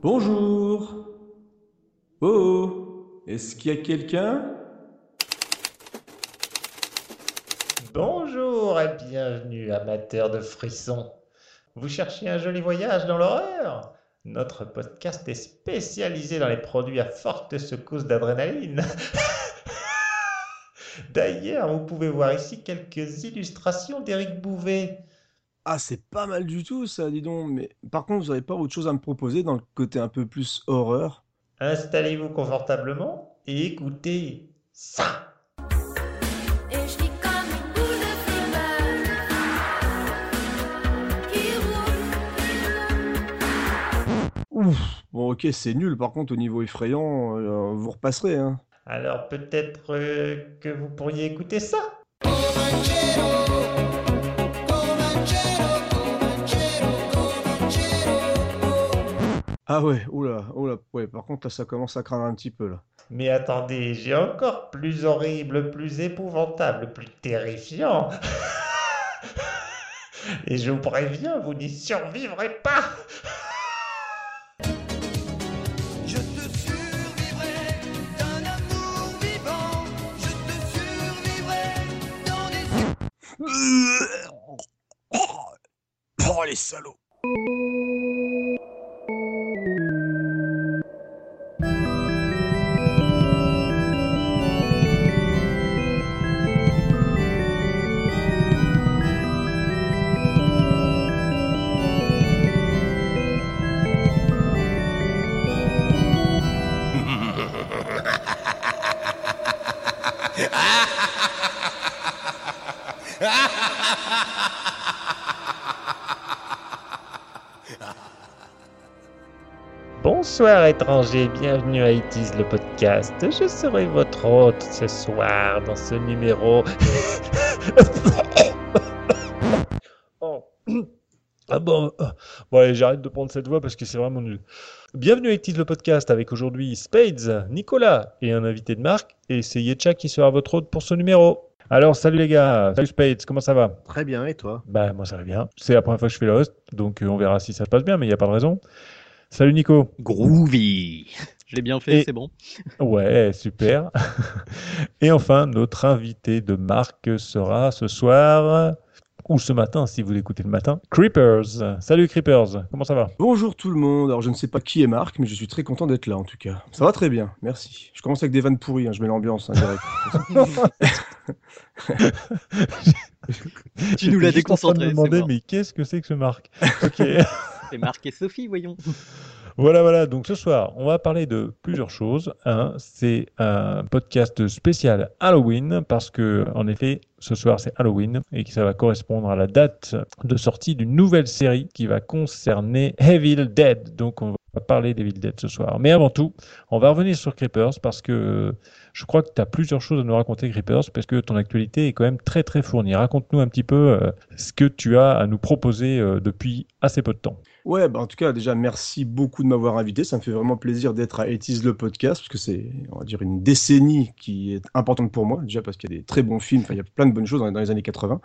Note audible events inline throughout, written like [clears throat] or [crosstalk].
Bonjour. Oh, est-ce qu'il y a quelqu'un? Bonjour et bienvenue, amateurs de frissons. Vous cherchez un joli voyage dans l'horreur? Notre podcast est spécialisé dans les produits à forte secousse d'adrénaline. [laughs] D'ailleurs, vous pouvez voir ici quelques illustrations d'Éric Bouvet. Ah, c'est pas mal du tout ça, dis donc. Mais par contre, vous n'avez pas autre chose à me proposer dans le côté un peu plus horreur? Installez-vous confortablement et écoutez ça. Ouf. Bon, ok, c'est nul. Par contre, au niveau effrayant, euh, vous repasserez. Hein. Alors peut-être euh, que vous pourriez écouter ça. Ah ouais, oula, oula. Ouais, par contre, là, ça commence à craindre un petit peu là. Mais attendez, j'ai encore plus horrible, plus épouvantable, plus terrifiant. [laughs] Et je vous préviens, vous n'y survivrez pas. Oh, les salauds [laughs] [laughs] Bonsoir étrangers, bienvenue à It Is, le podcast. Je serai votre hôte ce soir dans ce numéro. [laughs] Oh. [coughs] Ah bon, euh, bon allez, j'arrête de prendre cette voix parce que c'est vraiment nul. Bienvenue à It Is, le podcast avec aujourd'hui Spades, Nicolas et un invité de marque. Et c'est Yetcha qui sera votre hôte pour ce numéro. Alors salut les gars, salut Spades, comment ça va? Très bien, et toi? Bah moi ça va bien. C'est la première fois que je fais le host, donc euh, on verra si ça se passe bien, mais il n'y a pas de raison. Salut Nico. Groovy Je l'ai bien fait, Et- c'est bon. Ouais, super. [laughs] Et enfin, notre invité de marque sera ce soir, ou ce matin si vous l'écoutez le matin, Creepers. Salut Creepers, comment ça va? Bonjour tout le monde. Alors, je ne sais pas qui est Marc, mais je suis très content d'être là en tout cas. Ça va très bien, merci. Je commence avec des vannes pourries, hein, je mets l'ambiance hein, direct. [laughs] Tu nous l'as déconcentré, me c'est demander, mort. mais qu'est-ce que c'est que ce Marc? [laughs] Ok. C'est Marc et Sophie, voyons. Voilà, voilà. Donc ce soir, on va parler de plusieurs choses. Un, c'est un podcast spécial Halloween parce que, en effet, ce soir c'est Halloween et que ça va correspondre à la date de sortie d'une nouvelle série qui va concerner Evil Dead. Donc on va parler d'Evil Dead ce soir. Mais avant tout, on va revenir sur Creepers parce que je crois que tu as plusieurs choses à nous raconter, Creepers, parce que ton actualité est quand même très très fournie. Raconte-nous un petit peu euh, ce que tu as à nous proposer euh, depuis assez peu de temps. Ouais, bah en tout cas, déjà, merci beaucoup de m'avoir invité. Ça me fait vraiment plaisir d'être à Etis le podcast, parce que c'est, on va dire, une décennie qui est importante pour moi, déjà parce qu'il y a des très bons films, enfin, il y a plein de bonnes choses dans, les années 80.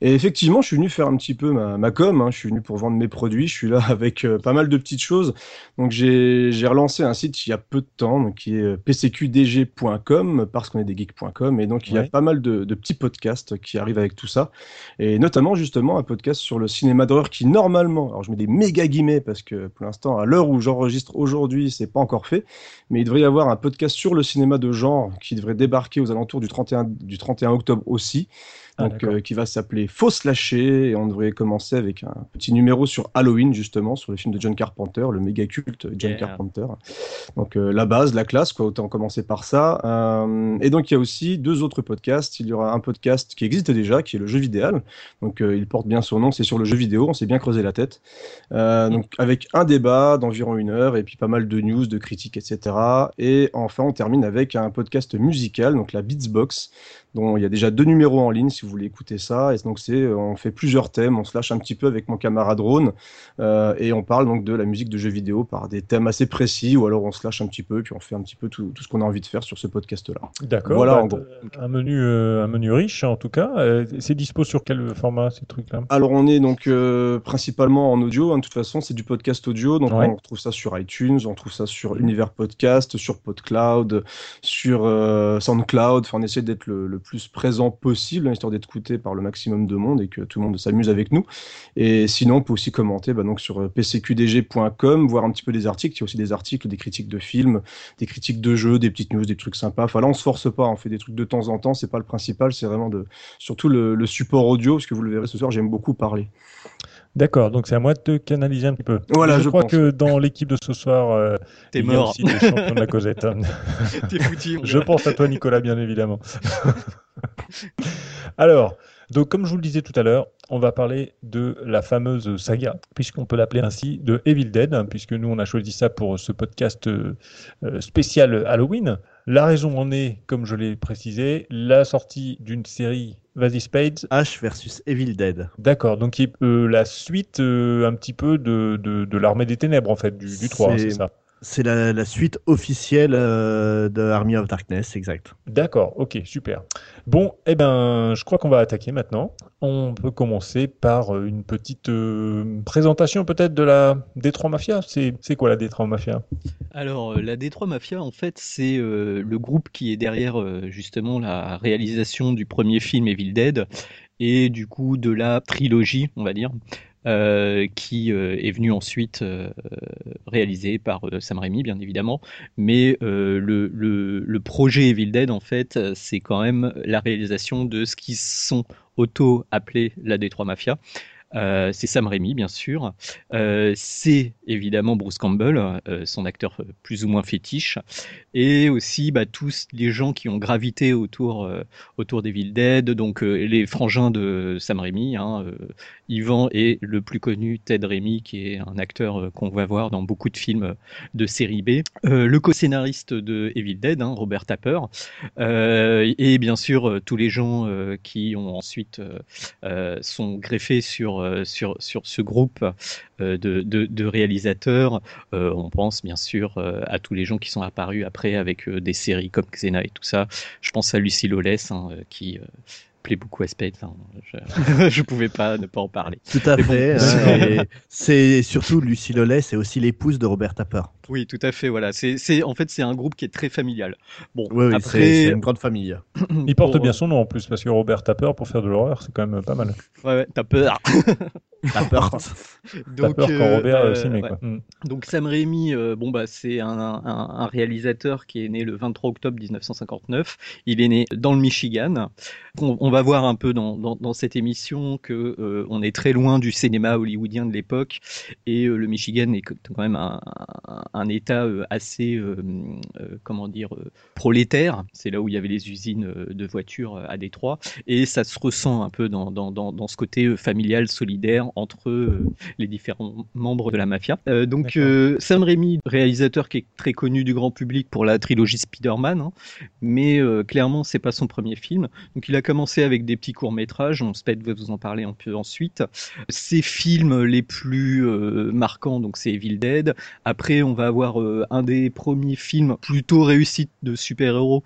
Et effectivement, je suis venu faire un petit peu ma, ma com, hein. je suis venu pour vendre mes produits, je suis là [laughs] avec euh, pas mal de petites choses. Donc, j'ai j'ai relancé un site il y a peu de temps, donc, qui est euh, pcqdg.com, parce qu'on est des geeks.com, et donc il y a Ouais. pas mal de, de petits podcasts qui arrivent avec tout ça. Et notamment, justement, un podcast sur le cinéma d'horreur qui, normalement, alors je mets des méga guillemets parce que pour l'instant, à l'heure où j'enregistre aujourd'hui, c'est pas encore fait, mais il devrait y avoir un podcast sur le cinéma de genre qui devrait débarquer aux alentours du 31, du 31 octobre aussi. Ah, Donc, euh, qui va s'appeler Fausse Lâcher, et on devrait commencer avec un petit numéro sur Halloween, justement, sur le film de John Carpenter, le méga culte John Yeah. Carpenter. Donc, euh, la base, la classe, quoi, autant commencer par ça. Euh, et donc, il y a aussi deux autres podcasts. Il y aura un podcast qui existe déjà, qui est le jeu vidéo. Donc, il porte bien son nom, c'est sur le jeu vidéo, on s'est bien creusé la tête. Donc, avec un débat d'environ une heure, et puis pas mal de news, de critiques, etc. Et enfin, on termine avec un podcast musical, donc la Beatsbox. Dont il y a déjà deux numéros en ligne si vous voulez écouter ça. Et donc c'est, euh, on fait plusieurs thèmes, on se lâche un petit peu avec mon camarade Ron euh, et on parle donc de la musique de jeux vidéo par des thèmes assez précis ou alors on se lâche un petit peu puis on fait un petit peu tout, tout ce qu'on a envie de faire sur ce podcast-là. D'accord. Voilà, bah, en gros. Un menu, euh, un menu riche en tout cas. Euh, c'est dispo sur quel format ces trucs-là? Alors on est donc principalement en audio, hein, de toute façon c'est du podcast audio, donc Ouais. on retrouve ça sur iTunes, on trouve ça sur Univers Podcast, sur PodCloud, sur SoundCloud, enfin on essaie d'être le, le plus présent possible, histoire d'être écouté par le maximum de monde et que tout le monde s'amuse avec nous. Et sinon on peut aussi commenter bah, donc sur euh, pcqdg.com, voir un petit peu des articles, il y a aussi des articles, des critiques de films, des critiques de jeux, des petites news, des trucs sympas. Enfin là on se force pas, on fait des trucs de temps en temps, c'est pas le principal, c'est vraiment de surtout le, le support audio, parce que vous le verrez ce soir, j'aime beaucoup parler. D'accord, donc c'est à moi de te canaliser un petit peu. Voilà, je, je crois pense. que dans l'équipe de ce soir, euh, T'es il y a mort. aussi des champions de la Cosette. [laughs] [laughs] T'es foutu. mon Je pense à toi, Nicolas, bien évidemment. [laughs] Alors, donc comme je vous le disais tout à l'heure, on va parler de la fameuse saga, puisqu'on peut l'appeler ainsi, de Evil Dead, hein, puisque nous on a choisi ça pour ce podcast euh, euh, spécial Halloween. La raison en est, comme je l'ai précisé, la sortie d'une série Vas-y Spades. H versus Evil Dead. D'accord, donc euh, la suite euh, un petit peu de, de, de l'armée des ténèbres en fait, du, du 3, C'est- c'est ça C'est la, la suite officielle euh, de Army of Darkness, exact. D'accord, ok, super. Bon, eh ben, je crois qu'on va attaquer maintenant. On peut commencer par euh, une petite euh, présentation peut-être de la Détroit Mafia. C'est quoi la Détroit Mafia? Alors, euh, la Détroit Mafia, en fait, c'est euh, le groupe qui est derrière euh, justement la réalisation du premier film Evil Dead et du coup de la trilogie, on va dire, euh, qui euh, est venue ensuite euh, réalisée par euh, Sam Raimi, bien évidemment. Mais euh, le, projet Evil Dead, en fait, euh, c'est quand même la réalisation de ce qui sont auto-appelés la Détroit Mafia. Euh, c'est Sam Raimi, bien sûr. Euh, c'est évidemment Bruce Campbell, euh, son acteur plus ou moins fétiche, et aussi bah, tous les gens qui ont gravité autour, autour d'Evil Dead, donc les frangins de Sam Raimi, hein, euh, Ivan et le plus connu Ted Raimi, qui est un acteur qu'on va voir dans beaucoup de films de série B, le co-scénariste de Evil Dead, hein, Robert Tapper, et bien sûr tous les gens qui ont ensuite sont greffés sur, euh, sur, sur ce groupe euh, de, réalisateurs. Euh, on pense bien sûr à tous les gens qui sont apparus après avec des séries comme Xena et tout ça. Je pense à Lucie Lawless hein, qui plaît beaucoup à Spade. hein. Je, [laughs] je pouvais pas ne pas en parler. Tout à bon, fait. [laughs] c'est- surtout Lucie Lollet, c'est aussi l'épouse de Robert Tapper. Oui, tout à fait. Voilà, c'est en fait c'est un groupe qui est très familial. Bon, Oui, oui, c'est après, c'est une grande famille. [coughs] Il porte pour- bien son nom en plus, parce que Robert Tapper, pour faire de l'horreur, c'est quand même pas mal. Ouais, ouais, [laughs] t'as [laughs] peur. Donc, quand euh, Robert euh, ouais. quoi. Donc Sam Raimi, euh, bon bah c'est un, un- un réalisateur qui est né le 23 octobre 1959. Il est né dans le Michigan. On, on va voir un peu dans, dans, dans cette émission que euh, on est très loin du cinéma hollywoodien de l'époque et euh, le Michigan est quand même un, un- un État euh, assez euh, euh, comment dire euh, prolétaire. C'est là où il y avait les usines euh, de voitures à Détroit et ça se ressent un peu dans, dans, dans, dans ce côté euh, familial solidaire entre euh, les différents membres de la mafia. Euh, donc euh, Sam Raimi, réalisateur qui est très connu du grand public pour la trilogie Spider-Man, hein, mais clairement c'est pas son premier film. Donc il a commencé avec des petits courts métrages. On Spade va vous en parler un peu ensuite. Ses films les plus marquants, donc c'est Evil Dead. Après on va avoir un des premiers films plutôt réussis de super-héros,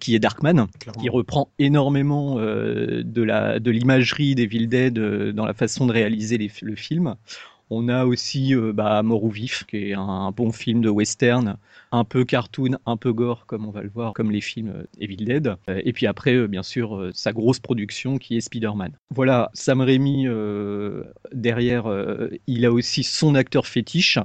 qui est Darkman qui reprend énormément de la de l'imagerie d'Evil Dead dans la façon de réaliser les- le film. On a aussi euh, bah, Mort ou Vif, qui est un bon film de western, un peu cartoon, un peu gore, comme on va le voir, comme les films euh, Evil Dead. Euh, et puis après, euh, bien sûr, sa grosse production qui est Spider-Man. Voilà, Sam Raimi, derrière, il a aussi son acteur fétiche,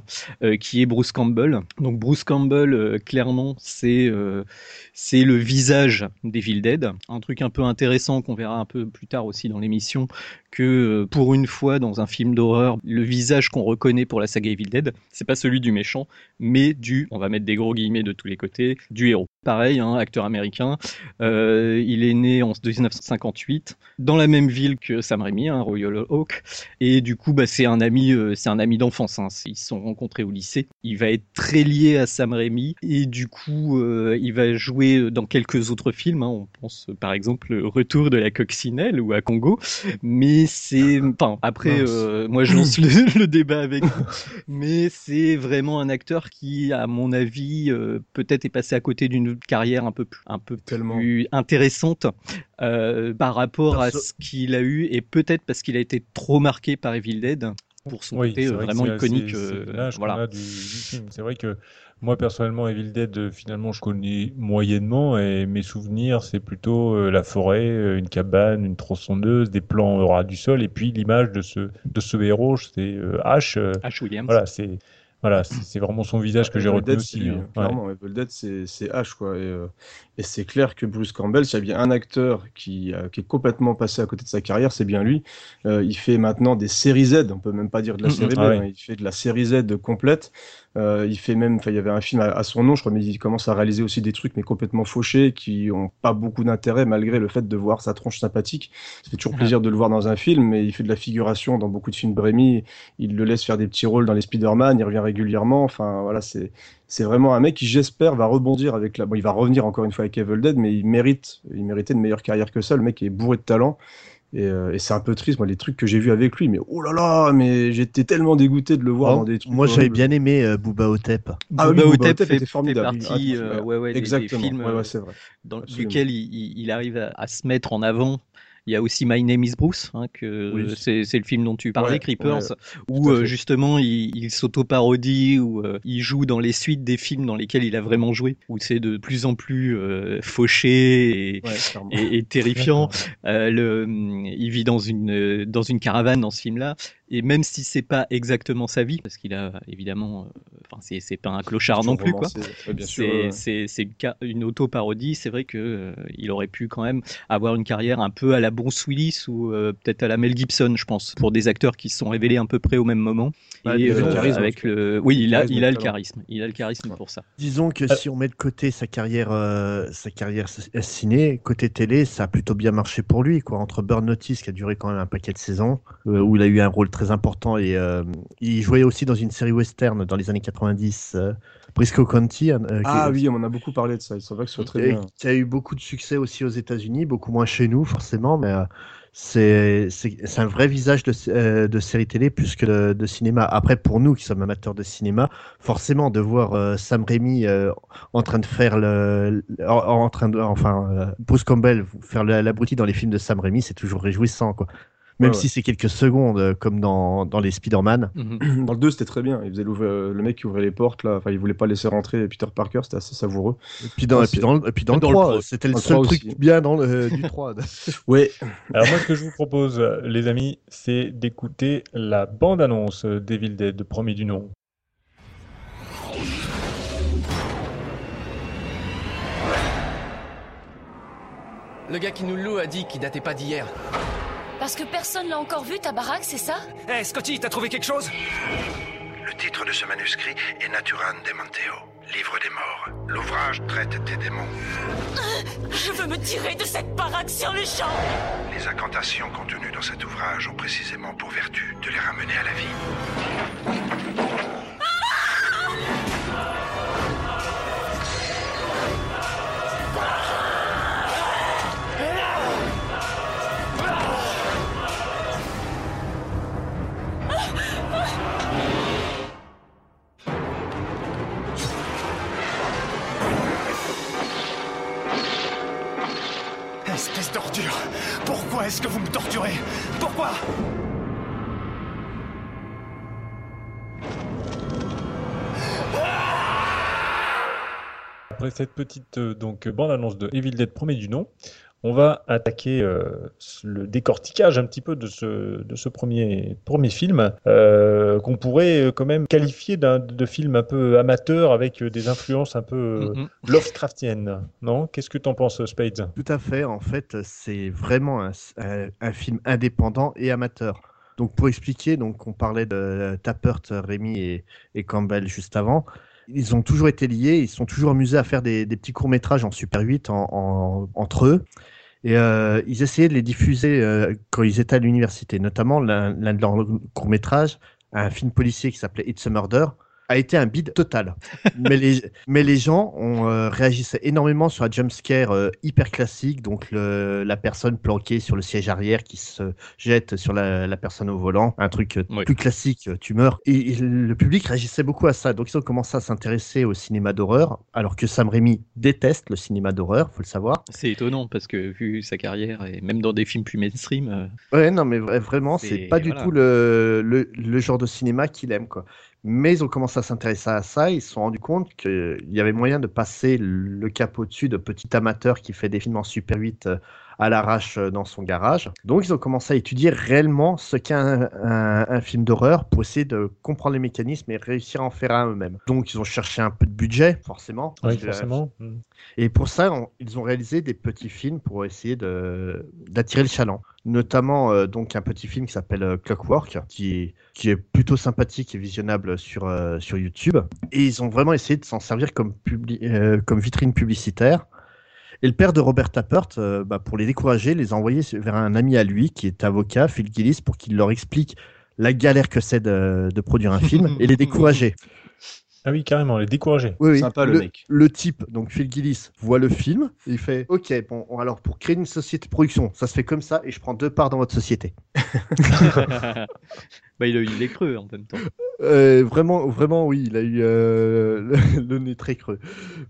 qui est Bruce Campbell. Donc Bruce Campbell, clairement, c'est le visage d'Evil Dead. Un truc un peu intéressant qu'on verra un peu plus tard aussi dans l'émission, que pour une fois dans un film d'horreur, le visage qu'on reconnaît pour la saga Evil Dead, c'est pas celui du méchant, mais du, on va mettre des gros guillemets de tous les côtés, du héros. pareil, hein, acteur américain. Euh, il est né en 1958 dans la même ville que Sam Raimi, hein, Royal Oak, et du coup, bah, c'est un ami, euh, c'est un ami d'enfance. Hein. Ils se sont rencontrés au lycée. Il va être très lié à Sam Raimi et du coup, euh, il va jouer dans quelques autres films. hein. On pense par exemple Retour de la coccinelle ou à Congo, mais c'est, enfin, après, moi je lance le, le débat avec vous, [laughs] mais c'est vraiment un acteur qui, à mon avis, euh, peut-être est passé à côté d'une carrière un peu plus, un peu Tellement. plus intéressante euh, par rapport à ce qu'il a eu et peut-être parce qu'il a été trop marqué par Evil Dead pour son Oui, côté euh, vrai vraiment iconique. c'est- voilà. a du, du film. C'est vrai que moi, personnellement, Evil Dead, finalement, je connais moyennement et mes souvenirs, c'est plutôt euh, la forêt, une cabane, une tronçonneuse, des plans au ras du sol et puis l'image de ce, de ce héros, c'est euh, Ash. euh, Ash Williams. voilà, c'est voilà, c'est vraiment son visage que j'ai retenu aussi. hein. Clairement, Evil Dead, c'est H, quoi. Et, euh, et c'est clair que Bruce Campbell, s'il y a bien un acteur qui, euh, qui est complètement passé à côté de sa carrière, c'est bien lui. Euh, il fait maintenant des séries Z, on peut même pas dire de la Mhm. série B, Ah ouais. hein, il fait de la série Z complète. Euh, il fait même, enfin, il y avait un film à, à son nom, je crois, mais il commence à réaliser aussi des trucs, mais complètement fauchés, qui ont pas beaucoup d'intérêt, malgré le fait de voir sa tronche sympathique. Ça fait toujours plaisir de le voir dans un film, mais il fait de la figuration dans beaucoup de films Brémy. Il le laisse faire des petits rôles dans les Spider-Man, il revient régulièrement. Enfin, voilà, c'est c'est vraiment un mec qui, j'espère, va rebondir avec la. Bon, il va revenir encore une fois avec Evil Dead, mais il mérite, il méritait une meilleure carrière que ça. Le mec est bourré de talent. Et, euh, et c'est un peu triste, moi, les trucs que j'ai vus avec lui. Mais oh là là, mais j'étais tellement dégoûté de le voir Oh, dans des trucs. moi, j'avais bien aimé euh, Booba Otep. Ah oui, Booba Hotep fait, était formidable. fait partie, Ah, euh, ouais, ouais, des- des Exactement. films ouais, euh, ouais, c'est vrai. dans il, il- il arrive à, à se mettre en avant. Il y a aussi My Name is Bruce, hein, que Oui. c'est le film dont tu parlais, Ouais, Creepers, ouais, où euh, justement il, il s'auto-parodie, où euh, il joue dans les suites des films dans lesquels il a vraiment joué, où c'est de plus en plus euh, fauché et, Ouais, clairement. et- et terrifiant. [laughs] Le, hum, il vit dans une dans une caravane dans ce film-là, et même si c'est pas exactement sa vie, parce qu'il a évidemment, euh, enfin c'est c'est pas un clochard non plus quoi. C'est ouais, une, auto-parodie. C'est vrai que euh, il aurait pu quand même avoir une carrière un peu à la Bruce Willis ou euh, peut-être à la Mel Gibson, je pense, pour des acteurs qui se sont révélés à peu près au même moment. Bah, et euh, le charisme, avec le, oui, il a, il a le charisme. Il a le charisme pour ça. Disons que Euh, si on met de côté sa carrière, euh, sa carrière ciné, côté télé, ça a plutôt bien marché pour lui. Quoi. Entre Burn Notice, qui a duré quand même un paquet de saisons, euh, où il a eu un rôle très important, et euh, il jouait aussi dans une série western dans les années 90, euh, Briscoe County. euh, qui- Ah oui, on en a beaucoup parlé de ça. Il semble que ce soit très et bien. qui a eu beaucoup de succès aussi aux États-Unis, beaucoup moins chez nous forcément, mais c'est un vrai visage de, euh, de série télé plus que de, de cinéma. Après, pour nous qui sommes amateurs de cinéma, forcément de voir euh, Sam Raimi euh, en train de faire le, en, en train de, enfin Bruce Campbell faire l'abruti dans les films de Sam Raimi, c'est toujours réjouissant quoi. Même Ouais, ouais. si c'est quelques secondes, euh, comme dans, dans les Spider-Man. Mhm. [clears throat] Dans le 2, c'était très bien. Il faisait l'ouvre- euh, le mec qui ouvrait les portes, là. Enfin, il voulait pas laisser rentrer Peter Parker, c'était assez savoureux. Et puis dans, Ouais, et puis c'est- dans, le- et puis dans le Dans le 3, pro- c'était le seul 3 truc aussi. bien dans le, du 3. [laughs] Ouais, Alors moi, ce que je vous propose, euh, les amis, c'est d'écouter la bande-annonce d'Evil Dead, premier du nom. Le gars qui nous loue a dit qu'il datait pas d'hier. Parce que personne l'a encore vu, ta baraque, c'est ça? Hé, Scotty, t'as trouvé quelque chose? Le titre de ce manuscrit est Naturan Demanteo, livre des morts. L'ouvrage traite des démons. Je veux me tirer de cette baraque sur le champ Les incantations contenues dans cet ouvrage ont précisément pour vertu de les ramener à la vie. Est-ce que vous me torturez Pourquoi Après cette petite euh, donc bande-annonce de Evil Dead premier du nom, on va attaquer euh, le décortiquage un petit peu de ce, de ce premier, premier film, euh, qu'on pourrait euh, quand même qualifier d'un de film un peu amateur avec des influences un peu Mhm. Lovecraftiennes. Non? Qu'est-ce que t'en penses, Spades? Tout à fait. En fait, c'est vraiment un, un- un film indépendant et amateur. Donc, pour expliquer, donc on parlait de Tappert, Rémi et, et Campbell juste avant. Ils ont toujours été liés, ils sont toujours amusés à faire des, petits courts-métrages en Super 8 en, en- entre eux. Et euh, ils essayaient de les diffuser euh, quand ils étaient à l'université. Notamment, l'un de leurs courts-métrages, un film policier qui s'appelait It's a Murder, a été un bide total. [laughs] mais, les, mais les gens ont euh, réagissaient énormément sur un jumpscare euh, hyper classique, donc le, la personne planquée sur le siège arrière qui se jette sur la, la personne au volant, un truc euh, plus classique, euh, tu meurs. Et, et le public réagissait beaucoup à ça, donc ils ont commencé à s'intéresser au cinéma d'horreur, alors que Sam Raimi déteste le cinéma d'horreur, faut le savoir. C'est étonnant parce que vu sa carrière et même dans des films plus mainstream, euh, Ouais, non, mais vra- vraiment, c'est pas du tout le, le, le genre de cinéma qu'il aime, quoi. Mais ils ont commencé à s'intéresser à ça, ils se sont rendus compte qu'il y avait moyen de passer le cap au-dessus de petit amateur qui fait des films en Super 8 euh, à l'arrache euh, dans son garage. Donc ils ont commencé à étudier réellement ce qu'est un, un- un film d'horreur pour essayer de comprendre les mécanismes et réussir à en faire un eux-mêmes. Donc ils ont cherché un peu de budget, forcément. Oui, que, forcément. Mm. et pour ça, on- ils ont réalisé des petits films pour essayer d'attirer le chaland. Notamment euh, donc un petit film qui s'appelle euh, Clockwork, qui est, qui est plutôt sympathique et visionnable sur, euh, sur YouTube. Et ils ont vraiment essayé de s'en servir comme, publi- euh, comme vitrine publicitaire. Et le père de Robert Tappert, euh, bah, pour les décourager, les a envoyés vers un ami à lui qui est avocat, Phil Gillis, pour qu'il leur explique la galère que c'est de, de produire un film et les [laughs] décourager. Ah oui, carrément, les décourager. Oui, oui. Sympa, le mec. Le type, donc Phil Gillis, voit le film et il fait Ok, bon, alors pour créer une société de production, ça se fait comme ça et je prends deux parts dans votre société. [laughs] [laughs] bah, il a eu les creux en même temps. Euh, vraiment, vraiment, oui, il a eu euh, [laughs] le, le nez très creux.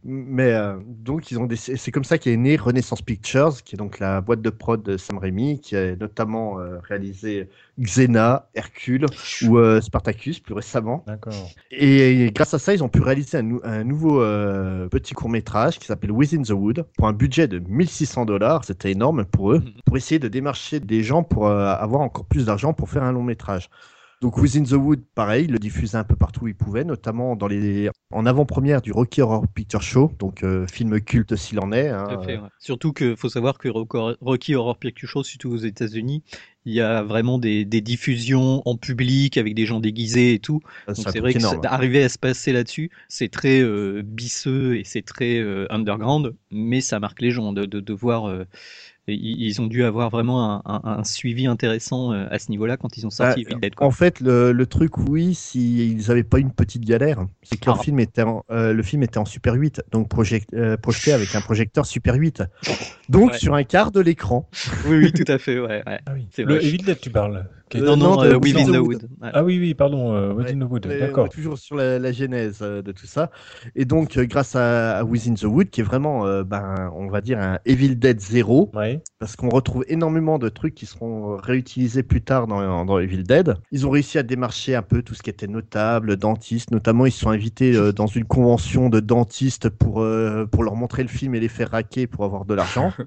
Mais euh, donc, ils ont des... c'est comme ça qu'est né Renaissance Pictures, qui est donc la boîte de prod de Sam Raimi, qui a notamment euh, réalisé Xena, Hercule ou euh, Spartacus plus récemment. D'accord. Et grâce à ça, ils ont pu réaliser un, nou- un nouveau euh, petit court métrage qui s'appelle Within the Wood pour un budget de 1600 dollars. C'était énorme pour eux, [laughs] pour essayer de démarcher des gens pour euh, avoir encore plus d'argent pour faire un long métrage. Donc Within the Wood, pareil, il le diffusait un peu partout où il pouvait, notamment dans les en avant-première du Rocky Horror Picture Show, donc euh, film culte s'il en est. hein, Tout à fait, ouais. Surtout que faut savoir que Rocky Horror Picture Show, surtout aux États-Unis, il y a vraiment des, des diffusions en public avec des gens déguisés et tout. euh, c'est vrai que énorme. ça- arriver à se passer là-dessus, c'est très euh, bisseux et c'est très euh, underground, mais ça marque les gens de, de, de voir. Et ils ont dû avoir vraiment un, un- un suivi intéressant euh, à ce niveau-là quand ils ont sorti Ah, Evil Dead. Quoi. En fait, le, le truc, oui, s'ils n'avaient pas une petite galère, c'est que Ah. film était en, euh, le film était en Super 8, donc project- euh, projeté avec un projecteur Super 8. Donc Ouais. sur un quart de l'écran. Oui, oui, tout à fait. Ouais, ouais. Ah oui. C'est Le. Evil Dead, tu parles. Euh, non, non, non, euh, de Within the the Wood. Ouais. Ah oui, oui, pardon, euh, Ouais, Within the Wood, d'accord. est toujours sur la, la genèse de tout ça. Et donc, grâce à, à Within the Wood, qui est vraiment, euh, ben, on va dire, un Evil Dead 0, Ouais. Parce qu'on retrouve énormément de trucs qui seront réutilisés plus tard dans, dans Evil Dead. Ils ont réussi à démarcher un peu tout ce qui était notable, dentiste, notamment ils se sont invités euh, dans une convention de dentistes pour, euh, pour leur montrer le film et les faire raquer pour avoir de l'argent. [laughs]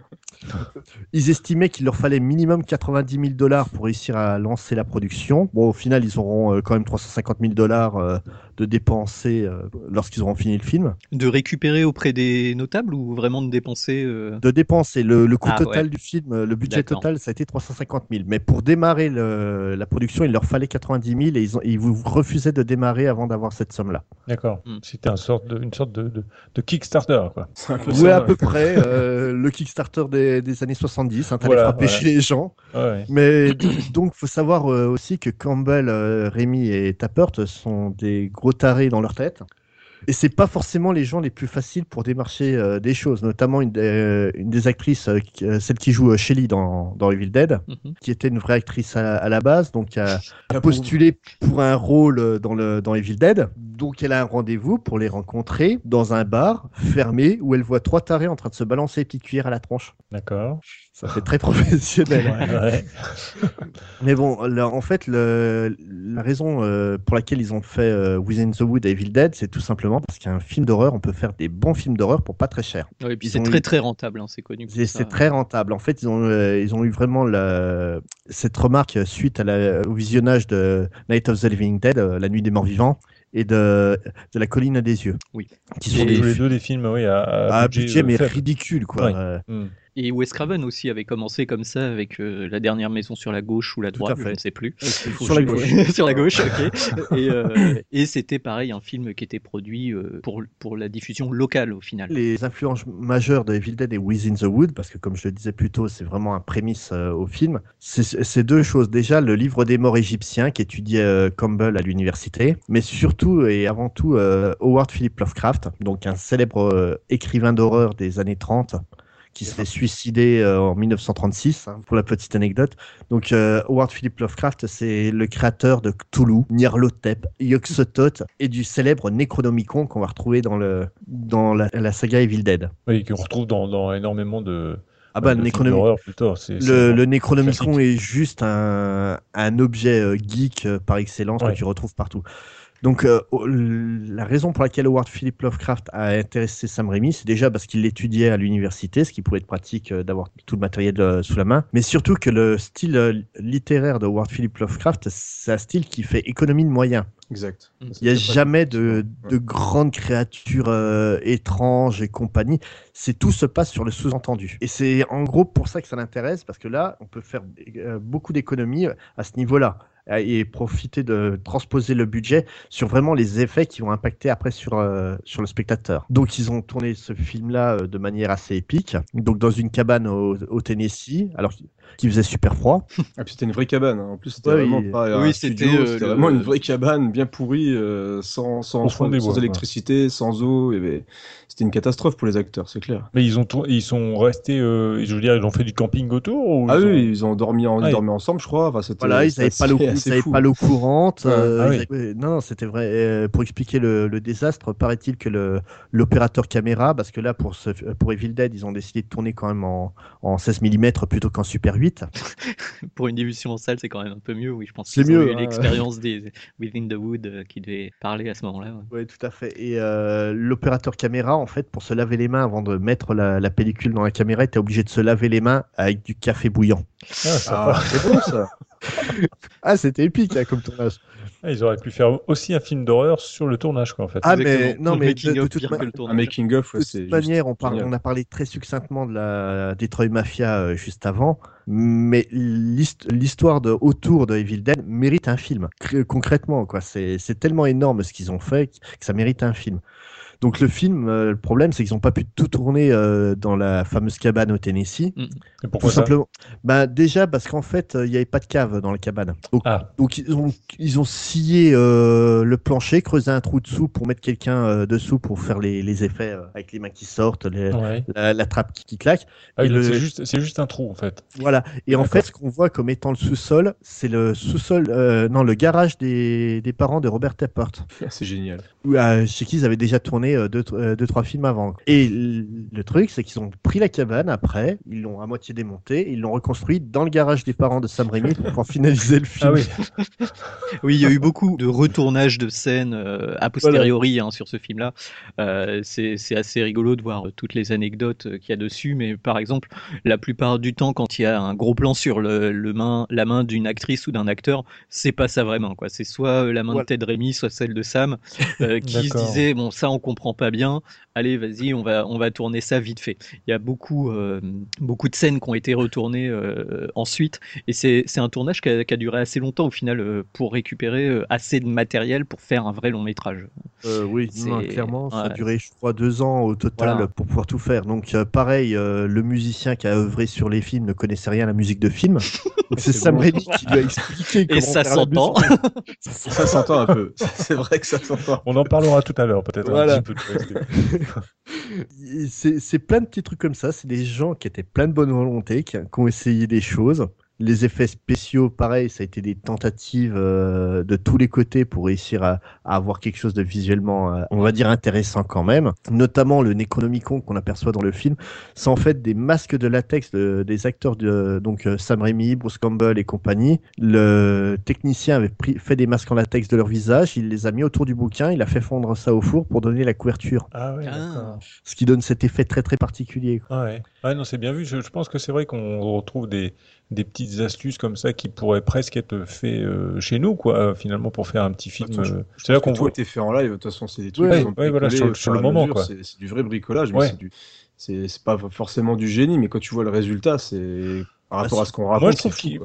Ils estimaient qu'il leur fallait minimum 90 000 dollars pour réussir à lancer la production. Bon, au final, ils auront euh, quand même 350 000 dollars euh, de dépenser euh, lorsqu'ils auront fini le film. De récupérer auprès des notables ou vraiment de dépenser euh, De dépenser. Le, le coût Ah, total ouais. du film, euh, le budget total, ça a été 350 000. Mais pour démarrer le- la production, il leur fallait 90 000 et ils, ont, ils vous refusaient de démarrer avant d'avoir cette somme-là. D'accord. Hmm. C'était un sorte de, une sorte de, de, de Kickstarter, quoi. Oui, ça, à ouais. peu près. euh, le Kickstarter des, des années 70, hein, t'allais Voilà, frapper voilà. chez les gens. Ouais. Mais [coughs] donc, faut savoir euh, aussi que Campbell, euh, Rémi et Tappert sont des gros tarés dans leur tête. Et c'est pas forcément les gens les plus faciles pour démarcher euh, des choses, notamment une des, une des actrices, euh, euh, celle qui joue euh, Shelly dans, dans Evil Dead, mhm. qui était une vraie actrice à, à la base, donc a, a postulé pour un rôle euh, dans, le, dans Evil Dead. Donc elle a un rendez-vous pour les rencontrer dans un bar fermé où elle voit trois tarés en train de se balancer les petites cuillères à la tronche. D'accord. Ça fait très professionnel. Ouais, ouais. Mais bon, là, en fait, le- la raison euh, pour laquelle ils ont fait euh, Within the Wood et Evil Dead, c'est tout simplement parce qu'un film d'horreur, on peut faire des bons films d'horreur pour pas très cher. Ouais, et puis c'est très eu- très rentable, hein, c'est connu. C'est très rentable. En fait, ils ont, euh, ils ont eu vraiment la- cette remarque suite à la- au visionnage de Night of the Living Dead, euh, La Nuit des Morts Vivants, et de, de La Colline des Yeux. Oui. Qui Ils sont des tous les deux des films, oui, à, à à budget, mais faible. ridicule, quoi. Euh, Hmm. Et Wes Craven aussi avait commencé comme ça avec euh, la dernière maison sur la gauche ou la droite, je ne sais plus. [laughs] Sur la gauche. sur la gauche, ok. Et, euh, et c'était pareil, un film qui était produit euh, pour, pour la diffusion locale au final. Les influences majeures de Evil Dead et Within the Wood, parce que comme je le disais plus tôt, c'est vraiment un prémisse euh, au film, c'est deux choses. Déjà, le livre des morts égyptiens qu'étudiait euh, Campbell à l'université, mais surtout et avant tout euh, Howard Philip Lovecraft, donc un célèbre euh, écrivain d'horreur des années 30 qui s'est suicidé euh, en 1936, hein, pour la petite anecdote. Donc, euh, Howard Philip Lovecraft, c'est le créateur de Cthulhu, Nyarlathotep, Yog-Sothoth et du célèbre Necronomicon qu'on va retrouver dans, le, dans la, la saga Evil Dead. Oui, qu'on retrouve dans, dans énormément de. Ah bah, le, Necronomicon est juste un, un objet euh, geek par excellence Ouais. que tu retrouves partout. Donc, euh, la raison pour laquelle Howard Philip Lovecraft a intéressé Sam Raimi, c'est déjà parce qu'il l'étudiait à l'université, ce qui pouvait être pratique euh, d'avoir tout le matériel euh, sous la main, mais surtout que le style euh, littéraire de Howard Philip Lovecraft, c'est un style qui fait économie de moyens. Exact. Il Il n'y a jamais de, de grandes créatures euh, étranges et compagnie. C'est tout se passe sur le sous-entendu. Et c'est en gros pour ça que ça l'intéresse, parce que là, on peut faire euh, beaucoup d'économies à ce niveau-là et profiter de transposer le budget sur vraiment les effets qui vont impacter après sur, euh, sur le spectateur. Donc ils ont tourné ce film-là euh, de manière assez épique, donc dans une cabane au, au Tennessee, alors qu'il faisait super froid. [laughs] Ah, puis c'était une vraie cabane. hein. En plus, c'était Ouais, vraiment pas un Oui, studio, c'était, euh, le- vraiment une vraie cabane bien pourrie, euh, sans, sans, Au fond des sans bois, électricité, sans eau. et C'était une catastrophe pour les acteurs, c'est clair. Mais ils ont tour- ils sont restés, euh, je veux dire, ils ont fait du camping autour ou Ah ils ont- oui, ils ont dormi, en, Ah, ils- dormaient ensemble, je crois. Enfin, c'était- Voilà, ils n'avaient pas l'eau, pas courante. Ah ils oui. avaient- Non, c'était vrai. pour expliquer le, le désastre, paraît-il que le, l'opérateur caméra, parce que là, pour, ce, pour Evil Dead, ils ont décidé de tourner quand même en, en 16 mm plutôt qu'en Super 8. [laughs] Pour une diffusion en salle, c'est quand même un peu mieux. Oui, je pense C'est qu'ils ont mieux, eu hein. l'expérience des Within the Wood euh, qui devait parler à ce moment-là. ouais. Oui, tout à fait. Et euh, l'opérateur caméra, en fait, pour se laver les mains avant de mettre la, la pellicule dans la caméra, était obligé de se laver les mains avec du café bouillant. Ah. Ah, c'est bon ça. [laughs] Ah, c'était épique hein, comme tournage. Ah, Ils auraient pu faire aussi un film d'horreur sur le tournage, quoi, en fait. Ah, mais non, mais de, de of toute ma- que le Un making of, ouais, De c'est toute manière, on, parle, génial. on a parlé très succinctement de la Detroit Mafia euh, juste avant, mais l'hist- l'histoire de autour de Evil Dead mérite un film. Cr- Concrètement, quoi, c'est tellement énorme ce qu'ils ont fait que ça mérite un film. Donc le film, euh, le problème, c'est qu'ils n'ont pas pu tout tourner euh, dans la fameuse cabane au Tennessee. Et Tout pourquoi ça simplement. Bah, déjà parce qu'en fait, euh, il n'y avait pas de cave dans la cabane. Donc, Ah, donc ils ont, ils ont scié euh, le plancher, creusé un trou dessous pour mettre quelqu'un euh, dessous pour faire les, les effets euh, avec les mains qui sortent, les- ouais. la, la trappe qui, qui claque. Ah, le- c'est juste, un trou, en fait. Voilà. Et en fait, ce qu'on voit comme étant le sous-sol, c'est le sous-sol, euh, non, le garage des, des parents de Robert Tappert, C'est génial. où, euh, chez qui ils avaient déjà tourné euh, deux, euh, deux, trois films avant. Et le truc, c'est qu'ils ont pris la cabane après, ils l'ont à moitié démontée, ils l'ont reconstruit dans le garage des parents de Sam Raimi [laughs] pour pouvoir finaliser le film. Ah oui. [laughs] Oui, il y a eu beaucoup de retournages de scènes euh, a posteriori hein, sur ce film-là. Euh, c'est assez rigolo de voir toutes les anecdotes qu'il y a dessus, mais par exemple, la plupart du temps, quand il y a un gros plan sur le, le main, la main d'une actrice ou d'un acteur, c'est pas ça vraiment. quoi. C'est soit la main Voilà. de Ted Remy, soit celle de Sam, euh, [laughs] qui se disait bon, ça on comprend pas bien. Allez, vas-y, on va on va tourner ça vite fait. Il y a beaucoup euh, beaucoup de scènes qui ont été retournées euh, ensuite, et c'est c'est un tournage qui a, qui a duré assez longtemps au final euh, pour récupérer assez de matériel pour faire un vrai long métrage. Euh, oui, non, clairement, ça a ouais. duré, je crois, deux ans au total Voilà. pour pouvoir tout faire. Donc, pareil, euh, le musicien qui a œuvré sur les films ne connaissait rien à la musique de film. [laughs] Donc, c'est Sam bon. Raimi qui lui a expliqué comment Et ça s'entend. Ça s'entend un peu. [laughs] C'est vrai que ça s'entend. On en parlera tout à l'heure, peut-être Voilà. un petit peu de [laughs] C'est plein de petits trucs comme ça. C'est des gens qui étaient plein de bonne volonté, qui, qui ont essayé des choses. Les effets spéciaux, pareil, ça a été des tentatives euh, de tous les côtés pour réussir à, à avoir quelque chose de visuellement, euh, on va dire, intéressant quand même. Notamment le Necronomicon qu'on aperçoit dans le film, c'est en fait des masques de latex de- des acteurs de donc euh, Sam Raimi, Bruce Campbell et compagnie. Le technicien avait pris, fait des masques en latex de leur visage, il les a mis autour du bouquin, il a fait fondre ça au four pour donner la couverture, Ah ouais, Ah. ce qui donne cet effet très très particulier. Ah ouais. Ouais, non, c'est bien vu. Je, je pense que c'est vrai qu'on retrouve des, des petites astuces comme ça qui pourraient presque être faits euh, chez nous, quoi, euh, finalement, pour faire un petit film. Euh, C'est là qu'on tout voit. a été fait en live. De toute façon, c'est des trucs Ouais, ouais, voilà, sur- le moment, mesure. quoi. C'est du vrai bricolage, mais Ouais. c'est du. c'est c'est pas forcément du génie, mais quand tu vois le résultat, c'est par Ah, rapport à c'est- ce qu'on Moi, raconte.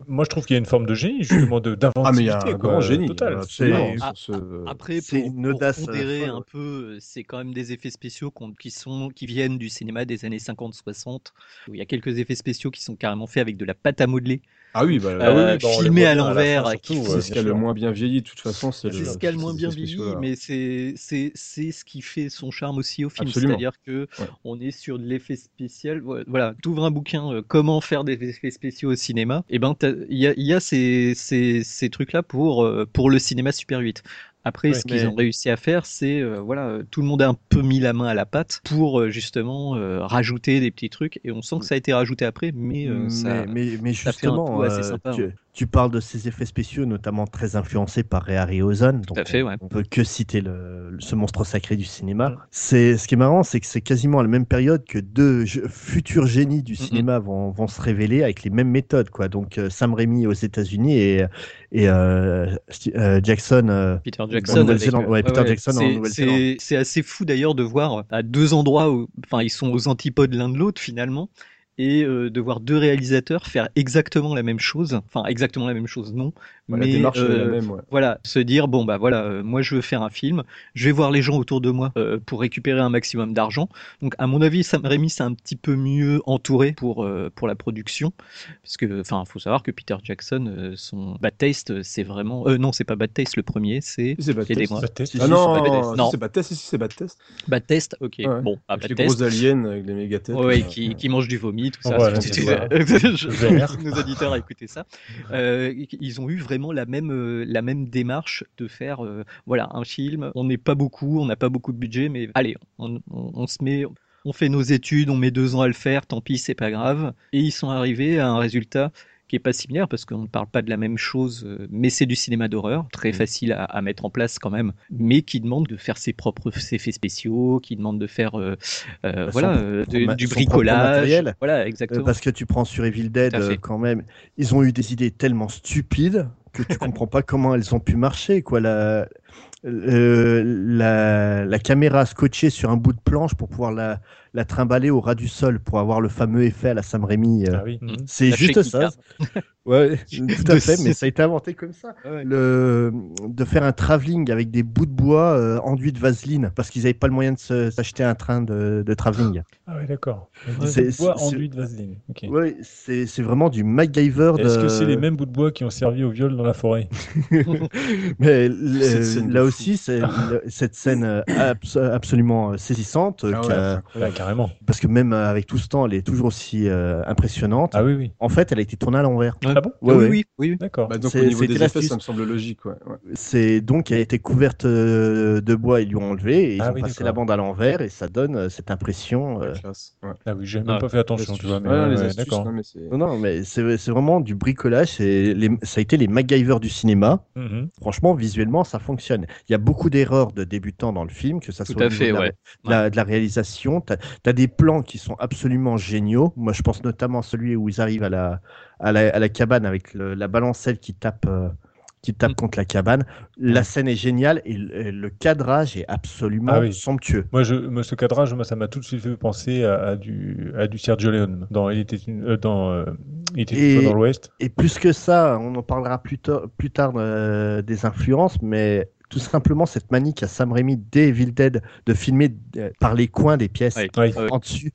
moi, je trouve qu'il y a une forme de génie, justement, de- Ah, mais il y a d'inventivité. un quoi, grand génie. total. euh, ce- Après, pour, une pour audace, euh, pondérer un peu, euh, c'est quand même des effets spéciaux qui, sont, qui viennent du cinéma des années 50-60, où il y a quelques effets spéciaux qui sont carrément faits avec de la pâte à modeler, Ah oui, bah, euh, oui, voit à l'envers, c'est ce qui a le moins bien vieilli, de toute façon. C'est ce qui a le moins bien vieilli, mais c'est c'est c'est ce qui fait son charme aussi au film. C'est-à-dire que Ouais. on est sur de l'effet spécial. Voilà, t'ouvres un bouquin, euh, comment faire des effets spéciaux au cinéma. Et ben, il y a, il y a ces, ces, ces trucs-là pour euh, pour le cinéma Super 8. Après, Ouais, ce qu'ils ont réussi à faire, c'est euh, voilà, euh, tout le monde a un peu mis la main à la pâte pour euh, justement euh, rajouter des petits trucs. Et on sent que ça a été rajouté après, mais, euh, mais, ça, mais, mais ça fait un justement, tout assez sympa, tu, ouais. Tu parles de ces effets spéciaux, notamment très influencés par Ray Harryhausen. Donc à fait, on, ouais. on peut que citer le, ce monstre sacré du cinéma. C'est ce qui est marrant, c'est que c'est quasiment à la même période que deux futurs génies du cinéma vont, vont se révéler avec les mêmes méthodes, quoi. Donc euh, Sam Raimi aux États-Unis et, et euh, euh, Jackson. euh, Peter en Jackson. Ouais, Peter Jackson en c'est- Nouvelle-Zélande. C'est assez fou d'ailleurs de voir à deux endroits où, enfin, ils sont aux antipodes l'un de l'autre finalement, et euh, de voir deux réalisateurs faire exactement la même chose. Enfin, exactement la même chose, non. Ouais, mais la démarche est la euh, même. ouais. voilà, se dire bon bah voilà, euh, moi je veux faire un film, je vais voir les gens autour de moi euh, pour récupérer un maximum d'argent. Donc à mon avis, Sam Raimi c'est un petit peu mieux entouré pour euh, pour la production, parce que enfin faut savoir que Peter Jackson, euh, son Bad Taste, euh, c'est vraiment, euh, non c'est pas Bad Taste le premier, c'est Bad. Taste. Ah non, c'est Bad Non. c'est Bad si, c'est Bad Test. Bad Test, ok, Ouais. bon, ah, Bad les Test. gros aliens avec les méga têtes. Ouais, qui, qui mangent du vomi, tout ça. Voilà, Je- c'est ça. je- Vert. [laughs] nos auditeurs à écouter ça. Euh, ils ont eu vraiment la même, euh, la même démarche de faire, euh, voilà, un film. On n'est pas beaucoup, on n'a pas beaucoup de budget, mais allez, on, on- on se met, on fait nos études, on met deux ans à le faire, tant pis, c'est pas grave. Et ils sont arrivés à un résultat qui est pas similaire parce qu'on ne parle pas de la même chose, euh, mais c'est du cinéma d'horreur, très facile à, à mettre en place quand même, mais qui demande de faire ses propres effets spéciaux, qui demande de faire, euh, euh, voilà, euh, de- du bricolage, voilà, exactement. parce que tu prends sur Evil Dead, quand même, ils ont eu des idées tellement stupides que tu [laughs] comprends pas comment elles ont pu marcher. Quoi. La, la, la caméra scotchée sur un bout de planche pour pouvoir la, la trimballer au ras du sol pour avoir le fameux effet à la Sam Raimi. euh, Ah oui. Mhm. C'est juste ça. [laughs] Ouais, tout à fait, mais ça a été inventé comme ça. Ouais. Le, de faire un travelling avec des bouts de bois euh, enduits de vaseline parce qu'ils n'avaient pas le moyen de se- s'acheter un train de, de travelling. Ah oui, d'accord. C'est- Des bois enduits de vaseline. Ouais, c'est vraiment du MacGyver. De... Est-ce que c'est les mêmes bouts de bois qui ont servi au viol dans la forêt? [laughs] Mais là aussi, cette scène abs- absolument saisissante, Ah ouais, carrément. parce que même avec tout ce temps, elle est toujours aussi euh, impressionnante. Ah oui, oui. En fait, elle a été tournée à l'envers. Ouais. Ah bon Ouais, oui, ouais. oui, oui, oui. D'accord. Bah, donc C'est- au niveau des effets, ça me semble logique. Ouais. ouais. C'est donc elle a été couverte euh, de bois, ils lui ont enlevé et ils Ah ont oui, passé la bande à l'envers et ça donne euh, cette impression. euh. Ah oui, j'ai même Ah, pas fait attention, tu vois. Mais d'accord. non, mais c'est- Non, non, mais c'est c'est vraiment du bricolage. les- Ça a été les MacGyver du cinéma. Mhm. Franchement, visuellement, ça fonctionne. Il y a beaucoup d'erreurs de débutants dans le film, que ça Tout soit de la réalisation. Tu as, des plans qui sont absolument géniaux. Moi, je pense notamment à celui où ils arrivent à la, à la, à la cabane avec le- la balancelle qui tape, euh, qui tape Mm. contre la cabane. La scène est géniale et le, cadrage est absolument Ah oui. somptueux. Moi, je, moi, ce cadrage, moi, ça m'a tout de suite fait penser à, à du, à du Sergio Leone dans Il était une, euh, dans, euh, il était une Et- fois dans l'Ouest. Et plus que ça, on en parlera plus, tard- plus tard euh, des influences, mais tout simplement cette manie qu'a Sam Raimi dès Evil Dead de filmer euh, par les coins des pièces. Oui. En dessus.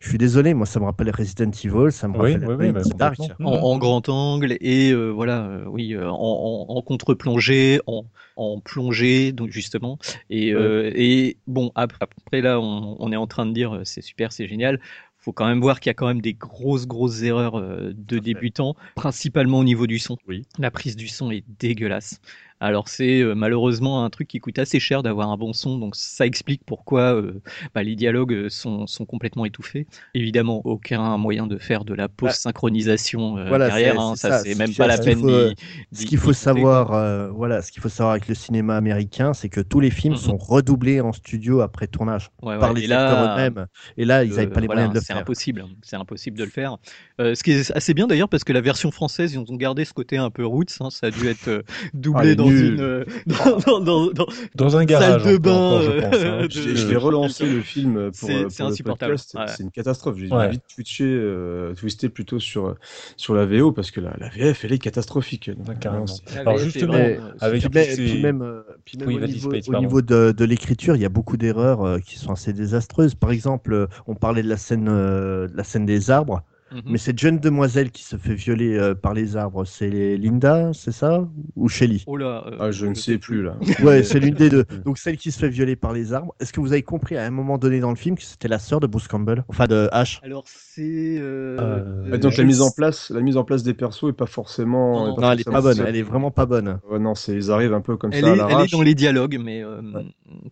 Je suis désolé, moi ça me rappelle Resident Evil, ça me Oui, rappelle bah, Dark. complètement. en, en grand angle et euh, voilà, euh, oui, en, en, en contre-plongée, en, en plongée, donc justement. Et, euh, et bon, ap- après là, on, on est en train de dire c'est super, c'est génial. Faut quand même voir qu'il y a quand même des grosses, grosses erreurs de débutants, principalement au niveau du son. Oui. La prise du son est dégueulasse. Alors c'est euh, malheureusement un truc qui coûte assez cher d'avoir un bon son, donc ça explique pourquoi euh, bah, les dialogues euh, sont, sont complètement étouffés. Évidemment, aucun moyen de faire de la post-synchronisation euh, Voilà, derrière, c'est- hein, c'est ça, ça. c'est Ce même pas la peine ce qu'il faut- savoir, voilà, ce qu'il faut savoir avec le cinéma américain, c'est que tous les films Mhm. sont redoublés en studio après tournage Ouais, par les acteurs eux-mêmes. Et là, ils n'avaient pas les voilà, moyens de le c'est faire. impossible, hein. c'est impossible de le faire. Ce qui est assez bien d'ailleurs parce que la version française, ils ont gardé ce côté un peu roots, hein, ça a dû être Ah, doublé les dans. Une euh, dans, dans, dans, dans- Dans un garage. Salle de encore, bain, je pense, hein, euh, puisque- Je, je vais relancer le film pour, C'est- euh, pour c'est le insupportable. podcast. Ouais. C'est une catastrophe. J'ai Ouais. vite twitché, euh, twisté plutôt sur, sur la VO parce que la, la VF, elle est catastrophique. Donc, carrément. Alors justement, avec Puis, ces- puis même, puis même Oui, au niveau, Space, au pardon. niveau de, de l'écriture, il y a beaucoup d'erreurs euh, qui sont assez désastreuses. Par exemple, on parlait de la scène, euh, de la scène des arbres, mhm. mais cette jeune demoiselle qui se fait violer euh, par les arbres, c'est Linda, c'est ça? Ou Shelly? Oh là, euh, Ah, je ne sais plus là. Ouais, c'est l'une des deux. [laughs] Donc celle qui se fait violer par les arbres. Est-ce que vous avez compris à un moment donné dans le film que c'était la sœur de Bruce Campbell? Enfin de Ash? Alors c'est. Euh, donc la mise en place, la mise en place des persos est pas forcément. Non, Non, elle est pas bonne. Elle est vraiment pas bonne. Ouais, non, c'est ils arrivent un peu comme Elle ça est, à elle est dans les dialogues, mais euh, Ouais.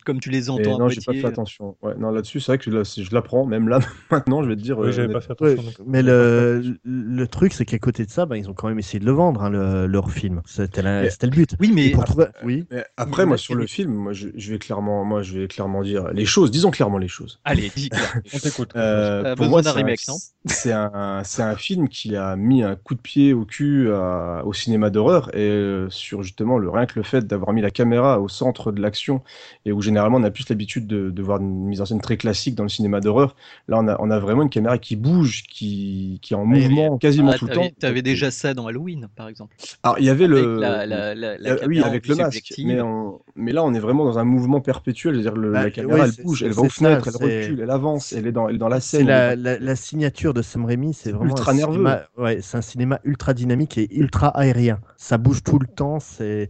Comme tu les entends non, j'ai pas fait attention. Ouais, non, là-dessus, c'est vrai que là, si je l'apprends, même là, [laughs] maintenant, je vais te dire. Oui, euh, j'avais pas fait attention. mais le, le truc, c'est qu'à côté de ça, ben, ils ont quand même essayé de le vendre, hein, le- leur film. C'était la- Mais- c'était le but. Oui, mais trouver... Oui. Mais après, moi, sur le film, moi, je, je vais clairement, moi, je vais clairement dire les choses. Disons clairement les choses. allez, dis. On t'écoute. Euh, pour moi, d'un c'est un- [laughs] C'est un, c'est un film qui a mis un coup de pied au cul à- au cinéma d'horreur et euh, sur justement le rien que le fait d'avoir mis la caméra au centre de l'action et où généralement on a plus l'habitude de, de voir une mise en scène très classique dans le cinéma d'horreur. Là, on a, on a vraiment une caméra qui bouge, qui, qui est en Ah, mouvement quasiment Ah, tout le temps. T'avais Donc, déjà ça dans Halloween, par exemple. Alors, il y avait Avec le. la, la, la, la Euh, oui, avec le vue masque. Mais, on- mais là, on est vraiment dans un mouvement perpétuel. C'est-à-dire, le- Bah, la caméra, ouais, elle bouge, elle va aux fenêtres, elle recule, elle avance, elle est dans, elle est dans la scène. la, la, la signature de Sam Raimi, c'est vraiment ultra nerveux. ouais, c'est un cinéma ultra dynamique et ultra aérien. Ça bouge tout le temps, c'est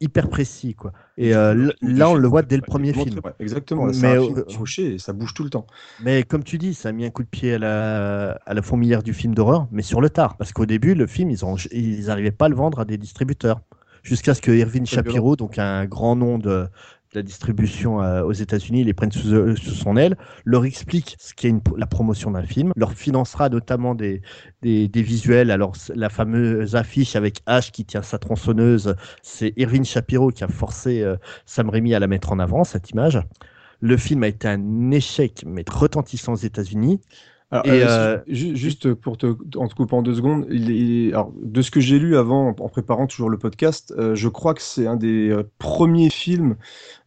hyper précis quoi. Et euh, là, on le voit dès le Ouais, premier film. ouais, exactement. là, Mais, un film fauché et ça bouge tout le temps. Mais comme tu dis, ça a mis un coup de pied à la, à la fourmilière du film d'horreur, mais sur le tard. Parce qu'au début, le film, ils ont, ils pas à le vendre à des distributeurs. Jusqu'à ce que Irving Shapiro, donc un grand nom de la distribution euh, aux États-Unis, les prenne sous, euh, sous son aile, leur explique ce qu'est la promotion d'un film, leur financera notamment des, des, des visuels. Alors, la fameuse affiche avec H qui tient sa tronçonneuse, c'est Irving Shapiro qui a forcé euh, Sam Raimi à la mettre en avant, cette image. Le film a été un échec, mais retentissant aux États-Unis. Alors, Et, euh, euh, juste pour te, en te coupant deux secondes, il est- alors, de ce que j'ai lu avant, en préparant toujours le podcast, euh, je crois que c'est un des euh, premiers films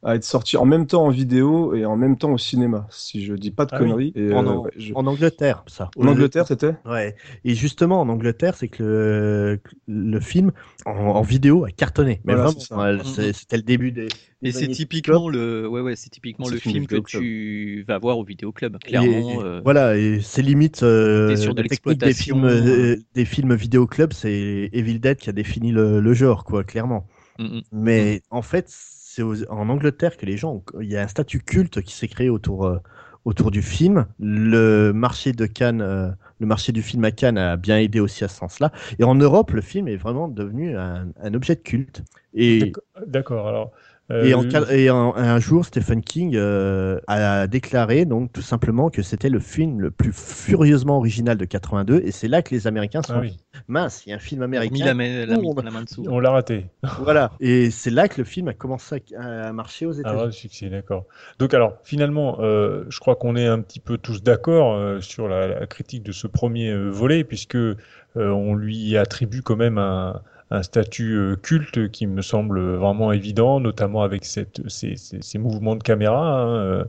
à être sorti en même temps en vidéo et en même temps au cinéma, si je dis pas de Ah oui. conneries. Et, En, euh, Ang- ouais, je- en Angleterre, ça. En Angleterre, c'était? Ouais. Et justement, en Angleterre, c'est que le, le film en, en vidéo a cartonné. Mais Voilà, c'était le début des. Et c'est typiquement le, ouais, ouais, c'est typiquement le film que tu vas voir au vidéoclub. Clairement. et- euh, Voilà, et c'est limite euh, T'es sur de la technique des films, euh, des films vidéoclub, c'est Evil Dead qui a défini le, le genre, quoi, clairement. mm, mm. Mais en fait, c'est en Angleterre que les gens, ont- il y a un statut culte qui s'est créé autour, euh, autour du film. Le marché de Cannes, euh, le marché du film à Cannes a bien aidé aussi à ce sens-là. Et en Europe, le film est vraiment devenu un, un objet de culte. Et, D'accord, alors. Et, en, euh, cal- et en- un jour, Stephen King euh, a déclaré donc tout simplement que c'était le film le plus furieusement original de 82. Et c'est là que les Américains se sont ah oui, mince, il y a un film Mis américain. la, main, la, on- la main dessous. on l'a raté. Voilà. Et c'est là que le film a commencé à, à marcher aux Un États-Unis. vrai succès, d'accord. Donc alors, finalement, euh, je crois qu'on est un petit peu tous d'accord euh, sur la, la critique de ce premier euh, volet, puisque euh, on lui attribue quand même un, un statut euh, culte qui me semble vraiment évident, notamment avec cette, ces, ces, ces mouvements de caméra, hein, euh,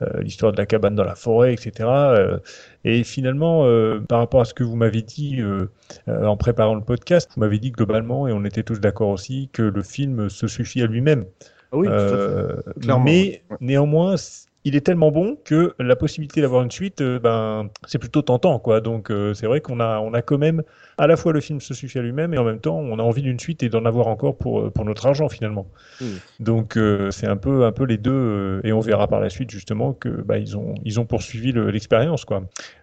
euh, l'histoire de la cabane dans la forêt, etc. et finalement, euh, par rapport à ce que vous m'avez dit euh, en préparant le podcast, vous m'avez dit globalement, et on était tous d'accord aussi, que le film se suffit à lui-même. Ah oui, tout à fait. Clairement, mais ouais. néanmoins, il est tellement bon que la possibilité d'avoir une suite, euh, ben, c'est plutôt tentant, quoi. Donc, euh, c'est vrai qu'on a, on a quand même à la fois le film se suffit à lui-même et en même temps, on a envie d'une suite et d'en avoir encore pour, euh, pour notre argent finalement. Mm. Donc, euh, c'est un peu, un peu les deux, et on verra par la suite justement que bah, ils ont, ils ont poursuivi le- l'expérience, quoi.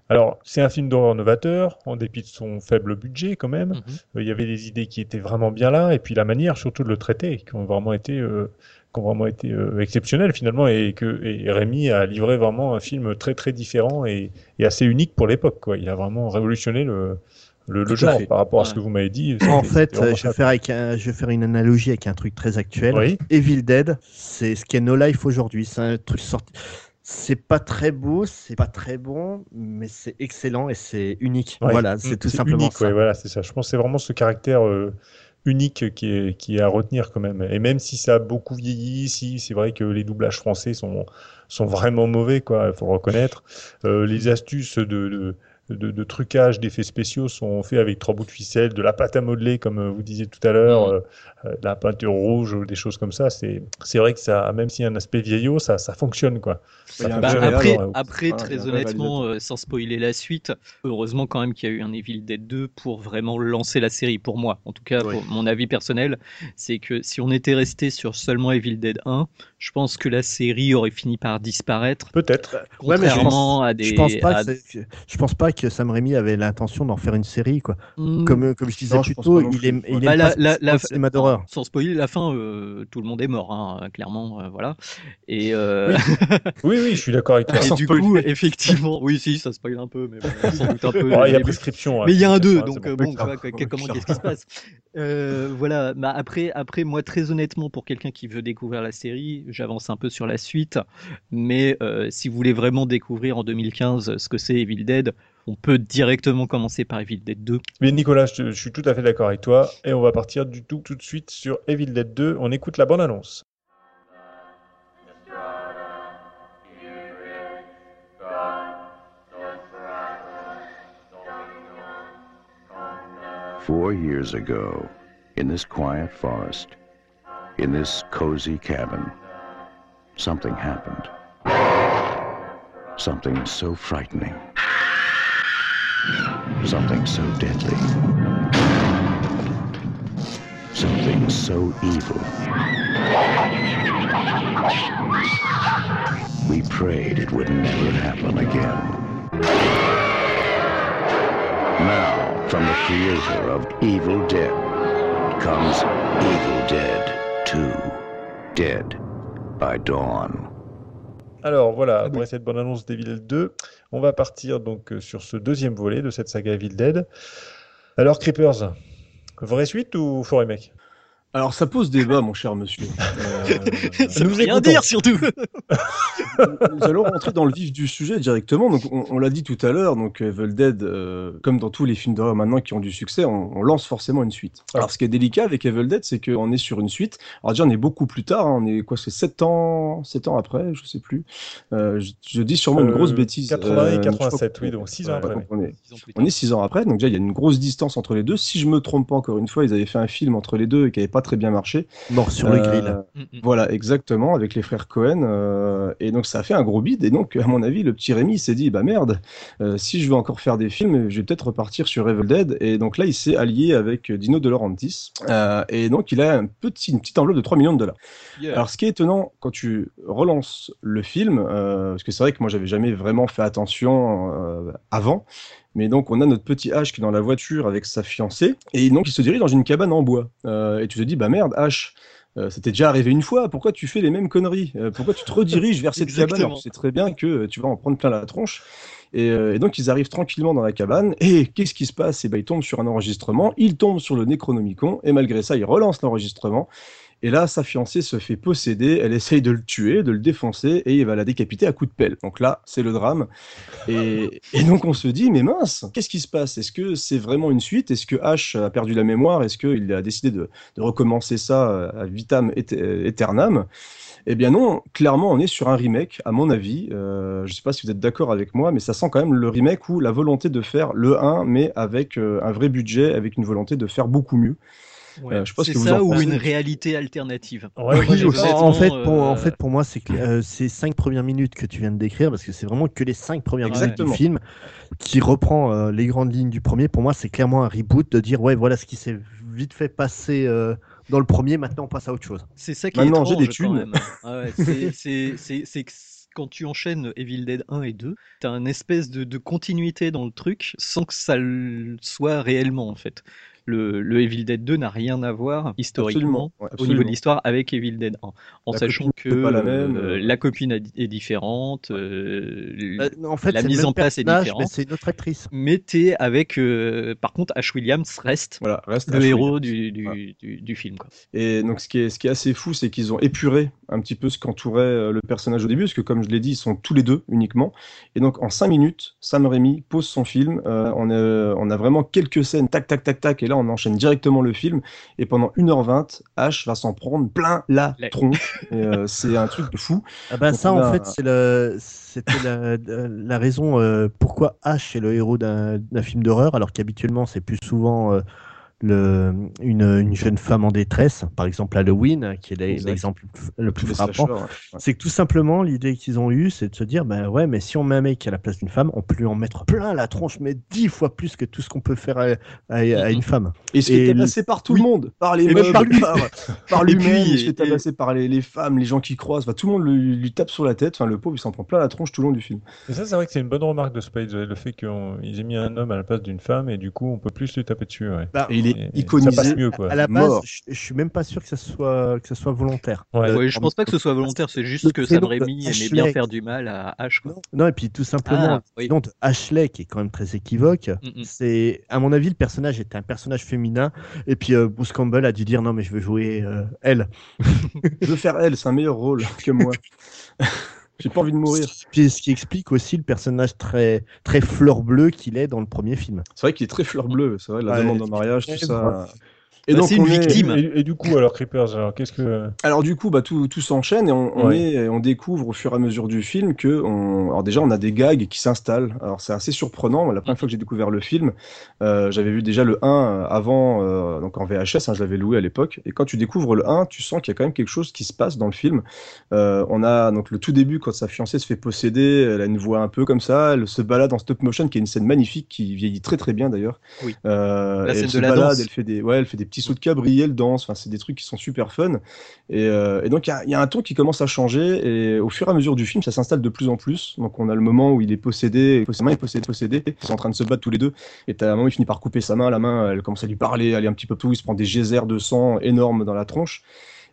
Alors, c'est un film d'horreur novateur, en dépit de son faible budget quand même. Euh, Il y avait des idées qui étaient vraiment bien là, et puis la manière surtout de le traiter, qui ont vraiment été, euh, qui ont vraiment été euh, exceptionnelles finalement, et que et Rémi a livré vraiment un film très très différent et, et assez unique pour l'époque. Quoi. Il a vraiment révolutionné le, le, genre par rapport à ce que vous m'avez dit. En fait, je vais, faire avec un- je vais faire une analogie avec un truc très actuel. Oui. Evil Dead, c'est ce qu'est No Life aujourd'hui. C'est un truc sorti. C'est pas très beau, c'est pas très bon, mais c'est excellent et c'est unique. Ouais. Voilà, c'est tout simplement unique, ça. ouais, voilà, c'est ça. Je pense que c'est vraiment ce caractère euh, unique qui est, à retenir quand même. Et même si ça a beaucoup vieilli, si c'est vrai que les doublages français sont, vraiment mauvais, quoi, faut reconnaître. Euh, les astuces de, de, de trucage d'effets spéciaux sont faits avec trois bouts de ficelle, de la pâte à modeler, comme euh, vous disiez tout à l'heure, euh, euh, de la peinture rouge ou des choses comme ça. C'est, c'est vrai que ça, même s'il y a un aspect vieillot, ça, ça fonctionne, quoi. Ça Bah, fonctionne après, très honnêtement, euh, sans spoiler la suite, heureusement quand même qu'il y a eu un Evil Dead 2 pour vraiment lancer la série. Pour moi, en tout cas, Oui. pour mon avis personnel, c'est que si on était resté sur seulement Evil Dead 1, je pense que la série aurait fini par disparaître. Peut-être. Ouais, mais je Contrairement pense, à des. je pense pas à- que, je pense pas que Sam Raimi avait l'intention d'en faire une série quoi. Hmm, Comme comme je disais Non, je plus pense tôt, il est il Bah, est la- pas la- la- le cinéma d'horreur. Sans spoiler, la fin, euh, tout le monde est mort, hein, clairement, euh, voilà. Et, euh, Oui, [laughs] oui, je suis d'accord avec toi. et du spoiler. coup, effectivement, oui, si, ça spoil un peu, mais bon, on s'en doute un peu. Bon, il y a prescription. Mais il y a un 2, c'est donc bon. euh, bon, quoi, comment, qu'est-ce qui se passe? Euh, Voilà, bah, après, après, moi, très honnêtement, pour quelqu'un qui veut découvrir la série, j'avance un peu sur la suite, mais euh, si vous voulez vraiment découvrir en 2015 ce que c'est Evil Dead, on peut directement commencer par Evil Dead 2. Mais Nicolas, je, je suis tout à fait d'accord avec toi. Et on va partir du tout, tout de suite sur Evil Dead 2. On écoute la bande-annonce. Four years ago, in this quiet forest, in this cozy cabin, something happened. Something so frightening. Something so deadly. Something so evil. We prayed it would never happen again. Now, from the creator of Evil Dead comes Evil Dead 2 Dead by Dawn. Alors voilà, après cette bande-annonce d'Evil Dead 2, on va partir donc euh, sur ce deuxième volet de cette saga Evil Dead. Alors Creepers, vraie suite ou faux remake? Alors ça pose débat, mon cher monsieur. [laughs] Euh, Ça nous veut rien écoutons. dire, surtout nous allons rentrer dans le vif du sujet directement. Donc, on, on l'a dit tout à l'heure, donc Evil Dead, euh, comme dans tous les films d'horreur maintenant qui ont du succès, on, on lance forcément une suite. Alors, ce qui est délicat avec Evil Dead, c'est qu'on est sur une suite. Alors déjà, on est beaucoup plus tard. hein, on est quoi C'est 7 ans, 7 ans après, je sais plus. Euh, je, je dis sûrement une Euh, grosse bêtise. 80 et Euh, je crois 87, qu'on- oui, donc six ans ouais, après, on est- Six ans plus on est tard. 6 ans après, donc déjà il y a une grosse distance entre les deux. Si je me trompe pas encore une fois, ils avaient fait un film entre les deux et qui n'avait pas très bien marché. Mort sur le Euh, grill. Mm, mm. Voilà, exactement, avec les frères Cohen. euh, et donc ça a fait un gros bide. Et donc, à mon avis, le petit Rémi s'est dit, bah merde, euh, si je veux encore faire des films, je vais peut-être repartir sur Evil Dead. Et donc là, il s'est allié avec Dino De Laurentiis. Euh, et donc, il a un petit, une petite enveloppe de 3 millions de dollars. Yeah. Alors, ce qui est étonnant quand tu relances le film, euh, parce que c'est vrai que moi, j'avais jamais vraiment fait attention euh, avant. Mais donc, on a notre petit H qui est dans la voiture avec sa fiancée. Et donc, il se dirige dans une cabane en bois. Euh, et tu te dis, bah merde, H. euh, C'était déjà arrivé une fois, pourquoi tu fais les mêmes conneries? Euh, Pourquoi tu te rediriges vers cette cabane? Alors sais très bien que tu vas en prendre plein la tronche et, euh, et donc ils arrivent tranquillement dans la cabane et qu'est-ce qui se passe? Et ben ils tombent sur un enregistrement, ils tombent sur le Necronomicon et malgré ça ils relancent l'enregistrement et là sa fiancée se fait posséder, elle essaye de le tuer, de le défoncer et il va la décapiter à coups de pelle. Donc là c'est le drame et, donc on se dit mais mince, qu'est-ce qui se passe? Est-ce que c'est vraiment une suite? Est-ce que H a perdu la mémoire? Est-ce qu'il a décidé de, recommencer ça euh, à vitam aet- aeternam? Eh bien non, clairement, on est sur un remake, à mon avis. Euh, je ne sais pas si vous êtes d'accord avec moi, mais ça sent quand même le remake ou la volonté de faire le 1, mais avec euh, un vrai budget, avec une volonté de faire beaucoup mieux. Ouais, euh, je sais pas ce c'est que vous ça en ou pensez. une réalité alternative? Ouais, Oui, j'ai- en- fait, pour, euh, en fait, pour moi, c'est que euh, ces cinq premières minutes que tu viens de décrire, parce que c'est vraiment que les cinq premières minutes du film qui reprend euh, les grandes lignes du premier. Pour moi, c'est clairement un reboot de dire ouais, voilà ce qui s'est vite fait passer euh, dans le premier. Maintenant, on passe à autre chose. C'est ça qui Maintenant, est j'ai étrange des quand thunes. même. Ah ouais, c'est- c'est- c'est c'est que c- quand tu enchaînes Evil Dead 1 et 2, t'as une espèce de, de continuité dans le truc sans que ça le soit réellement en fait. Le, le Evil Dead 2 n'a rien à voir historiquement Absolument, ouais, au niveau de l'histoire avec Evil Dead 1. En La sachant que copine n'est pas la même, euh, euh. la copine a- est différente, euh, en fait, la mise en place est différente. mais c'est une autre actrice. mais t'es avec, euh, par contre, Ash Williams reste Voilà, reste le Ash héros du, du, Voilà. du, du film. Quoi. Et donc, ce qui est, ce qui est assez fou, c'est qu'ils ont épuré un petit peu ce qu'entourait le personnage au début, parce que, comme je l'ai dit, ils sont tous les deux uniquement. Et donc, en cinq minutes, Sam Raimi pose son film. Euh, on, a, on a vraiment quelques scènes, tac, tac, tac, tac. Et là, là, on enchaîne directement le film et pendant 1h20, Ash va s'en prendre plein la tronche. Euh, c'est un truc de fou. Ah bah Donc, ça en a- fait c'est le c'était la, la raison euh, pourquoi Ash est le héros d'un d'un film d'horreur alors qu'habituellement c'est plus souvent euh, le, une, une jeune femme en détresse, par exemple Halloween, qui est l'exemple le plus frappant. slashers, ouais. Ouais. C'est que tout simplement, l'idée qu'ils ont eue, c'est de se dire, bah ouais, mais si on met un mec à la place d'une femme, on peut lui en mettre plein la tronche, mais dix fois plus que tout ce qu'on peut faire à, à- à une femme. Et il se fait Et tabasser par tout oui. le monde, par les Et meubles, par lui. par, [laughs] lui-même, se fait et- tabasser par les, les femmes, les gens qui croisent, enfin, tout le monde lui, lui tape sur la tête, enfin, le pauvre il s'en prend plein la tronche tout le long du film. Et ça, c'est vrai que c'est une bonne remarque de Spades, le fait qu'ils aient mis un homme à la place d'une femme et du coup, on peut plus lui taper dessus. Ouais. Bah, Et il est Et- et iconisé. Ça passe mieux, quoi. à la base, mort. je, je suis même pas sûr que ça soit, que ça soit volontaire. Ouais. Euh, Ouais, je pense pas que ce soit volontaire, c'est juste que Sam Raimi aimait Ashley. bien faire du mal à Ash. Quoi. Non, et puis tout simplement, Ah, oui. de Ashley, qui est quand même très équivoque, Mm, mm. c'est, à mon avis, le personnage était un personnage féminin, et puis euh, Bruce Campbell a dû dire non, mais je veux jouer euh, elle. [laughs] Je veux faire elle, c'est un meilleur rôle que moi. [laughs] J'ai pas envie de mourir. Puis ce qui explique aussi le personnage très, très fleur bleue qu'il est dans le premier film. C'est vrai qu'il est très fleur bleue, c'est vrai, la Ouais. demande en mariage, tout ça. Et Bah, donc, c'est une est- victime. Et, et du coup, alors Creepers, alors qu'est-ce que. Alors du coup, bah, tout, tout s'enchaîne et on, on Ouais. est, on découvre au fur et à mesure du film que, on, alors déjà, on a des gags qui s'installent. Alors c'est assez surprenant. La première fois que j'ai découvert le film, euh, j'avais vu déjà le 1 avant, euh, donc en VHS, hein, je l'avais loué à l'époque. Et quand tu découvres le 1, tu sens qu'il y a quand même quelque chose qui se passe dans le film. Euh, on a donc le tout début quand sa fiancée se fait posséder, elle a une voix un peu comme ça, elle se balade en stop motion, qui est une scène magnifique qui vieillit très très bien d'ailleurs. Oui. Euh, La scène elle de se la balade, danse. elle fait des, ouais, elle fait des petits sauts de cabri, elle danse. Enfin, c'est des trucs qui sont super fun. Et, euh, et donc il y a, un ton qui commence à changer et au fur et à mesure du film, ça s'installe de plus en plus. Donc on a le moment où il est possédé, est possédée, possédée, ils sont en train de se battre tous les deux. Et t'as un moment il finit par couper sa main, la main, elle commence à lui parler, elle est un petit peu tout, il se prend des geysers de sang énormes dans la tronche.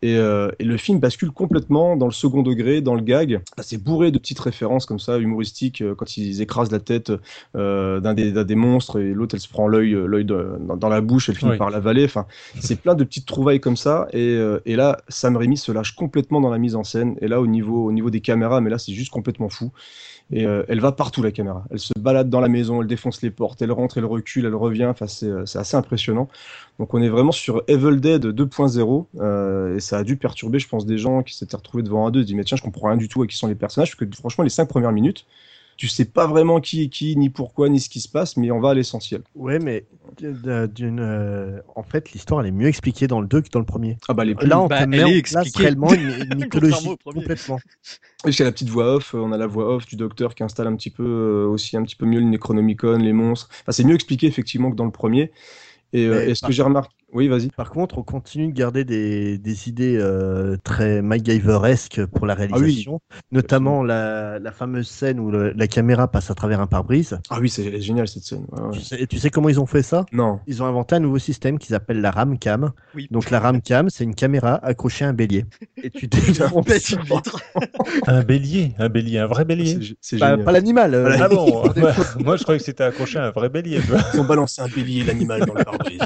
Et, euh, et le film bascule complètement dans le second degré, dans le gag. Ah, C'est bourré de petites références comme ça, humoristiques, euh, quand ils écrasent la tête euh, d'un des, monstres et l'autre elle se prend l'œil dans, dans la bouche, elle finit Oui. par l'avaler. Enfin, c'est plein de petites trouvailles comme ça. Et, euh, et là, Sam Raimi se lâche complètement dans la mise en scène. Et là, au niveau, au niveau des caméras, mais là, c'est juste complètement fou. Et euh, elle va partout, la caméra. Elle se balade dans la maison, elle défonce les portes, elle rentre, elle recule, elle revient. Enfin, c'est euh, assez impressionnant. Donc, on est vraiment sur Evil Dead 2.0. euh, et ça a dû perturber, je pense, des gens qui s'étaient retrouvés devant un 2. Ils se disent, mais tiens, je comprends rien du tout à qui sont les personnages. Parce que franchement, les cinq premières minutes, tu sais pas vraiment qui est qui, ni pourquoi, ni ce qui se passe, mais on va à l'essentiel. Ouais, mais d- d'une, euh, en fait, l'histoire elle est mieux expliquée dans le 2 que dans le premier. Ah bah les plus Là, on Bah, te met en place réellement une, une [laughs] mythologie complètement. Parce qu'il y a la petite voix off, euh, on a la voix off du docteur qui installe un petit peu euh, aussi un petit peu mieux le Necronomicon, les monstres. Enfin, c'est mieux expliqué effectivement que dans le premier. Et, euh, et ce que j'ai remarqué, oui, vas-y. Par contre, on continue de garder des, des idées euh, très MacGyveresques pour la réalisation, notamment la, la fameuse scène où le- la caméra passe à travers un pare-brise. Ah oui, c'est génial cette scène. Ouais, ouais. Tu, sais, tu sais comment ils ont fait ça? Non. Ils ont inventé un nouveau système qu'ils appellent la ramcam. Oui. Donc la ramcam, c'est une caméra accrochée à un bélier. Et tu défonces Pète une vitre. Un bélier, un bélier, un vrai bélier. C'est c'est pas, génial. pas l'animal. euh, Ah bon [laughs] ouais. Moi, je croyais que c'était accroché à un vrai bélier. Ils ont balancé un bélier, l'animal dans le pare-brise.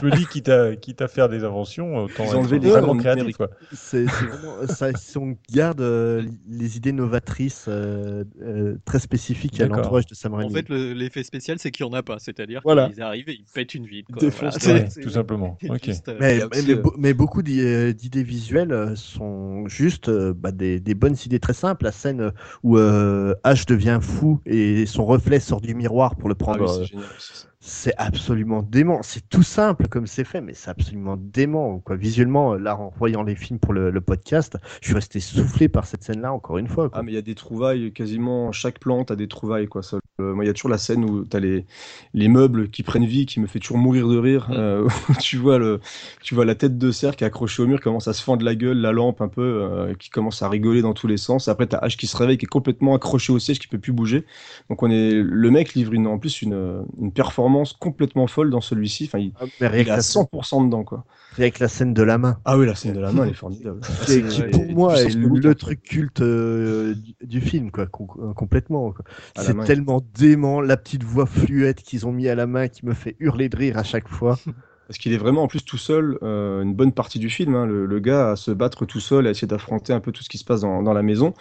Je me dis, quitte à, quitte à faire des inventions, autant Ils ont être vraiment créatif. C'est c'est vraiment ça. Si on garde euh, les idées novatrices euh, euh, très spécifiques à l'entourage de Sam En Raimi. fait, le- l'effet spécial, c'est qu'il n'y en a pas. C'est-à-dire Voilà. qu'ils arrivent et ils pètent une vitre. quoi. Voilà. Ouais, C'est- tout simplement. [laughs] juste, euh, Mais, euh, beaucoup d'i- d'idées visuelles sont juste bah, des, des bonnes idées très simples. La scène où euh, Ash devient fou et son reflet sort du miroir pour le Ah prendre. oui, euh, c'est absolument dément. C'est tout simple comme c'est fait, mais c'est absolument dément. Quoi. Visuellement, euh, là, en voyant les films pour le, podcast, je suis resté soufflé par cette scène-là encore une fois. Ah, mais il y a des trouvailles, quasiment chaque plante a des trouvailles. Quoi. Ça, moi, il y a toujours la scène où tu as les, les meubles qui prennent vie, qui me fait toujours mourir de rire. Mm. euh, [laughs] tu, vois le, tu vois la tête de cerf qui est accrochée au mur, qui commence à se fendre la gueule, la lampe un peu, euh, qui commence à rigoler dans tous les sens. Après, tu as H qui se réveille, qui est complètement accroché au siège, qui peut plus bouger. Donc, on est, le mec livre une, en plus une, une performance complètement folle dans celui-ci. Enfin, il, Ah, il est à la, 100% dedans. Quoi. Que la scène de la main. Ah oui, la scène de la main, elle est formidable. Qui, Ah, qui, c'est- pour et- et moi est le, truc culte euh, du, du film, quoi, com- euh, complètement. quoi. C'est main. tellement dément, la petite voix fluette qu'ils ont mis à la main qui me fait hurler de rire à chaque fois. [laughs] Parce qu'il est vraiment en plus tout seul euh, une bonne partie du film. hein. Le, le gars à se battre tout seul, à essayer d'affronter un peu tout ce qui se passe dans, dans la maison.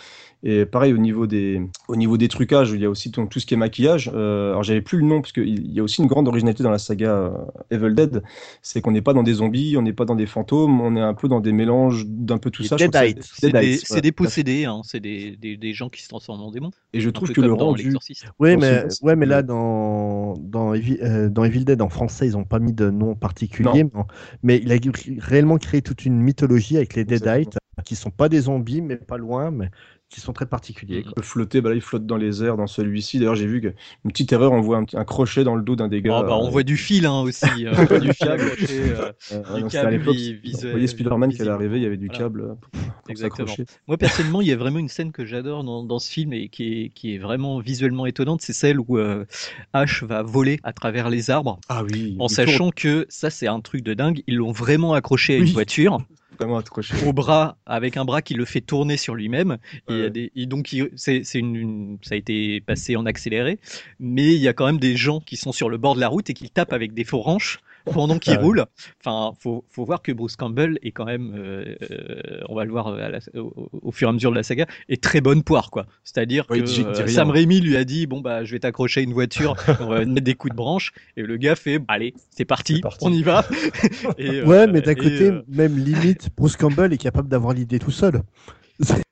Et pareil au niveau des, au niveau des trucages, il y a aussi donc, tout ce qui est maquillage. Euh, alors j'avais plus le nom parce qu'il y a aussi une grande originalité dans la saga euh, Evil Dead, c'est qu'on n'est pas dans des zombies, on n'est pas dans des fantômes, on est un peu dans des mélanges d'un peu tout Les ça. C'est des, c'est voilà, des possédés, hein, c'est des, des, des gens qui se transforment en démons. Et je trouve que le rendu. Oui, mais, ouais, mais là, dans, dans, Evil, euh, dans Evil Dead en français, ils n'ont pas mis de nom particulier. Mais, mais il a réellement créé toute une mythologie avec les Deadites, qui sont pas des zombies, mais pas loin, mais qui sont très particuliers. quoi. peut flotter, bah là il flotte dans les airs dans celui-ci. D'ailleurs j'ai vu que une petite erreur, on voit un, crochet dans le dos d'un des gars. Oh, bah, on euh, voit du fil hein, aussi. euh, on voit du fil accroché, [laughs] euh, euh, du à câble vous voyez Spider-Man qui allait visible. arriver, il y avait du Voilà. câble euh, pour, pour Exactement. s'accrocher. Moi personnellement, il y a vraiment une scène que j'adore dans, dans ce film et qui est, qui est vraiment visuellement étonnante, c'est celle où euh, Ash va voler à travers les arbres. Ah oui. En sachant que ça c'est un truc de dingue, ils l'ont vraiment accroché à Oui. une voiture, vraiment accroché. au bras, avec un bras qui le fait tourner sur lui-même. Et des, donc c'est, c'est une, une- ça a été passé en accéléré, mais il y a quand même des gens qui sont sur le bord de la route et qui tapent avec des faux ranches pendant qu'ils Ah oui. roulent. Enfin, faut, faut voir que Bruce Campbell est quand même, euh, euh, on va le voir à la- au, au fur et à mesure de la saga, est très bonne poire quoi. C'est-à-dire que euh. Sam Raimi lui a dit bon bah je vais t'accrocher à une voiture, [laughs] on va mettre des coups de branche, et le gars fait allez c'est parti, on y va. [laughs] Et, Ouais, euh, mais d'un côté, euh, même limite, Bruce Campbell est capable d'avoir l'idée tout seul.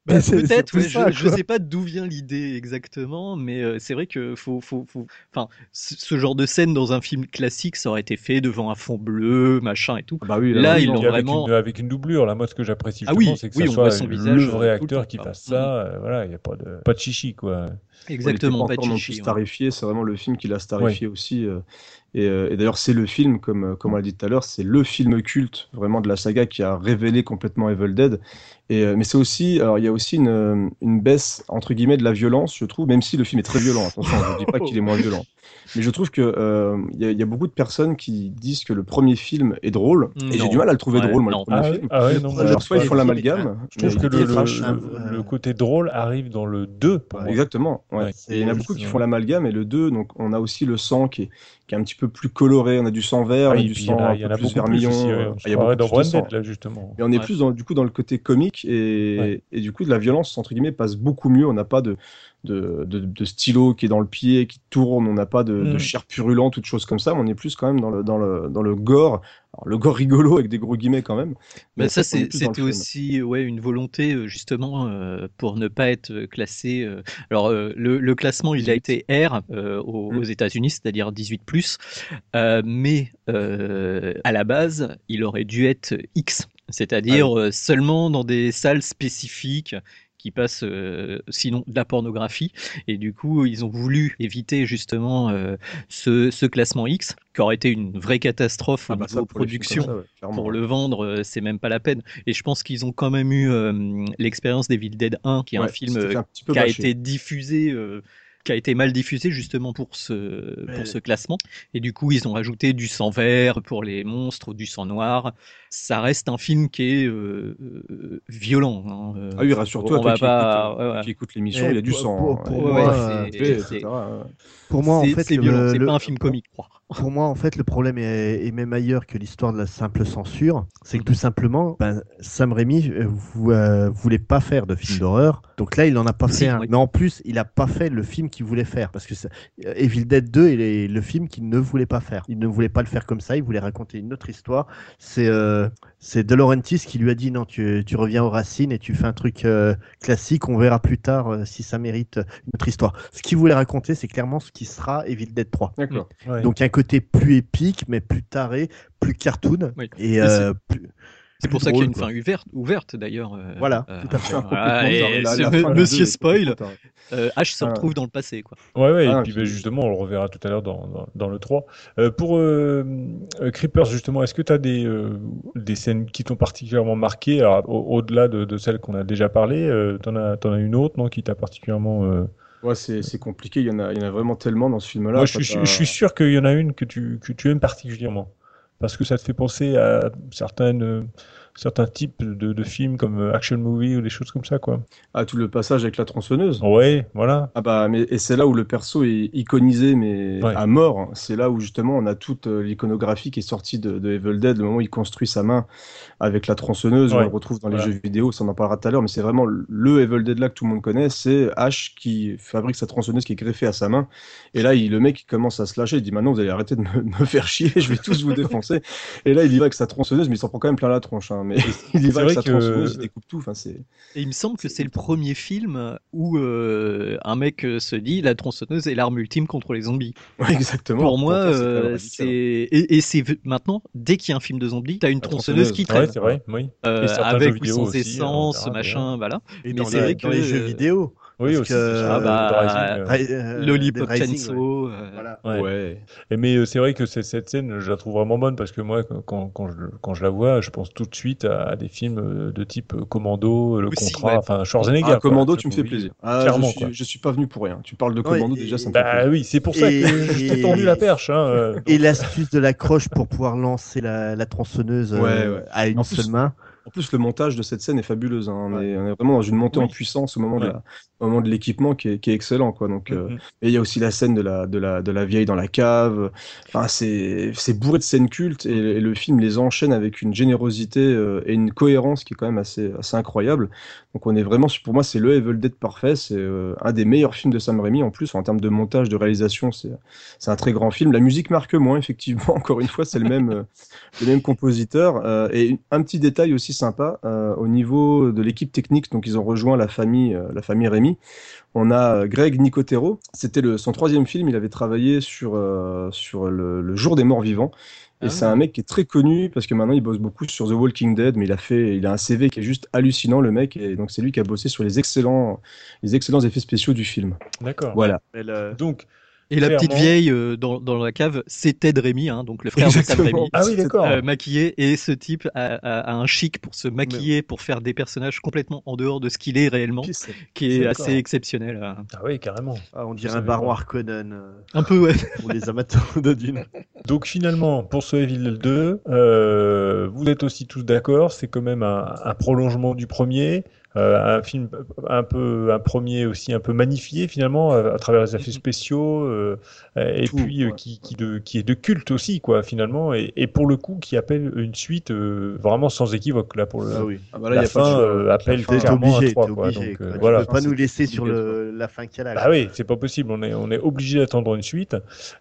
Bah, Peut-être, ouais, ça, je, je quoi. sais pas d'où vient l'idée exactement, mais euh, c'est vrai que faut, faut, faut, enfin, ce ce genre de scène dans un film classique, ça aurait été fait devant un fond bleu, machin et tout. Ah bah oui, Là, oui, ils l'ont vraiment- une, avec une doublure, là, moi, ce que j'apprécie Ah oui, c'est que oui, ça on soit son le visage, vrai euh, le acteur qui fasse ça. euh, voilà, il n'y a pas de, pas de chichi, quoi. Exactement, pas encore non ouais. starifié, c'est vraiment le film qui l'a starifié aussi. euh, et euh, et d'ailleurs, c'est le film, comme, euh, comme on l'a dit tout à l'heure, c'est le film culte vraiment de la saga qui a révélé complètement Evil Dead. Et, euh, mais c'est aussi, alors il y a aussi une, euh, une baisse entre guillemets de la violence, je trouve, même si le film est très violent. Attention, je ne dis pas qu'il est moins violent. [laughs] Mais je trouve que euh, il y, a- il y a beaucoup de personnes qui disent que le premier film est drôle, et j'ai du mal à le trouver Ouais, drôle, moi, non. le premier Ah, film. ah ouais, non, Alors, soit ils font l'amalgame, je trouve que le, hein. le côté drôle arrive dans le 2, pour moi. Exactement. Ouais. Ouais. Et il y en a beaucoup qui font l'amalgame et le 2, donc on a aussi le sang qui est, qui est un petit peu plus coloré. On a du sang vert, Ah, on a et du sang a, un il y en peu a plus vermillon. il y a beaucoup dans plus de là, justement. Et on est plus dans, du coup dans le côté comique et, Ouais. et du coup de la violence entre guillemets passe beaucoup mieux. On n'a pas de, de, de, de stylo qui est dans le pied, qui tourne, on n'a pas de, de Mm. chair purulente, toutes choses comme ça. Mais on est plus quand même dans le, dans le, dans le gore. Alors, le gore rigolo avec des gros guillemets quand même. Mais en ça, plus c'était aussi ouais, une volonté euh, justement euh, pour ne pas être euh, classé. euh, Alors euh, le, le classement, il a 18. été R aux, Mm. aux États-Unis, c'est-à-dire 18+. Euh, mais à la base, il aurait dû être X, c'est-à-dire Ah seulement dans des salles spécifiques qui passent euh, sinon de la pornographie et du coup ils ont voulu éviter justement euh, ce, ce classement X qui aurait été une vraie catastrophe Ah bah production ça, ouais, pour le vendre, euh, c'est même pas la peine. Et je pense qu'ils ont quand même eu l'expérience d'Evil Dead 1, qui est un film un qui a été diffusé, qui a été mal diffusé justement pour ce, pour ce classement. Et du coup, ils ont rajouté du sang vert pour les monstres, du sang noir. Ça reste un film qui est euh, euh, violent. hein, euh, Ah oui, rassure-toi, on toi va qui, pas- écoute, ouais, ouais. qui écoute l'émission, Et il y a du sang. pour- moi, en fait, c'est le- violent, c'est le- pas un film comique, quoi. Pour moi, en fait, le problème est, est même ailleurs que l'histoire de la simple censure. C'est que Mhm. tout simplement, ben, Sam Raimi vou- euh, voulait pas faire de film d'horreur. Donc là, il en a pas fait un. oui. Mais en plus, il a pas fait le film qu'il voulait faire. Parce que Evil Dead 2 est le film qu'il ne voulait pas faire. Il ne voulait pas le faire comme ça. Il voulait raconter une autre histoire. C'est euh, c'est De Laurentiis qui lui a dit non, tu, tu reviens aux racines et tu fais un truc euh, classique. On verra plus tard euh, si ça mérite une autre histoire. Ce qu'il voulait raconter, c'est clairement ce qui sera Evil Dead 3. D'accord. Ouais. Donc un côté plus épique, mais plus taré, plus cartoon. Oui. Et Et euh, plus... C'est pour ça qu'il y a une quoi. fin ouverte, ouverte d'ailleurs. euh, Voilà, euh, tout à fait. Ah, voilà, complètement, et genre, la- ce la me- fin du Monsieur Spoil, euh, H se Ah. retrouve dans le passé, quoi. Ouais, ouais, Ah, et puis puis- bah, justement, on le reverra tout à l'heure dans, dans, dans le 3. Euh, pour euh, euh, Creepers, justement, est-ce que tu as des, euh, des scènes qui t'ont particulièrement marqué? Au- au-delà de, de celles qu'on a déjà parlé, euh, t'en as, t'en as une autre, non, qui t'a particulièrement. euh, Ouais, c'est c'est compliqué, il y, en a, il y en a vraiment tellement dans ce film-là. Moi, je je suis sûr qu'il y en a une que tu, que tu aimes particulièrement. Parce que ça te fait penser à certaines, euh, certains types de, de films comme euh, action movie ou des choses comme ça, quoi. Ah, tout le passage avec la tronçonneuse? Ouais, voilà. Ah bah, mais, et c'est là où le perso est iconisé, mais Ouais. à mort. C'est là où justement on a toute euh, l'iconographie qui est sortie de, de Evil Dead, le moment où il construit sa main avec la tronçonneuse, Ouais. on le retrouve dans les Voilà. jeux vidéo, ça on en parlera tout à l'heure, mais c'est vraiment le Evil Dead là que tout le monde connaît, c'est Ash qui fabrique sa tronçonneuse qui est greffée à sa main. Et là, il, le mec il commence à se lâcher, il dit maintenant vous allez arrêter de me, de [laughs] me faire chier, je vais tous vous défoncer. Et là, il y va avec sa tronçonneuse, mais il s'en prend quand même plein la tronche. hein. Mais [laughs] il y va avec vrai sa que- il découpe tout. Enfin, c'est... Et il me semble que c'est le premier film où euh, un mec euh, se dit la tronçonneuse est l'arme ultime contre les zombies. Ouais, exactement. Pour moi, euh, radical. c'est et, et c'est maintenant dès qu'il y a un film de zombies, t'as une tronçonneuse tronçonneuse. qui Ouais, traîne c'est vrai, oui. euh, avec ou sans aussi, essence, machin, voilà. Et Mais dans, c'est les, vrai dans que- les jeux vidéo. Oui, Parce aussi. que- Ah bah, Rising, euh, Lollipop Chainsaw. ouais. euh, Voilà. ouais. Ouais. Et mais euh, c'est vrai que cette, scène, je la trouve vraiment bonne parce que moi, quand, quand, je, quand je la vois, je pense tout de suite à, des films de type Commando, Le Aussi, Contrat, ouais. enfin Schwarzenegger. Ah, quoi. Commando, tu me fais plaisir. Ah, Clairement, je, suis, quoi. je suis pas venu pour rien. Tu parles de Commando, déjà, ça me Bah oui, c'est pour ça que je t'ai tendu la perche. Hein, Et l'astuce de l'accroche pour pouvoir lancer la, la tronçonneuse Ouais, ouais. à une En plus, seule main. En plus, le montage de cette scène est fabuleux. hein. On, est, on est vraiment dans une montée en puissance au moment de Ouais. l'équipement qui est, qui est excellent. Quoi. Donc, euh, Mhm. et il y a aussi la scène de la, de la, de la vieille dans la cave. Enfin, c'est c'est bourré de scènes cultes et, et le film les enchaîne avec une générosité euh, et une cohérence qui est quand même assez, assez incroyable. Donc, on est vraiment, pour moi, c'est le Evil Dead parfait. C'est euh, un des meilleurs films de Sam Raimi. En plus, en termes de montage, de réalisation, c'est un très grand film. La musique marque moins, effectivement. [laughs] Encore une fois, c'est le même, euh, le même compositeur. Euh, et un petit détail aussi sympa, au niveau de l'équipe technique, donc ils ont rejoint la famille, la famille Rémy. On a Greg Nicotero, c'était son troisième film, il avait travaillé sur, sur le Jour des Morts Vivants. Et Ah. c'est un mec qui est très connu parce que maintenant il bosse beaucoup sur The Walking Dead, mais il a fait, il a un CV qui est juste hallucinant le mec, et donc c'est lui qui a bossé sur les excellents, les excellents effets spéciaux du film. D'accord. Voilà. Mais le- Donc, Et la petite vieille euh, dans, dans la cave, c'était de Rémi, hein, donc le frère de Sam. Rémi. ah oui, d'accord. euh, maquillé et ce type a, a- a un chic pour se maquiller pour faire des personnages complètement en dehors de ce qu'il est réellement qui est assez exceptionnel euh. Ah oui, carrément. ah, on dirait un pas. Harkonnen euh, un peu ouais [laughs] pour les amateurs de Dune. Donc finalement, pour ce Evil 2, euh, vous êtes aussi tous d'accord, c'est quand même un, un prolongement du premier, un film un peu, un premier aussi un peu magnifié finalement à, à travers les effets spéciaux, euh, et Tout, puis euh, ouais. qui, qui, de, qui est de culte aussi quoi finalement, et, et pour le coup qui appelle une suite euh, vraiment sans équivoque là pour le. Ah oui. Ah bah là, la y a pas de fin euh, appelle La fin, clairement obligé, un t'es 3 quoi. obligé. Donc, quoi. euh, Tu voilà. peux pas C'est nous laisser sur le, la fin qu'il y a là. Bah oui, c'est pas possible. On est, on est obligé d'attendre une suite.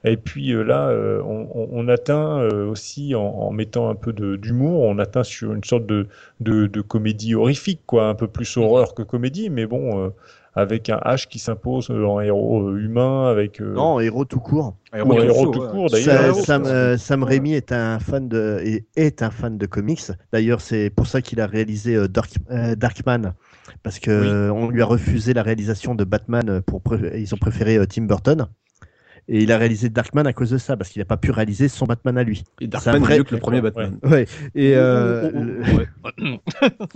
Et puis euh, là, euh, on, on- on atteint euh, aussi en, en mettant un peu d'humour, on atteint sur une sorte de, de, de comédie horrifique, quoi, un peu plus horreur que comédie, mais bon, euh, avec un H qui s'impose euh, en héros euh, humain, avec euh, Non, héros tout court. Héros tout court, d'ailleurs. Sam, euh, Sam Raimi est un fan de est, est un fan de comics. D'ailleurs, c'est pour ça qu'il a réalisé euh, Dark, euh, Darkman parce que Oui. on lui a refusé la réalisation de Batman pour pré- ils ont préféré euh, Tim Burton. Et il a réalisé Darkman à cause de ça, parce qu'il n'a pas pu réaliser son Batman à lui. Et C'est Darkman un vrai- est mieux que le premier Batman. Ouais. Et, euh, Oh, oh, le- oh,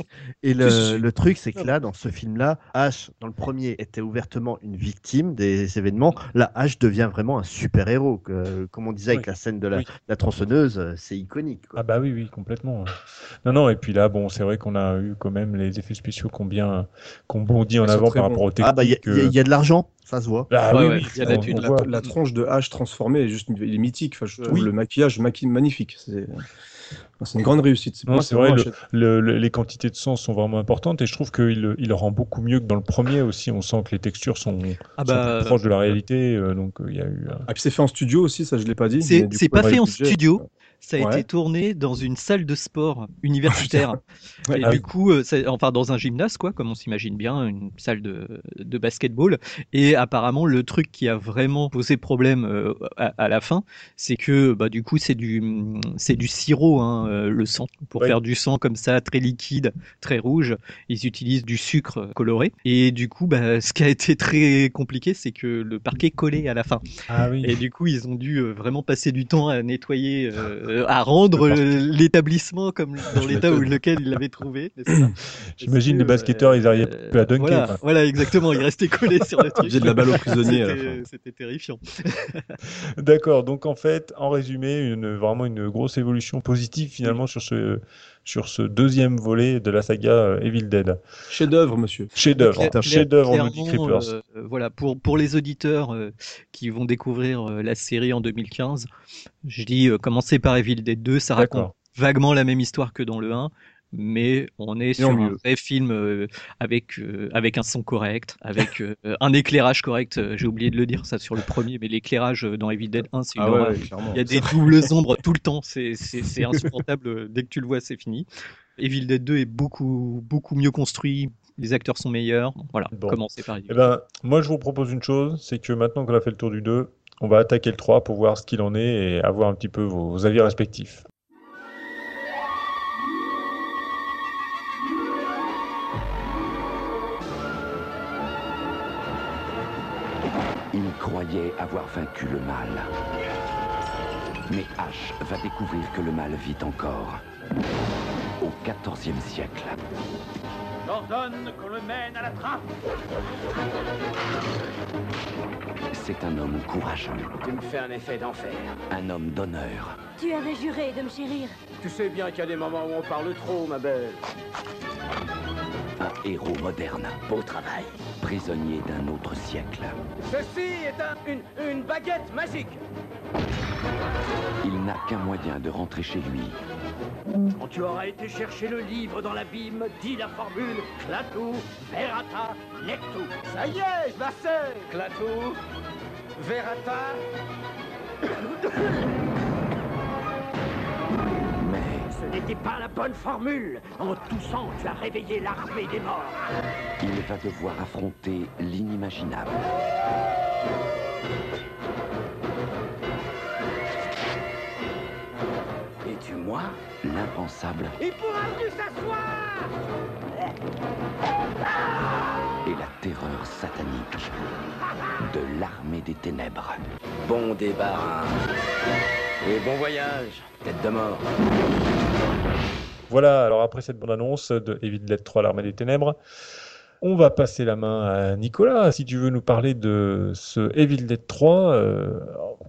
et [laughs] truc, c'est que là, dans ce film-là, Ash, dans le premier, était ouvertement une victime des événements. Là, Ash devient vraiment un super-héros. que- Comme on disait avec Oui. la scène de la, Oui. la tronçonneuse, euh, c'est iconique. quoi. Ah bah oui, oui, complètement. Non, non, et puis là, bon, c'est vrai qu'on a eu quand même les effets spéciaux qui ont bien, qui ont bondi en avant par rapport aux techniques. Ah bah, y, y il y a de l'argent, ça se voit. Ah Ouais, oui, ouais, oui, il y a de la on- thune, on là. voit. La tronche de H transformée est juste il est mythique. Enfin, je trouve Oui. le maquillage maqui- magnifique. C'est une grande réussite. C'est- Non, vrai, Le- le- les quantités de sang sont vraiment importantes et je trouve qu'il il le rend beaucoup mieux que dans le premier aussi. On sent que les textures sont, Ah sont bah, plus proches de la réalité. euh, donc euh, il y a eu. euh, Ah, puis c'est fait en studio aussi, ça je l'ai pas dit. C'est- pas fait en studio. Ça a Ouais. été tourné dans une salle de sport universitaire. [laughs] Ouais, et ah du coup, euh, c'est- enfin dans un gymnase, quoi, comme on s'imagine bien, une salle de, de basketball. Et apparemment, le truc qui a vraiment posé problème euh, à, à la fin, c'est que bah, du coup, c'est du, c'est du sirop, hein, euh, le sang. Pour faire du sang comme ça, très liquide, très rouge, ils utilisent du sucre coloré. Et du coup, bah, [laughs] ce qui a été très compliqué, c'est que le parquet collait à la fin. Ah oui. Et du coup, ils ont dû euh, vraiment passer du temps à nettoyer euh, euh, à rendre euh, l'établissement comme [laughs] dans l'état où lequel il l'avait trouvé. [laughs] J'imagine les basketteurs, ils arrivaient euh, plus à dunker. Voilà, quoi. voilà, exactement. Ils restaient collés sur le [laughs] truc. faisaient de la balle aux prisonniers, C'était- terrifiant. D'accord, donc en fait, en résumé, une, vraiment une grosse évolution positive finalement sur ce, sur ce deuxième volet de la saga euh, Evil Dead. Chef-d'œuvre, monsieur. Chef-d'œuvre, Claire- chef-d'œuvre, nous dit Creepers. euh, voilà, pour, pour les auditeurs euh, qui vont découvrir euh, la série en 2015, je dis euh, commencez par Evil Dead 2, ça raconte vaguement la même histoire que dans le 1, mais on est sur un vrai film euh, avec, euh, avec un son correct, avec euh, [laughs] un éclairage correct. J'ai oublié de le dire ça sur le premier, mais l'éclairage dans Evil Dead 1, c'est une Ah ouais. Il y a des doubles [laughs] ombres tout le temps, c'est insupportable. Dès que tu le vois, c'est fini. Evil Dead 2 est beaucoup, beaucoup mieux construit, les acteurs sont meilleurs. Voilà, Bon. commencez par Evil Eh ben, moi, je vous propose une chose, c'est que maintenant qu'on a fait le tour du 2, on va attaquer le 3 pour voir ce qu'il en est et avoir un petit peu vos avis respectifs. Il croyait avoir vaincu le mal. Mais Ash va découvrir que le mal vit encore. Au XIVe siècle. J'ordonne qu'on le mène à la trappe. C'est un homme courageux, Tu me fais un effet d'enfer. un homme d'honneur, Tu avais juré de me chérir. Tu sais bien qu'il y a des moments où on parle trop, ma belle. Un héros moderne, Beau travail. prisonnier d'un autre siècle. Ceci est un, une, une baguette magique. Il n'a qu'un moyen de rentrer chez lui, Quand tu auras été chercher le livre dans l'abîme, dis la formule Clatou, Verata, Nectou. Ça y est, je la sais. Clatou, Verata. N'était pas la bonne formule. En toussant, tu as réveillé l'armée des morts. il va devoir affronter l'inimaginable. Et tu, moi L'impensable? Il pourra plus s'asseoir et la terreur satanique de l'armée des ténèbres. Bon débarras. Et bon voyage, tête de mort. Voilà, alors après cette bande-annonce de Evil Dead 3, l'armée des ténèbres, on va passer la main à Nicolas, si tu veux nous parler de ce Evil Dead 3, euh,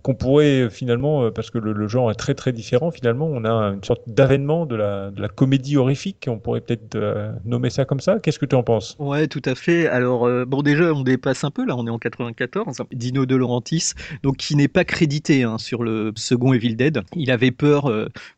qu'on pourrait finalement, euh, parce que le, genre est très très différent, finalement, on a une sorte d'avènement de la, comédie horrifique, on pourrait peut-être euh, nommer ça comme ça. Qu'est-ce que tu en penses? Ouais, tout à fait. Alors, bon, déjà, on dépasse un peu, là, on est en 94. Dino De Laurentiis, donc qui n'est pas crédité hein, sur le second Evil Dead. Il avait peur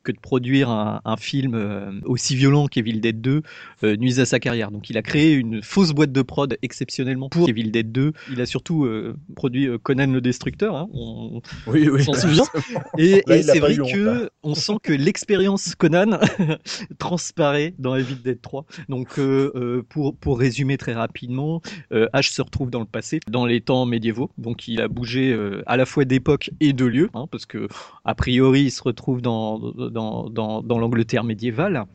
que de produire un, film aussi violent qu'Evil Dead 2 euh, nuise à sa carrière. Donc, il a créé une boîte de prod exceptionnellement pour Evil Dead 2. Il a surtout euh, produit euh, Conan le Destructeur. hein. On, Oui, oui. s'en souvient. [laughs] Et, c'est vrai honte, hein. que on sent que l'expérience Conan [laughs] transparaît dans Evil Dead 3. Donc, euh, pour, pour résumer très rapidement, Ash se retrouve dans le passé, dans les temps médiévaux. Donc, il a bougé à la fois d'époque et de lieu, hein, parce que a priori, il se retrouve dans, dans, dans, dans l'Angleterre médiévale.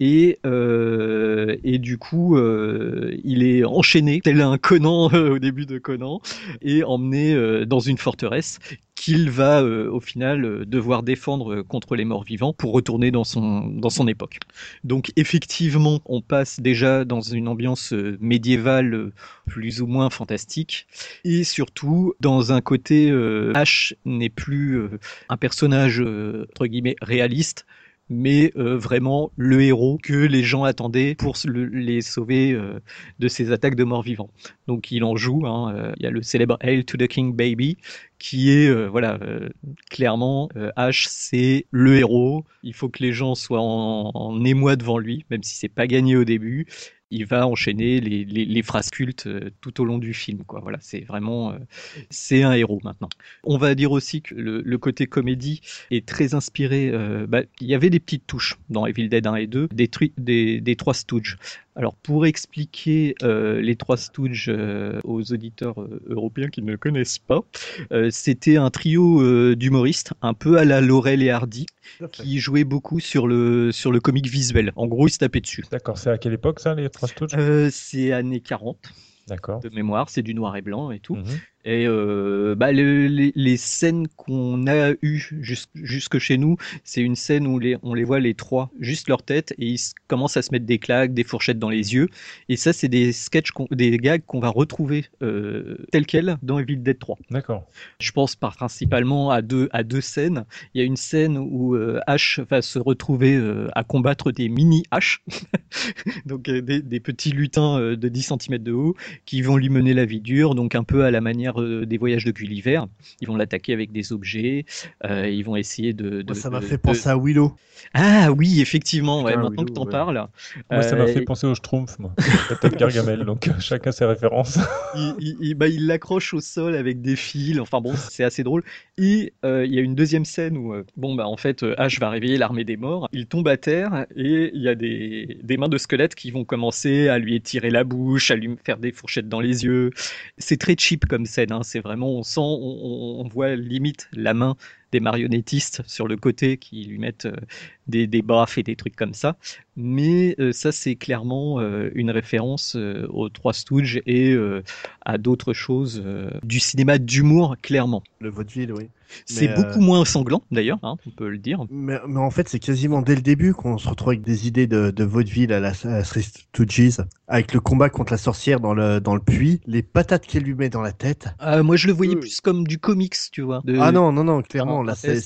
Et, euh, et du coup, euh, il est enchaîné, tel un Conan [laughs] euh, au début de Conan, et emmené euh, dans une forteresse qu'il va euh, au final devoir défendre contre les morts vivants pour retourner dans son, dans son époque. Donc effectivement, on passe déjà dans une ambiance médiévale plus ou moins fantastique, et surtout dans un côté Ash n'est plus un personnage entre guillemets réaliste, mais euh, vraiment le héros que les gens attendaient pour les sauver euh, de ces attaques de morts vivants. Donc il en joue. hein, euh, Il y a le célèbre Hail to the King Baby qui est euh, voilà euh, clairement euh, Ash c'est le héros. Il faut que les gens soient en, en émoi devant lui, même si c'est pas gagné au début. Il va enchaîner les, les, phrases cultes euh, tout au long du film. Quoi. Voilà, c'est vraiment euh, c'est un héros maintenant. On va dire aussi que le, le côté comédie est très inspiré. euh, bah, il y avait des petites touches dans Evil Dead 1 et 2, des, des, des trois Stooges. Alors pour expliquer euh, les trois Stooges euh, aux auditeurs euh, européens qui ne le connaissent pas, euh, c'était un trio euh, d'humoristes un peu à la Laurel et Hardy qui jouait beaucoup sur le sur le comique visuel. En gros, ils se tapaient dessus. D'accord, c'est à quelle époque ça, les trois Stooges? Euh, c'est années 40 D'accord. de mémoire, c'est du noir et blanc et tout. Mhm. Et euh, bah, le- les, les scènes qu'on a eues jus- jusque chez nous, c'est une scène où les, on les voit les trois, juste leur tête, et ils commencent à se mettre des claques, des fourchettes dans les yeux. Et ça, c'est des sketchs, des gags qu'on va retrouver euh, tels quels dans Evil Dead 3. D'accord. Je pense par principalement à deux, à deux scènes. Il y a une scène où euh, Ash va se retrouver euh, à combattre des mini H, [laughs] donc euh, des, des petits lutins de 10 cm de haut qui vont lui mener la vie dure, donc un peu à la manière euh, des voyages de Gulliver. Ils vont l'attaquer avec des objets, euh, ils vont essayer de. de- Moi, ça m'a fait de- penser à Willow. Ah oui, effectivement, ouais, Putain, maintenant que t'en ouais. parles. Moi, ça m'a euh, fait penser au Schtroumpf, moi. La tête Gargamel, [laughs] donc chacun ses références. [laughs] il, bah, il l'accroche au sol avec des fils. Enfin bon, c'est assez drôle. Et euh, il y a une deuxième scène où, bon, bah en fait, Ash va réveiller l'armée des morts. Il tombe à terre et il y a des, des mains de squelette qui vont commencer à lui étirer la bouche, à lui faire des fourchettes dans les yeux. C'est très cheap comme scène. Hein. C'est vraiment, on sent, on, voit limite la main des marionnettistes sur le côté qui lui mettent euh, des, des baffes et des trucs comme ça. Mais euh, ça, c'est clairement euh, une référence aux Trois Stooges et à d'autres choses du cinéma d'humour, clairement. Le vaudeville, oui. C'est beaucoup euh, moins sanglant, d'ailleurs, hein, on peut le dire. Mais, mais en fait, c'est quasiment dès le début qu'on se retrouve avec des idées de, de vaudeville à la, Three Stooges, avec le combat contre la sorcière dans le, dans le puits, les patates qu'elle lui met dans la tête. Euh, moi, je le voyais plus comme du comics, tu vois. de- Ah non, non, non, clairement, là, c'est-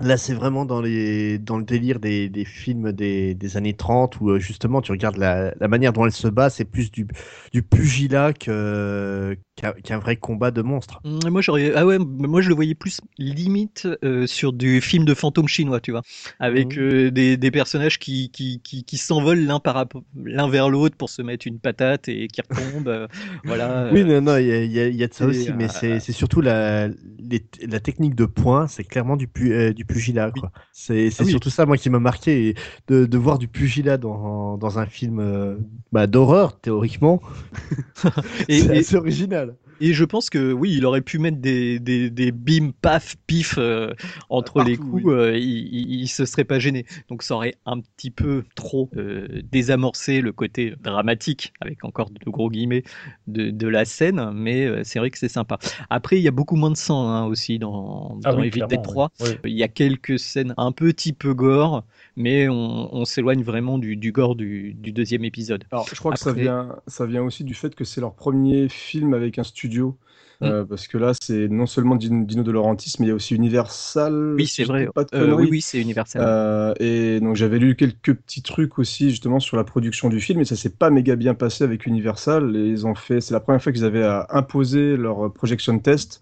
là, c'est vraiment dans, les, dans le délire des, des films des, des années 30 où, euh, justement, tu regardes la, la manière dont elle se bat, c'est plus du, du pugilat que, qu'un, vrai combat de monstres. Mm, Moi, j'aurais, ah ouais, moi je le voyais plus limite euh, sur du film de fantôme chinois, tu vois, avec Mhm. euh, des, des personnages qui, qui, qui, qui s'envolent l'un par l'un vers l'autre pour se mettre une patate et qui retombent, euh, [laughs] voilà. Oui, non, non, il y a, y a- y a de ça aussi, mais c'est c'est surtout la, les- la technique de poing, c'est clairement du, pu- du pugilat. quoi. C'est c'est Ah oui. surtout ça, moi, qui m'a marqué, et de, de voir du pugilat dans, dans un film bah, d'horreur, théoriquement. [laughs] Et- c'est original. Et je pense que oui, il aurait pu mettre des, des, des bim, paf, pif euh, entre les coups, euh, il, il, il se serait pas gêné. Donc ça aurait un petit peu trop euh, désamorcé le côté dramatique, avec encore de gros guillemets, de, de la scène, mais euh, c'est vrai que c'est sympa. Après, il y a beaucoup moins de sang hein, aussi dans, Ah dans oui, Evil Dead clairement, 3. oui. Oui. Il y a quelques scènes un petit peu gore, mais on, on s'éloigne vraiment du, du gore du, du deuxième épisode. Alors, je crois que ça vient, ça vient aussi du fait que c'est leur premier film avec un studio. Mm. Euh, parce que là, c'est non seulement Dino, De Laurentiis, mais il y a aussi Universal. Oui, c'est vrai. dis Pas de Euh, oui, c'est Universal. Euh, et donc j'avais lu quelques petits trucs aussi justement sur la production du film, et ça s'est pas méga bien passé avec Universal. Et ils ont fait, c'est la première fois qu'ils avaient à imposer leur projection test.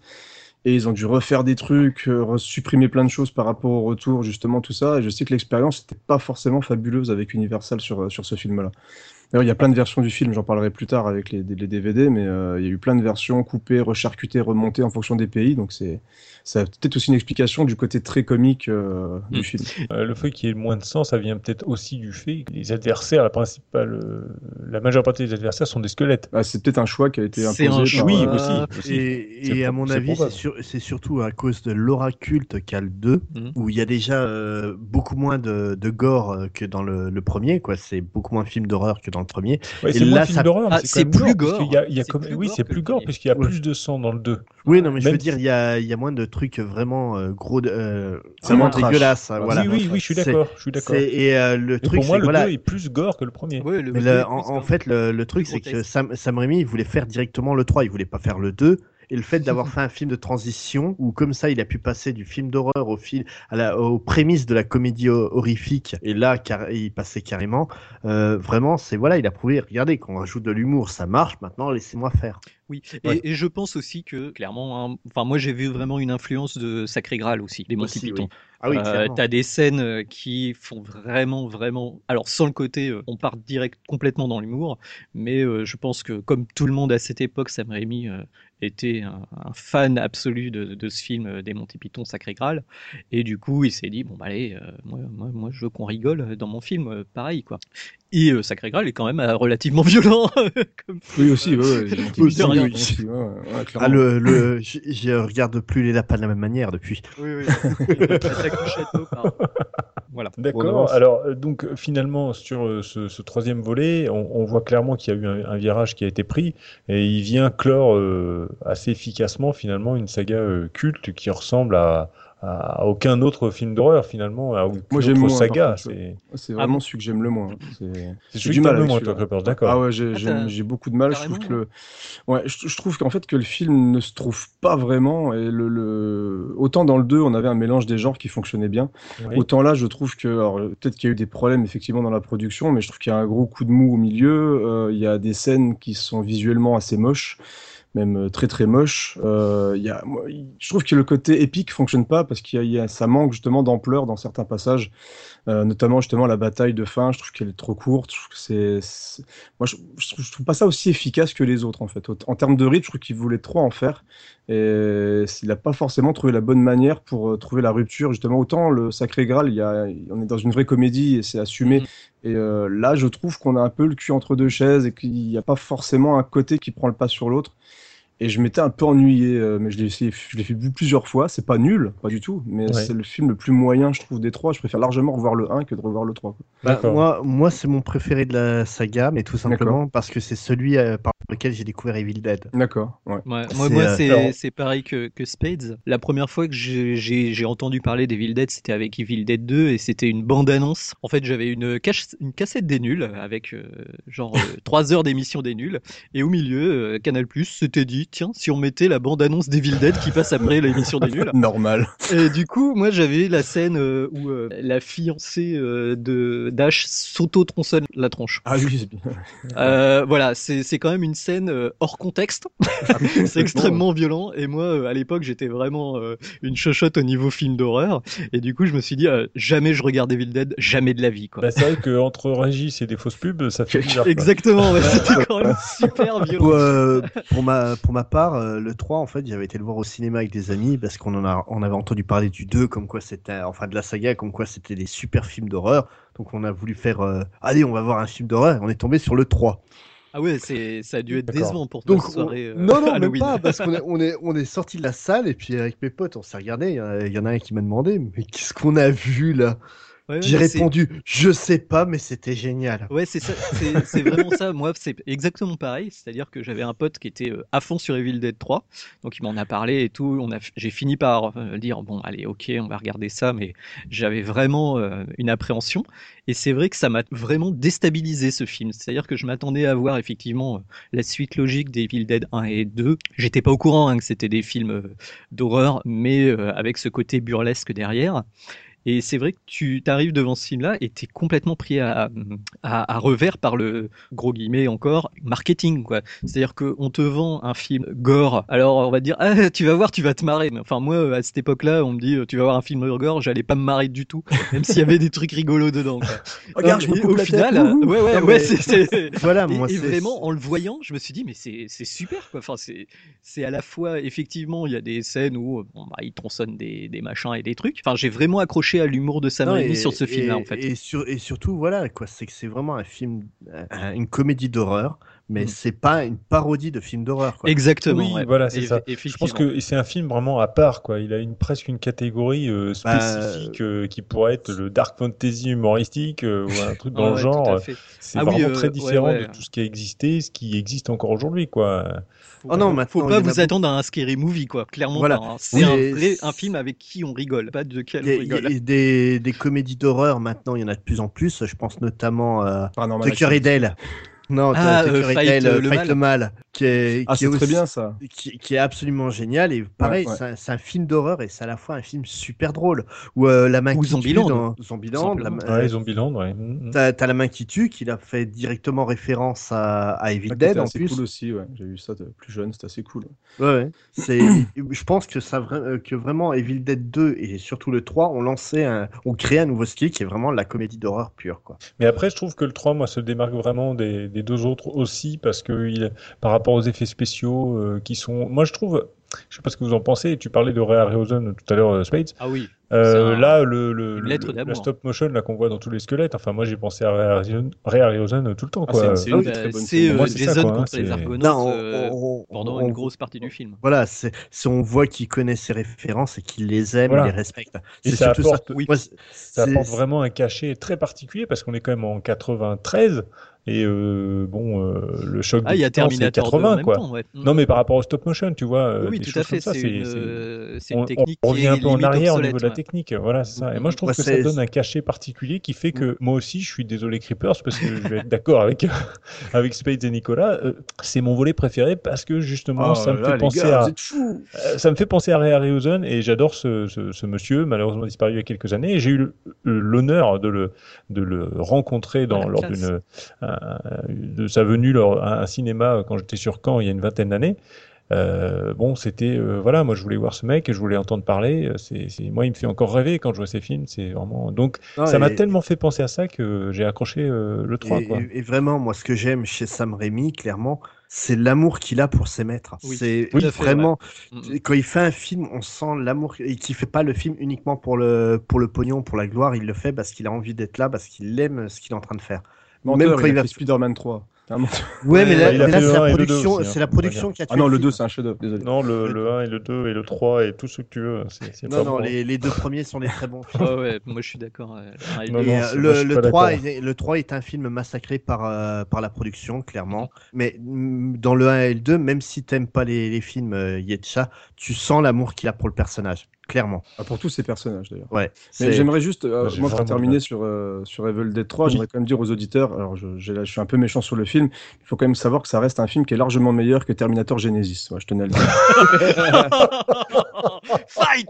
Et ils ont dû refaire des trucs, supprimer plein de choses par rapport au retour, justement, tout ça. Et je sais que l'expérience n'était pas forcément fabuleuse avec Universal sur, sur ce film-là. D'ailleurs, il y a plein de versions du film, j'en parlerai plus tard avec les, les DVD, mais euh, il y a eu plein de versions coupées, recharcutées, remontées en fonction des pays. Donc c'est ça a peut-être aussi une explication du côté très comique euh, du Mm. film. Euh, le fait qu'il y ait moins de sang, ça vient peut-être aussi du fait que les adversaires, la principale, la majeure partie des adversaires sont des squelettes. Ah, c'est peut-être un choix qui a été C'est imposé. un choix. Oui, aussi, aussi. Et, à mon avis, c'est sur- surtout à cause de l'aura culte qu'a le 2, Mhm. où il y a déjà euh, beaucoup moins de, de gore que dans le, le premier. quoi. C'est beaucoup moins de films d'horreur que dans le premier. Ouais, Et là, ça- Ah, c'est plus gore. gore. parce qu'il y a- y a comme- plus Oui, c'est plus gore, premier. puisqu'il y a Ouais. plus de sang dans le 2. Oui, non, mais je veux dire, il y a, il y a moins de trucs vraiment euh, gros, de- euh, C'est vraiment moins trash. dégueulasses. hein, Oui, voilà. oui, oui, oui, je suis C'est- d'accord. Je suis d'accord. c'est- Et euh, le Et truc, pour moi, c'est le que, voilà, 2 est plus gore que le premier. Le Mais le- en, fait, le, le truc, c'est que. Sam, Sam Raimi, il voulait faire directement le 3, il voulait pas faire le 2. Et le fait d'avoir fait un film de transition, où comme ça, il a pu passer du film d'horreur au film, à la, aux prémices de la comédie ho- horrifique, et là, car, il passait carrément, euh, vraiment, c'est voilà, il a prouvé, regardez, quand on rajoute de l'humour, ça marche, maintenant, laissez-moi faire. Oui, et, Ouais. et je pense aussi que clairement, hein, enfin moi j'ai vu vraiment une influence de Sacré Graal aussi, des Monty Aussi, Python. oui. Ah oui, Euh. T'as des scènes euh, qui font vraiment, vraiment. Alors sans le côté, euh, on part direct complètement dans l'humour, mais euh, je pense que comme tout le monde à cette époque, Sam Raimi euh, était un, un fan absolu de, de ce film des Monty Python Sacré Graal, et du coup il s'est dit bon bah allez, moi, moi, moi, je veux qu'on rigole dans mon film, pareil quoi. Et euh, Sacré Graal est quand même euh, relativement [laughs] violent. comme Oui, aussi, ouais, ouais, oui. aussi, ouais, ouais, ouais, clairement. Ah, le, le, je, je regarde plus les lapins de la même manière depuis. Oui, oui. Château [laughs] Voilà. D'accord. Alors, euh, donc, euh, finalement, sur euh, ce, ce troisième volet, on, on voit clairement qu'il y a eu un, un virage qui a été pris et il vient clore euh, assez efficacement, finalement, une saga euh, culte qui ressemble à, à aucun autre film d'horreur, finalement, à aucune Moi, j'aime autre moins, saga. contre, C'est C'est Ah vraiment bon celui que j'aime le moins. C'est c'est j'ai celui du que mal le moins, celui-là. toi, Creepers, d'accord. Ah ouais, j'ai Ah, j'ai- beaucoup de mal. Je trouve que le, ouais, je, je trouve qu'en fait que le film ne se trouve pas vraiment. Et le, le... autant dans le 2, on avait un mélange des genres qui fonctionnait bien. Oui. Autant là, je trouve que alors, peut-être qu'il y a eu des problèmes effectivement dans la production, mais je trouve qu'il y a un gros coup de mou au milieu. Euh, il y a des scènes qui sont visuellement assez moches, même euh, très très moches. Euh, y a, moi, je trouve que le côté épique fonctionne pas parce qu'il y a, il y a- ça manque justement d'ampleur dans certains passages, Euh, notamment justement la bataille de fin. Je trouve qu'elle est trop courte. Je trouve que c'est, moi je, je trouve, je trouve pas ça aussi efficace que les autres en fait. En termes de rythme, je trouve qu'il voulait trop en faire et il n'a pas forcément trouvé la bonne manière pour euh, trouver la rupture. Justement, autant le Sacré Graal, il y a, on est dans une vraie comédie et c'est assumé. Mhm. Et euh, là, je trouve qu'on a un peu le cul entre deux chaises et qu'il n'y a pas forcément un côté qui prend le pas sur l'autre. Et je m'étais un peu ennuyé, euh, mais je l'ai essayé- je l'ai fait vu plusieurs fois. C'est pas nul, pas du tout, mais Ouais. c'est le film le plus moyen, je trouve, des trois. Je préfère largement revoir le 1 que de revoir le 3. quoi. Bah, moi, moi c'est mon préféré de la saga, mais tout simplement parce que c'est celui euh, par lequel j'ai découvert Evil Dead. D'accord, ouais. Ouais, moi, euh, c'est pareil que, que Spades. La première fois que j'ai- entendu parler d'Evil Dead, c'était avec Evil Dead 2 et c'était une bande-annonce. En fait, j'avais une, cache- une cassette des nuls avec euh, genre [laughs] 3 heures d'émission des nuls et au milieu, euh, Canal Plus s'était dit tiens, si on mettait la bande-annonce d'Evil Dead qui passe après l'émission des nuls. [laughs] Normal. Et du coup, moi j'avais la scène euh, où euh, la fiancée euh, de Dash s'auto-tronçonne la tronche. Ah oui, c'est bien. Euh, voilà, c'est c'est quand même une scène euh, hors contexte. [laughs] c'est extrêmement violent. Et moi, euh, à l'époque, j'étais vraiment euh, une chochotte au niveau film d'horreur. Et du coup, je me suis dit, euh, jamais je regarde Evil Dead, jamais de la vie. Quoi. Bah, c'est vrai qu'entre Régis et des fausses pubs, ça fait bizarre. [laughs] Exactement, ouais, c'était quand même super violent. Pour, euh, pour, ma, pour ma part, euh, le 3, en fait, j'avais été le voir au cinéma avec des amis parce qu'on en a, on avait entendu parler du 2, comme quoi c'était, enfin de la saga, comme quoi c'était des super films d'horreur. Donc on a voulu faire, euh, allez, on va voir un film d'horreur. On est tombé sur le 3. Ah ouais, c'est ça a dû être décevant pour toi Donc, cette soirée. euh, non, non, [laughs] même pas, parce qu'on est, [laughs] on est, on est sorti de la salle et puis avec mes potes, on s'est regardé. Y il y en a un qui m'a demandé, mais qu'est-ce qu'on a vu là? Ouais, J'ai répondu, je sais pas, mais c'était génial. Ouais, c'est ça, c'est c'est vraiment ça. Moi, c'est exactement pareil. C'est-à-dire que j'avais un pote qui était euh, à fond sur Evil Dead 3, donc il m'en a parlé et tout. On a, j'ai fini par euh, dire bon, allez, ok, on va regarder ça, mais j'avais vraiment euh, une appréhension. Et c'est vrai que ça m'a vraiment déstabilisé ce film. C'est-à-dire que je m'attendais à voir effectivement la suite logique des Evil Dead 1 et 2. J'étais pas au courant hein, que c'était des films d'horreur, mais euh, avec ce côté burlesque derrière. Et c'est vrai que tu t'arrives devant ce film-là et t'es complètement pris à, à, à revers par le gros guillemets encore marketing quoi. C'est-à-dire que on te vend un film gore. Alors on va te dire ah tu vas voir tu vas te marrer. Enfin moi à cette époque-là on me dit tu vas voir un film gore j'allais pas me marrer du tout même s'il y avait des trucs rigolos dedans. Quoi. [laughs] Regarde, je me Et coupe au la final tête, ouais ouais Non, ouais mais- c'est c'est- [laughs] Voilà, et, moi, et c'est- vraiment, en le voyant, je me suis dit, mais c'est super, quoi. Enfin, c'est c'est à la fois, effectivement, il y a des scènes où bon, bah, il tronçonne des, des machins et des trucs. Enfin, j'ai vraiment accroché à l'humour de Sam Raimi et- sur ce film-là, en fait. Et, sur- et surtout, voilà, quoi, c'est que c'est vraiment un film, un- une comédie d'horreur, mais Mm. c'est pas une parodie de film d'horreur. quoi. Exactement. Oui, ouais. voilà, c'est ça. Je pense que c'est un film vraiment à part, quoi. Il a une presque une catégorie euh, Bah, spécifique euh, qui pourrait être le dark fantasy humoristique euh, ou un truc [laughs] dans Ah le ouais, genre. C'est Ah oui, vraiment euh, très ouais, différent ouais. de tout ce qui a existé, ce qui existe encore aujourd'hui, quoi. Faut, Oh non, faut pas vous beaucoup. attendre à un scary movie, quoi. Clairement Voilà. pas. hein. C'est Oui, un, film avec qui on rigole, pas de quel on rigole. il y a des, des comédies d'horreur maintenant, il y en a de plus en plus. Je pense notamment à Activity. et Dale. Non, Ah, euh, et Fight, Dale, euh, euh, le Fight mal. le mal, qui est, Ah, qui est c'est très bien ça. qui, qui est absolument génial et pareil Ouais, ouais. c'est un- c'est un, film d'horreur et c'est à la fois un film super drôle où euh, la main Ou qui Zombieland. tue dans Zombieland la, Simplement. euh, Ouais, Zombieland, ouais. Mm, mm. t'as t'as la main qui tue qu'il a fait directement référence à, à Evil Dead en assez plus cool aussi, ouais. J'ai vu ça de plus jeune, c'était assez cool. ouais, ouais. c'est [coughs] je pense que ça euh, que vraiment Evil Dead 2 et surtout le 3 ont lancé un ont créé un nouveau style qui est vraiment la comédie d'horreur pure quoi Mais après, je trouve que le 3, moi, se démarque vraiment des, des deux autres aussi, parce que il, par rapport aux effets spéciaux euh, qui sont. Moi, je trouve. Je sais pas ce que vous en pensez. Tu parlais de Ray Harryhausen tout à l'heure, euh, Spades. Ah oui. Euh, un- là, le, le, une le- lettre le- la d'amour. stop motion là qu'on voit dans tous les squelettes. Enfin, moi, j'ai pensé à Ray Harryhausen, tout le temps. Ah, c'est- Ah une oui, des très bonnes c'est films. Moi, c'est ça, Jason quoi, hein, contre les Argonautes Non, on- euh, on- pendant on- une grosse partie du film. Voilà, c'est si on voit qu'il connaît ses références et qu'il les aime, Voilà. il les respecte. Et C'est ça apporte- ça. oui. Moi, Ça apporte vraiment un cachet très particulier parce qu'on est quand même en 93 et euh, bon, euh, le choc Ah, il y a Terminator 2 en 80 même quoi. temps, ouais. Non, mais par rapport au stop motion, tu vois, euh, oui, tout à fait. C'est c'est une, on, une on technique revient qui est un peu en arrière au niveau de la technique. Voilà, ça. Et moi, je trouve que ça donne un cachet particulier qui fait que moi aussi, je suis désolé Creepers parce que je vais être d'accord avec [laughs] avec Spades et Nicolas. euh, c'est mon volet préféré parce que justement, Oh ça me là fait penser gars, à ça me fait penser à Ray Harryhausen et j'adore ce, ce, ce monsieur, malheureusement disparu il y a quelques années. J'ai eu l'honneur de le, de le rencontrer dans, lors d'une, euh, de sa venue lors, à un cinéma quand j'étais sur Caen il y a une vingtaine d'années. Euh, bon, c'était euh, voilà, moi je voulais voir ce mec, je voulais entendre parler. euh, C'est, moi, il me fait encore rêver quand je vois ses films. C'est vraiment donc Non, ça m'a et- tellement fait penser à ça que j'ai accroché euh, le 3 Et, quoi. et- et vraiment, moi, ce que j'aime chez Sam Raimi, clairement, c'est l'amour qu'il a pour ses maîtres. Oui, c'est vraiment Mm. quand il fait un film, on sent l'amour et qu'il fait pas le film uniquement pour le pour le pognon, pour la gloire. Il le fait parce qu'il a envie d'être là, parce qu'il aime ce qu'il est en train de faire. Menteur, quand il il a fait Spider-Man 3. C'est un menteur. Ouais, mais là, là, c'est la production, aussi, hein, c'est la production qui a tué Ah non, le film. 2, c'est un chef-d'œuvre, désolé. Non, le, le 1 et le 2 et le 3 et tout ce que tu veux. C'est, c'est Non, pas non, bon. les, les deux premiers sont des très bons [laughs] films. Ah ouais, moi je suis d'accord. euh, euh, le, suis le, pas 3 d'accord. est, le 3 est un film massacré par, euh, par la production, clairement. Mais mm, dans le 1 et le 2, même si t'aimes pas les, les films euh, Yetcha, tu sens l'amour qu'il a pour le personnage, clairement. Ah, pour tous ces personnages d'ailleurs. Ouais. Mais j'aimerais juste, euh, Moi, j'ai moi pour terminer sur, euh, sur Evil Dead 3, Oui. j'aimerais quand même dire aux auditeurs, alors je, je suis un peu méchant sur le film, il faut quand même savoir que ça reste un film qui est largement meilleur que Terminator Genesis. Ouais, je tenais à le dire. [laughs] [laughs] Fight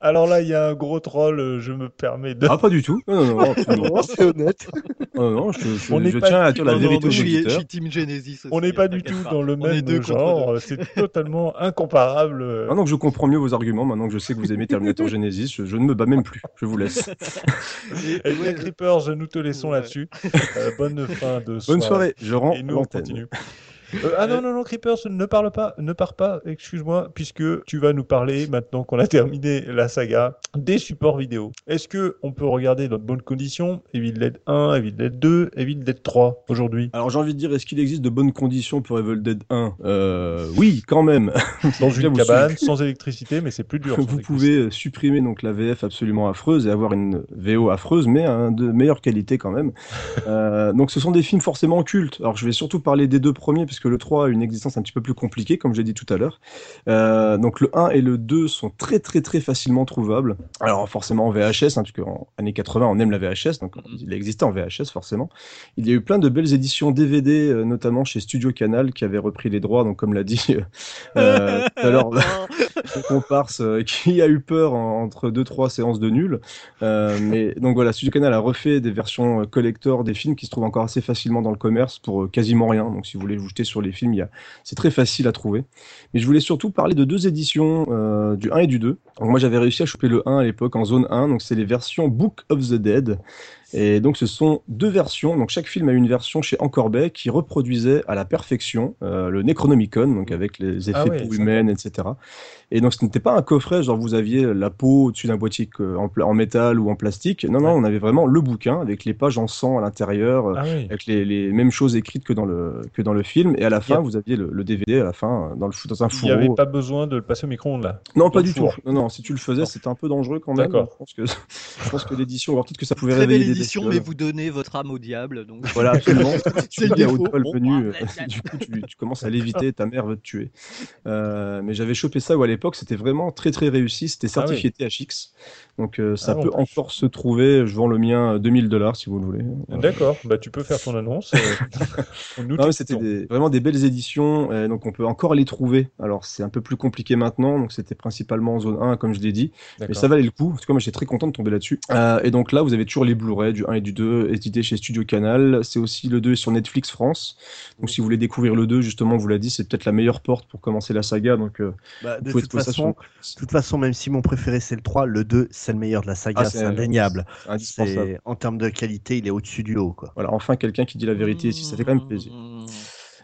Alors là, il y a un gros troll, euh, je me permets de. ah, pas du tout. Non, non, non, [laughs] c'est honnête. Non, non, je, je- On tiens à dire la vérité aux je suis, je auditeurs. suis Team Genesis aussi, On n'est pas du tout dans le même genre, deux. c'est totalement incomparable. euh. Maintenant que je comprends mieux vos arguments, maintenant que je sais que vous aimez Terminator Genesis, je, je ne me bats même plus. Je vous laisse. Et bien, Creepers, nous te laissons Ouais. là-dessus. Euh, bonne fin de Bonne soirée, je rends Et nous, on l'antenne. Euh, ah non, non, non, Creepers, ne parle pas, ne pars pas, excuse-moi, puisque tu vas nous parler, maintenant qu'on a [laughs] terminé la saga, des supports vidéo. Est-ce que on peut regarder dans de bonnes conditions? Evil Dead 1, Evil Dead 2, Evil Dead 3 aujourd'hui Alors j'ai envie de dire, est-ce qu'il existe de bonnes conditions pour Evil Dead 1 euh, Oui, quand même. [laughs] Dans une cabane, sans électricité, mais c'est plus dur. [laughs] Vous pouvez euh, supprimer donc la VF absolument affreuse et avoir une VO affreuse, mais hein, de meilleure qualité quand même. Euh, donc ce sont des films forcément cultes. Alors je vais surtout parler des deux premiers, puisque le 3 a une existence un petit peu plus compliquée, comme j'ai dit tout à l'heure. Euh, donc le 1 et le 2 sont très très très facilement trouvables. Alors forcément en VHS, hein, puisque en années 80 on aime la VHS, donc il existait en VHS forcément. Il y a eu plein de belles éditions DVD, euh, notamment chez Studio Canal, qui avait repris les droits, donc comme l'a dit euh, [laughs] tout à l'heure [laughs] comparse [laughs] qui a eu peur en- entre deux trois séances de nul. Mais donc voilà, Studio Canal a refait des versions collector des films qui se trouvent encore assez facilement dans le commerce pour quasiment rien. Donc si vous voulez vous jeter sur les films, c'est très facile à trouver. Mais je voulais surtout parler de deux éditions, euh, du 1 et du 2. Donc moi j'avais réussi à choper le 1 à l'époque en zone 1, donc c'est les versions Book of the Dead. Et donc ce sont deux versions, donc chaque film a une version chez Encorbet qui reproduisait à la perfection euh, le Necronomicon, donc avec les effets Ah ouais, peau humaine, etc. Et donc ce n'était pas un coffret, genre vous aviez la peau au-dessus d'un boîtier en, métal ou en plastique. Non, non, on avait vraiment le bouquin avec les pages en sang à l'intérieur, euh, Ah oui. avec les, les mêmes choses écrites que dans le, que dans le film. Et à la a- fin, vous aviez le, le DVD à la fin euh, dans, le, dans un Il n'y avait fourreau. pas besoin de le passer au micro-ondes là. Non, pas du tout. Non, non, si tu le faisais, c'était un peu dangereux quand même. D'accord. Je pense que, [laughs] je pense que l'édition, alors peut-être que ça pouvait Très réveiller mais vous donnez votre âme au diable. Donc... [laughs] Voilà, absolument. [laughs] C'est le défaut. Bon, bah, euh, du [laughs] coup, tu, tu commences à l'éviter, ta mère veut te tuer. Euh, mais j'avais chopé ça où à l'époque, c'était vraiment très très réussi. C'était Ah certifié THX. Donc euh, ça Ah, peut plus. encore se trouver. Je vends le mien euh, 2000 dollars si vous le voulez. Voilà. D'accord, bah tu peux faire ton annonce. euh, [laughs] Non, c'était des- vraiment des belles éditions, euh, donc on peut encore les trouver. Alors c'est un peu plus compliqué maintenant, donc c'était principalement en zone 1, comme je l'ai dit, mais ça valait le coup. En tout cas, moi j'étais très content de tomber là-dessus. Euh, et donc là, vous avez toujours les Blu-ray du 1 et du 2, édités chez Studio Canal. C'est aussi le 2 est sur Netflix France. Donc si vous voulez découvrir le 2, justement, on vous l'a dit, c'est peut-être la meilleure porte pour commencer la saga. Donc euh, Bah, de toute façon, de toute façon, même si mon préféré c'est le 3, le 2 c'est le meilleur de la saga, Ah, c'est indéniable. indispensable. En termes de qualité, il est au-dessus du haut. Quoi. Voilà, enfin quelqu'un qui dit la vérité ici, ça fait quand même plaisir.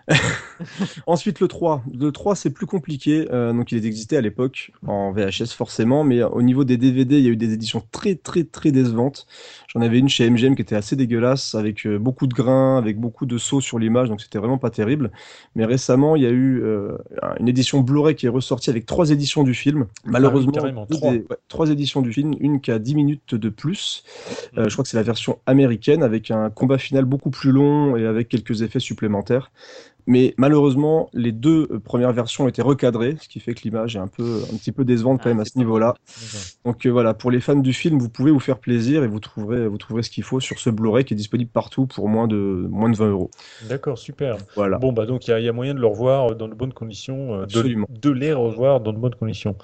[laughs] Ensuite, le 3. Le 3, c'est plus compliqué. Euh, donc, il existait à l'époque en VHS, forcément. Mais au niveau des DVD, il y a eu des éditions très, très, très décevantes. J'en avais une chez MGM qui était assez dégueulasse, avec euh, beaucoup de grains, avec beaucoup de sauts sur l'image. Donc, c'était vraiment pas terrible. Mais récemment, il y a eu euh, une édition Blu-ray qui est ressortie avec trois éditions du film. Malheureusement, carrément, deux trois. des- ouais, trois éditions du film. Une qui a 10 minutes de plus. Euh, je crois que c'est la version américaine avec un combat final beaucoup plus long et avec quelques effets supplémentaires. Mais malheureusement, les deux euh, premières versions ont été recadrées, ce qui fait que l'image est un peu, un petit peu décevante quand Ah, même à ce niveau-là. Donc euh, voilà, pour les fans du film, vous pouvez vous faire plaisir et vous trouverez, vous trouverez ce qu'il faut sur ce Blu-ray qui est disponible partout pour moins de, moins de 20 euros. D'accord, super. Voilà. Bon, bah donc il y, a- il y a moyen de le revoir dans de bonnes conditions, euh, Absolument. de, de les revoir dans de bonnes conditions.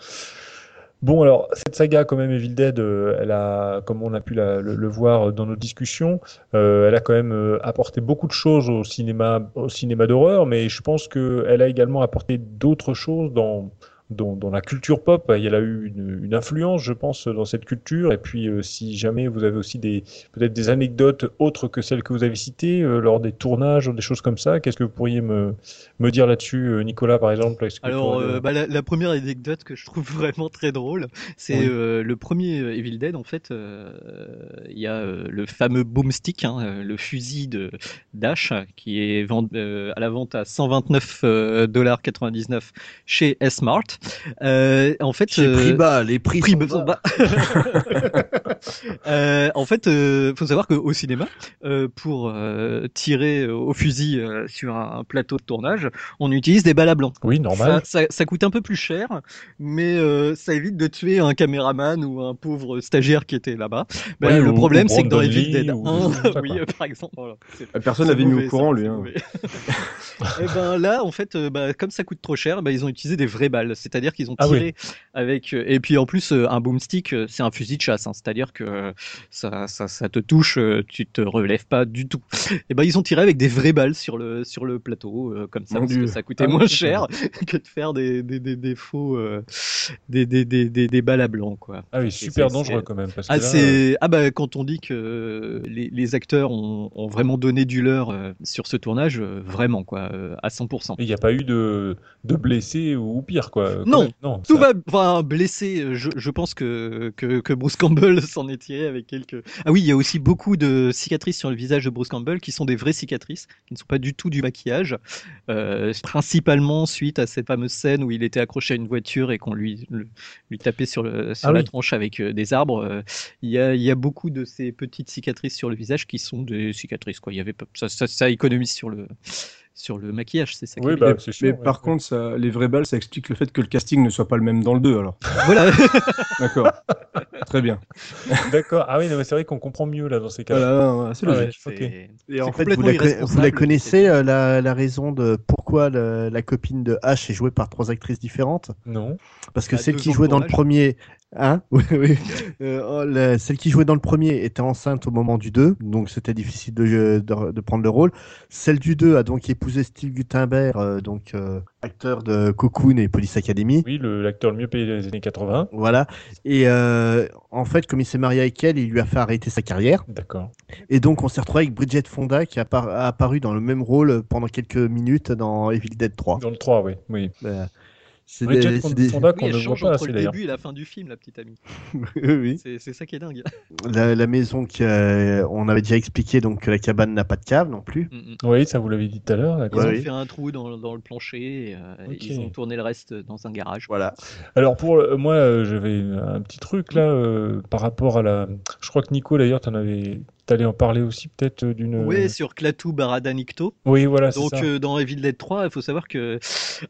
Bon, alors, cette saga, quand même, Evil Dead, euh, elle a, comme on a pu le voir dans nos discussions, euh, elle a quand même euh, apporté beaucoup de choses au cinéma, au cinéma d'horreur, mais je pense qu'elle a également apporté d'autres choses dans, dans, dans la culture pop. Elle a eu une, une influence, je pense, dans cette culture. Et puis, euh, si jamais vous avez aussi des, peut-être des anecdotes autres que celles que vous avez citées euh, lors des tournages, des choses comme ça, qu'est-ce que vous pourriez me, me dire là-dessus, euh, Nicolas, par exemple? Alors, euh, bah, la, la première anecdote que je trouve [laughs] vraiment très drôle, c'est Oui. le premier Evil Dead. En fait, il y a le fameux boomstick, hein, le fusil de Dash, qui est vend- à la vente à 129,99$ chez S-Mart. Euh, en fait, euh, prix bas, les prix, prix sont bas- bas. Euh, en fait, euh, faut savoir qu'au cinéma, euh, pour euh, tirer au fusil euh, sur un, un plateau de tournage, on utilise des balles à blanc. Oui, normal. Ça, ça, ça coûte un peu plus cher, mais euh, ça évite de tuer un caméraman ou un pauvre stagiaire qui était là-bas. Ben, Oui, le ou- problème, ou c'est que dans Evil Dead ou 1, des choses comme ça, [laughs] oui, euh, par exemple, voilà, Personne n'avait mis au courant, ça, lui. hein. [laughs] Et ben là, en fait, euh, bah, comme ça coûte trop cher, bah, ils ont utilisé des vraies balles. C'est-à-dire qu'ils ont Ah oui. tiré avec. euh, Et puis en plus, euh, un boomstick, euh, c'est un fusil de chasse. hein. C'est-à-dire que ça, ça, ça te touche, tu te relèves pas du tout. Et ben ils ont tiré avec des vraies balles sur le sur le plateau, euh, comme ça, Mon parce Dieu. que ça coûtait Ah moins cher [laughs] que de faire des des des, des faux euh, des, des, des, des balles à blanc quoi. Ah oui, super dangereux quand même. Parce que ah, là, ah bah quand on dit que les, les acteurs ont, ont vraiment donné du leur sur ce tournage, vraiment quoi, à 100%. il n'y a pas eu de, de blessés ou pire, quoi. Quand Non, non Tout ça- va, enfin blessé. euh, Je, je pense que, que que Bruce Campbell [laughs] s'en est tiré avec quelques. Ah oui, il y a aussi beaucoup de cicatrices sur le visage de Bruce Campbell qui sont des vraies cicatrices, qui ne sont pas du tout du maquillage. Euh, principalement suite à cette fameuse scène où il était accroché à une voiture et qu'on lui le- lui tapait sur le sur Ah la oui. tronche avec euh, des arbres. Euh, Il y a il y a beaucoup de ces petites cicatrices sur le visage qui sont des cicatrices quoi. Il y avait ça, ça économise sur le sur le maquillage, c'est ça. qui Oui, est bah, sûr. Mais ouais. par contre, ça, les vraies balles, ça explique le fait que le casting ne soit pas le même dans le 2, alors. [laughs] voilà. [laughs] D'accord. Très bien. [laughs] D'accord. Ah oui, non, mais c'est vrai qu'on comprend mieux là dans ces cas. Voilà, c'est Ah logique. ouais, ok. C'est- Et en c'est fait, vous la, vous connaissez, euh, la, la raison de pourquoi le- la copine de H est jouée par trois actrices différentes? Non. Parce que Bah, celle qui jouait dans le premier, hein [laughs] Oui, oui. Euh, oh, la- celle qui jouait dans le premier était enceinte au moment du 2, donc c'était difficile de, de, de prendre le rôle. Celle du 2 a donc épousé Steve Guttenberg, euh, donc euh, acteur de Cocoon et Police Academy. Oui, l'acteur le mieux payé des années 80. Voilà. Et euh, en fait, comme il s'est marié avec elle, il lui a fait arrêter sa carrière. D'accord. Et donc, on s'est retrouvé avec Bridget Fonda qui a, appar- a apparu dans le même rôle pendant quelques minutes dans Evil Dead 3. Dans le 3, oui. oui. Euh, c'est Bridget des- c'est des- Fonda Oui, qu'on elle ne voit change pas entre assez le début et la fin du film, la petite amie. [laughs] oui. C'est c'est ça qui est dingue. La, la maison qu'on avait déjà expliqué, donc que la cabane n'a pas de cave non plus. Mm, mm. Oui, ça vous l'avez dit tout à l'heure. Ils. Ouais, ont oui. fait un trou dans, dans le plancher, et, euh, Ok. ils ont tourné le reste dans un garage. Voilà. Alors pour euh, moi, euh, j'avais un petit truc là euh, par rapport à la. Je crois que Nico d'ailleurs, t'en avais, t'allais en parler aussi peut-être euh, d'une. Oui, sur Klaatu Barada Nikto. Oui, voilà, Donc ça. euh, dans Evil Dead 3, il faut savoir que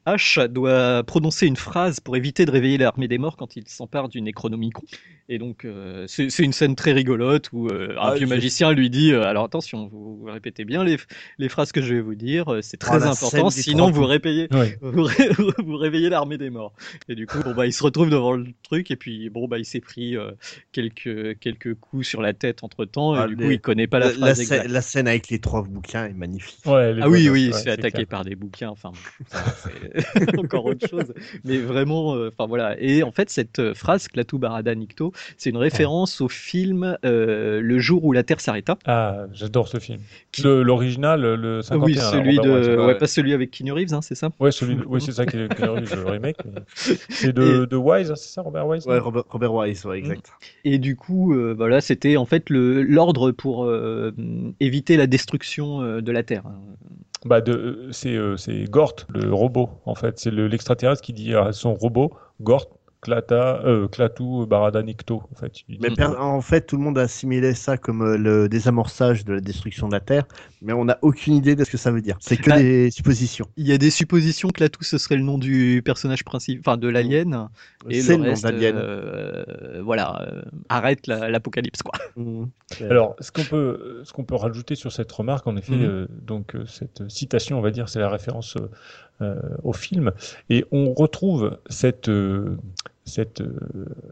Ash doit prononcer une phrase pour éviter de réveiller l'armée des morts quand il s'empare du Necronomicon. Et donc euh, c'est c'est une scène très rigolote où euh, un Ah, vieux je- magicien lui dit euh, alors attention, vous, vous répétez bien les, les phrases que je vais vous dire, euh, c'est très Oh, scène important, sinon vous Oui. vous, ré- [laughs] vous réveillez l'armée des morts. Et du coup, bon bah il se retrouve devant le truc et puis bon bah il s'est pris euh, quelques quelques coups sur la tête entre temps et Ah, du les- coup il connaît pas la, La, la phrase exacte. la scène avec les trois bouquins est magnifique. Ouais, Ah oui, oui, il se fait c'est attaquer clair. par des bouquins, enfin, c'est [laughs] encore autre chose. Mais vraiment, euh, enfin voilà. Et en fait, cette phrase, Klaatu Barada Nikto, c'est une référence au film euh, Le jour où la Terre s'arrêta. Ah, j'adore ce film. Le- L'original, le 51. oui, celui de, ouais, pas celui avec Keanu Reeves, hein, c'est ça? Ouais, celui de- ouais, c'est ça qui est, qui est le remake. mais- [laughs] C'est de, de Wise, hein, c'est ça, Robert Wise? Ouais, Robert, Robert Wise, ouais, exact. Et du coup, euh, voilà, c'était en fait le- l'ordre pour euh, éviter la destruction euh, de la Terre. Bah de, c'est euh, c'est Gort, le robot, en fait. C'est le- l'extraterrestre qui dit à son robot, Gort, Klata, euh, Klaatu, Barada, Nikto, en fait. Mais per- en fait, tout le monde a assimilé ça comme euh, le désamorçage de la destruction de la Terre, mais on n'a aucune idée de ce que ça veut dire. C'est que Bah, des suppositions. Il y a des suppositions que Latou ce serait le nom du personnage principal, enfin de l'alien, et C'est le le nom d'Alien. euh, voilà, euh, arrête la- l'apocalypse quoi. Mmh. Alors, ce qu'on peut, ce qu'on peut rajouter sur cette remarque, en effet, euh, donc euh, cette citation, on va dire, c'est la référence euh, euh, au film, et on retrouve cette, euh, cette, euh,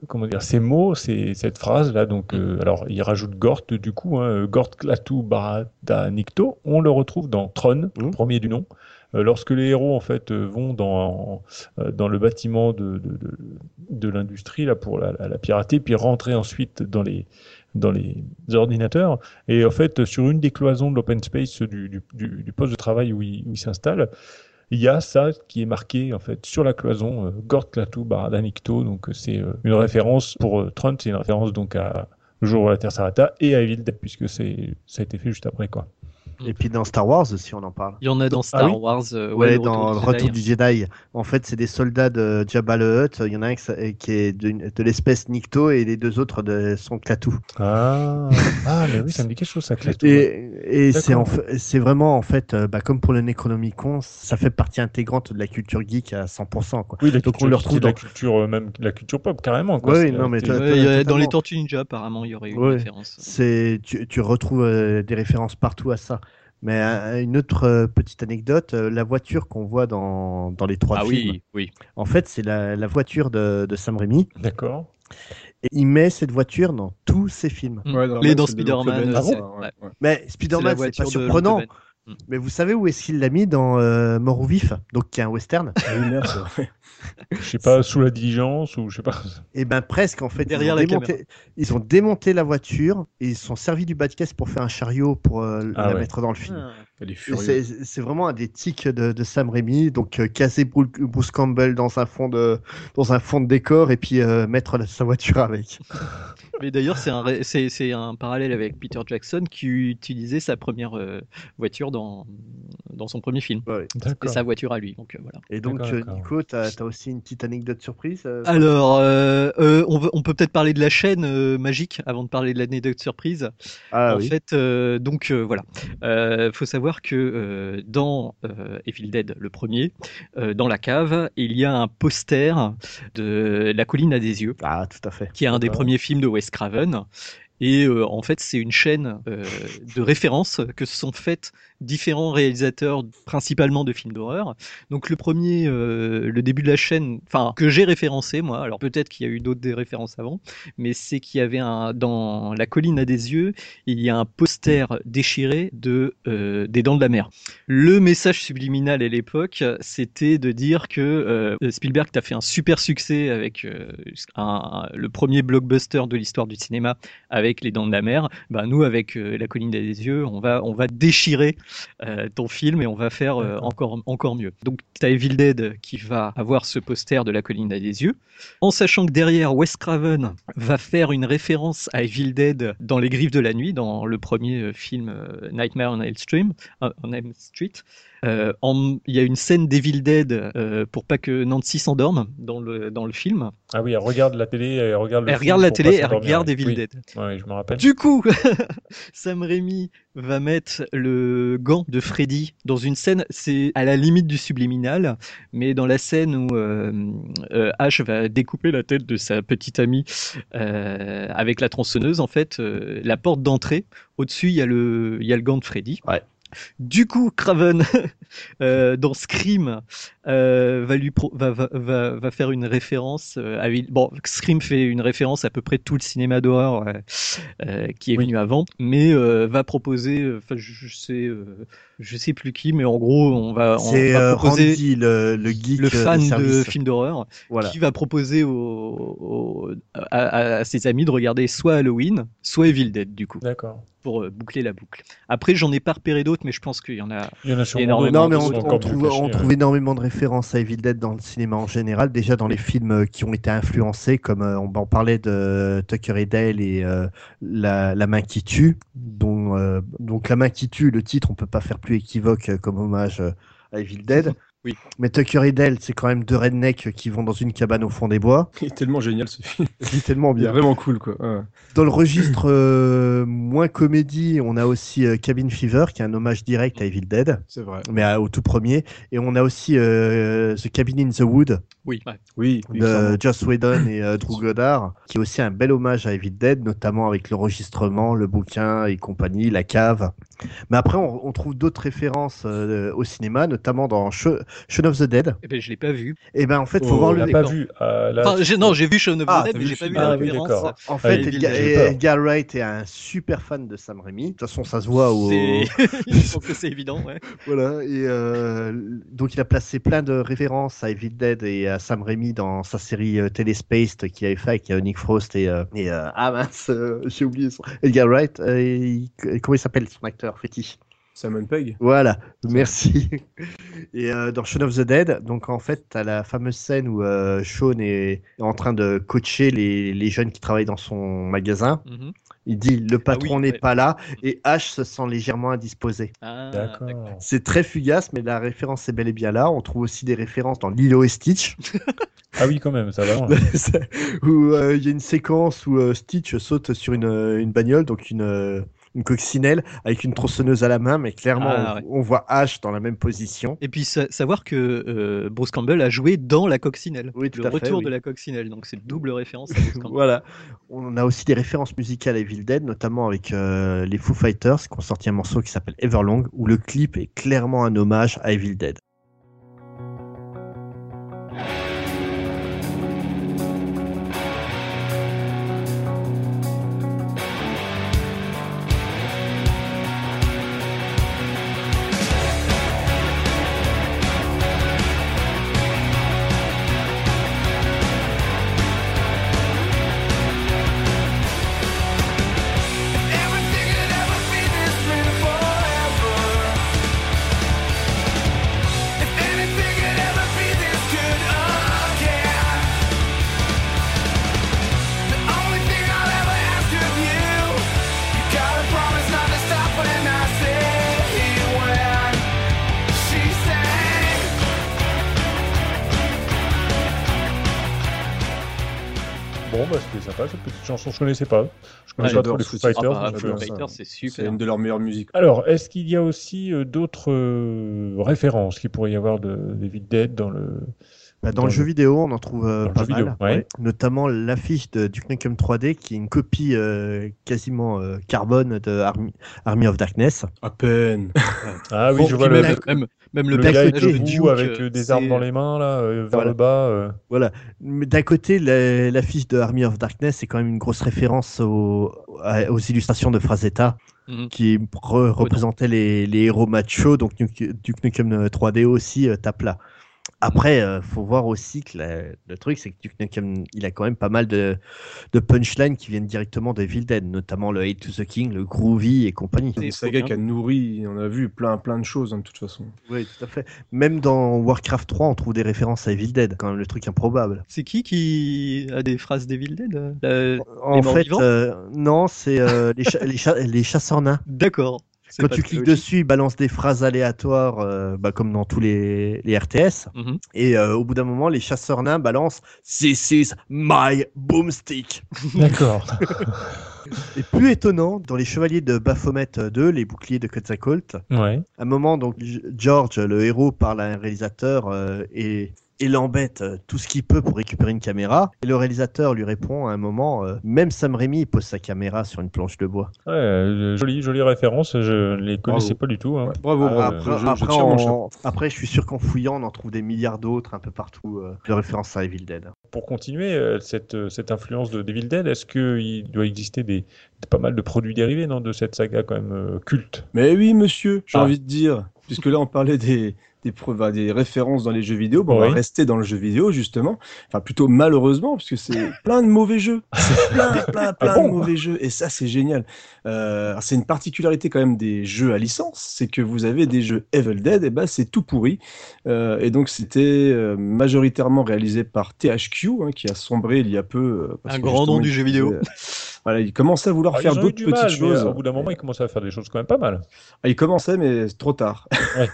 comment dire, ces mots, ces, cette phrase là. Donc, euh, alors, il rajoute Gort du coup, hein, Gort Klaatu Barada Nikto. On le retrouve dans Tron, Mhm. premier du nom. Euh, lorsque les héros en fait euh, vont dans euh, dans le bâtiment de de, de, de l'industrie là pour la, la, la pirater, puis rentrer ensuite dans les dans les ordinateurs. Et en fait, sur une des cloisons de l'open space du, du, poste de travail où il, où il s'installe, il y a ça qui est marqué en fait sur la cloison euh, Gort Klaatu Barada Nikto. Donc euh, c'est euh, une référence pour Tron, c'est une référence donc à le jour où la Terre s'arrêta et à Evil Dead puisque ça a été fait juste après quoi. Et puis dans Star Wars aussi, on en parle. Il y en a dans Ah Star oui Wars, euh, Ouais, dans Retour Jedi. du Jedi. En fait, c'est des soldats de Jabba le Hutt. Il y en a un qui est de, de l'espèce Nikto et les deux autres de, sont Klaatu. Ah, ah mais oui, ça me dit quelque chose ça Klaatu. Et, et c'est en D'accord. fait- c'est vraiment en fait, euh, bah, comme pour le Necronomicon, ça fait partie intégrante de la culture geek à 100%. Quoi. Oui, la Donc culture, on le retrouve et la dans- culture euh, même la culture pop carrément quoi. Ouais, C'est- oui, non, mais dans les Tortues Ninja apparemment il y aurait eu une Ouais. référence. C'est tu, tu retrouves euh, des références partout à ça. Mais euh, une autre euh, petite anecdote, euh, la voiture qu'on voit dans, dans les trois Ah films, oui, oui. en fait, c'est la, la voiture de, de Sam Raimi. D'accord. Et il met cette voiture dans tous ses films. Mm. Ouais, dans Les le dans Spider-Man, ouais. Mais Spider-Man, c'est pas surprenant. Mais vous savez où est-ce qu'il l'a mis dans euh, Mort ou Vif, donc qui est un western Je sais pas sous la diligence ou je sais pas. Et ben presque en fait. Derrière ils, ont la démonté, ils ont démonté la voiture et ils se sont servis du bas de caisse pour faire un chariot pour euh, Ah la ouais. mettre dans le film. Furieuse. C'est c'est vraiment un des tics de, de Sam Raimi, donc euh, casser Bruce, Bruce Campbell dans un fond de dans un fond de décor et puis euh, mettre la- sa voiture avec. [laughs] Mais d'ailleurs, c'est un, c'est, parallèle avec Peter Jackson qui utilisait sa première euh, voiture dans, dans son premier film. Ouais. C'était D'accord. sa voiture à lui. Donc, euh, voilà. Et donc. Nico, t'as as aussi une petite anecdote surprise euh, Alors, euh, euh, on, veut- on peut peut-être parler de la chaîne euh, magique avant de parler de l'anecdote surprise. Ah en oui. fait, euh, donc euh, voilà. Euh, faut savoir que euh, dans euh, Evil Dead, le premier, euh, dans la cave, il y a un poster de La colline à des yeux, Ah tout à fait. qui est un des D'accord. premiers films de Wes Craven. Et euh, en fait, c'est une chaîne euh, de références que se sont faites différents réalisateurs, principalement de films d'horreur. Donc le premier, euh, le début de la chaîne, enfin que j'ai référencé moi. Alors peut-être qu'il y a eu d'autres références avant, mais c'est qu'il y avait un dans la colline à des yeux, il y a un poster déchiré de euh, des Dents de la Mer. Le message subliminal à l'époque, c'était de dire que euh, Spielberg a fait un super succès avec euh, le premier blockbuster de l'histoire du cinéma avec les Dents de la Mer. Ben nous, avec euh, la colline des yeux, on va on va déchirer euh, ton film et on va faire euh, encore encore mieux. Donc t'as Evil Dead qui va avoir ce poster de la colline à des yeux, en sachant que derrière Wes Craven va faire une référence à Evil Dead dans Les Griffes de la Nuit, dans le premier euh, film Nightmare on Elm Street. on Elm Street. Euh, en- Il y a une scène d'Evil Dead euh, pour pas que Nancy s'endorme dans le, dans le film. Ah oui, elle regarde la télé, elle regarde le Elle film regarde la télé, elle regarde. Evil Oui. Dead. Ouais, je me rappelle. Du coup, [laughs] Sam Raimi va mettre le gant de Freddy dans une scène, c'est à la limite du subliminal, mais dans la scène où euh, euh, Ash va découper la tête de sa petite amie euh, avec la tronçonneuse, en fait, euh, la porte d'entrée, au-dessus, il y, a le- il y a le gant de Freddy. Ouais. Du coup, Craven, [laughs] euh, dans Scream, euh, va, lui pro- va, va, va, faire une référence euh, à... Bon, Scream fait une référence à peu près tout le cinéma d'horreur euh, qui est venu avant, mais euh, va proposer, enfin, je, je sais, euh, je sais plus qui, mais en gros, on va, on C'est va proposer Randy, le, le geek le fan de films d'horreur Voilà. qui va proposer au, au- à, à- à ses amis de regarder soit Halloween, soit Evil Dead, du coup, D'accord. Pour euh, boucler la boucle. Après, j'en ai pas repéré d'autres, mais je pense qu'il y en a. Il y en a sûrement Énormément. Non, mais on, trouve, mieux cachés, on ouais. trouve énormément de références à Evil Dead dans le cinéma en général. Déjà dans les films euh, qui ont été influencés, comme euh, on, on parlait de Tucker et Dale et euh, la, la main qui tue. Dont, euh, donc La main qui tue, le titre, on peut pas faire plus équivoque comme hommage à Evil Dead. Oui. Mais Tucker et Dale, c'est quand même deux rednecks qui vont dans une cabane au fond des bois. [laughs] Il est tellement génial ce film. C'est tellement Il est bien. vraiment cool quoi. Ouais. Dans le registre euh, moins comédie, on a aussi euh, Cabin Fever, qui est un hommage direct à Evil Dead, C'est vrai. mais au tout premier. Et on a aussi euh, The Cabin in the Wood Oui. Oui, oui, de. Joss Whedon et euh, Drew Goddard, qui est aussi un bel hommage à Evil Dead, notamment avec l'enregistrement, le bouquin et compagnie, la cave. Mais après, on, on trouve d'autres références euh, au cinéma, notamment dans Shaun Shaun of the Dead. Eh ben, je l'ai pas vu. Et ben en fait, faut Oh, voir On le l'a pas vu. euh, là, Enfin, j'ai- non, j'ai vu Shaun of the Ah, Dead, mais j'ai pas vu la Ah oui, référence. d'accord. En Ah, fait, Edgar, Wright est un super fan de Sam Raimi. De toute façon, ça se voit au, C'est- [laughs] [laughs] je pense que c'est évident, ouais. Voilà, et euh, donc il a placé plein de références à Evil Dead et à Sam Raimi dans sa série euh, Telespaced qu'il avait fait avec euh, Nick Frost et, euh, et euh, ah mince, euh, j'ai oublié son Edgar Wright. euh, et comment il s'appelle son acteur fétiche? Simon Pegg. Voilà, merci. Et euh, dans Shaun of the Dead, donc en fait, t'as la fameuse scène où euh, Shaun est en train de coacher les, les jeunes qui travaillent dans son magasin. Mhm. Il dit le patron n'est ouais. pas là et H se sent légèrement indisposé. Ah, D'accord. C'est très fugace, mais la référence est bel et bien là. On trouve aussi des références dans Lilo et Stitch, [laughs] Ah oui, quand même, ça va [laughs] où euh, il y a une séquence où euh, Stitch saute sur une, une bagnole, donc une, euh, une coccinelle, avec une tronçonneuse à la main, mais clairement, Ah, on, ouais. on voit H dans la même position. Et puis sa- savoir que euh, Bruce Campbell a joué dans la coccinelle. Oui, tout le à fait, retour oui. de la coccinelle. Donc c'est double référence à Bruce [laughs] Campbell. Voilà. On a aussi des références musicales à Evil Dead, notamment avec euh, les Foo Fighters, qui ont sorti un morceau qui s'appelle Everlong, où le clip est clairement un hommage à Evil Dead. Cette petite chanson. Je connaissais pas. Je connais pas trop les Foo. Fighters. Ah bah, donc, Foo Fighters, c'est une de leurs meilleures musiques. Alors, est-ce qu'il y a aussi euh, d'autres euh, références qu'il pourrait y avoir de David Dead dans le. Bah, dans, Dans le jeu vidéo, on en trouve euh, pas mal, vidéo, ouais. notamment l'affiche de Duke Nukem 3D qui est une copie euh, quasiment euh, carbone de Army, Army of Darkness. À peine. [laughs] Ah oui, Bon, je vois le, même- le, Même, même le, gars debout Duke, avec euh, des armes dans les mains, là, euh, vers Voilà. le bas. euh. Voilà. Mais d'un côté, la- l'affiche de Army of Darkness c'est quand même une grosse référence aux illustrations de Frazetta Mhm. qui re- représentait les, les héros machos. Donc Duke Duke Nukem 3D aussi euh, tape là. Après, euh, faut voir aussi que la- le truc, c'est que Duke Nukem, il a quand même pas mal de, de punchlines qui viennent directement de Evil Dead, notamment le Hate to the King, le Groovy et compagnie. C'est une saga qui a nourri, on a vu plein, plein de choses hein, de toute façon. Oui, tout à fait. Même dans Warcraft 3, on trouve des références à Evil Dead, quand même le truc improbable. C'est qui qui a des phrases d'Evil Dead euh, En morts fait, vivants? euh, non, c'est euh, les, cha- les, cha- les chasseurs nains. D'accord. Quand tu cliques logique. dessus, il balance des phrases aléatoires, euh, bah, comme dans tous les, les RTS. Mhm. Et euh, au bout d'un moment, les chasseurs nains balancent This is my boomstick. [laughs] D'accord. Et plus étonnant, dans les chevaliers de Baphomet 2, les boucliers de Quetzalcoatl, ouais. à un moment, donc George, le héros, parle à un réalisateur euh, et et l'embête euh, tout ce qu'il peut pour récupérer une caméra. Et le réalisateur lui répond à un moment, euh, même Sam Raimi pose sa caméra sur une planche de bois. Ouais, euh, jolie, jolie référence. Je ne les connaissais Bravo. pas du tout. hein. Bravo, Ah, bravo. après, Je- après, après, suis sûr qu'en fouillant, on en trouve des milliards d'autres un peu partout euh, de références à Evil Dead. Pour continuer cette, cette influence de Devil Dead, est-ce qu'il doit exister des, pas mal de produits dérivés non, de cette saga quand même euh, culte? Mais oui, monsieur, j'ai Ah. envie de dire, puisque là on parlait des, des, preuves, des références dans les jeux vidéo, bon, on va rester dans le jeu vidéo justement, enfin plutôt malheureusement, puisque c'est [laughs] plein de mauvais jeux, c'est plein, [laughs] plein, plein Ah bon de mauvais jeux, et ça c'est génial. Euh, c'est une particularité quand même des jeux à licence, c'est que vous avez des jeux Evil Dead, et ben c'est tout pourri, Euh, et donc c'était euh, majoritairement réalisé par THQ, hein, qui a sombré il y a peu. parce Un que grand nom du jeu vidéo. [laughs] Voilà, il commençait à vouloir Ah, faire d'autres petites mal, choses. au bout d'un moment, ils commençaient à faire des choses quand même pas mal. Ah, ils commençaient, mais trop tard. [laughs] Ouais.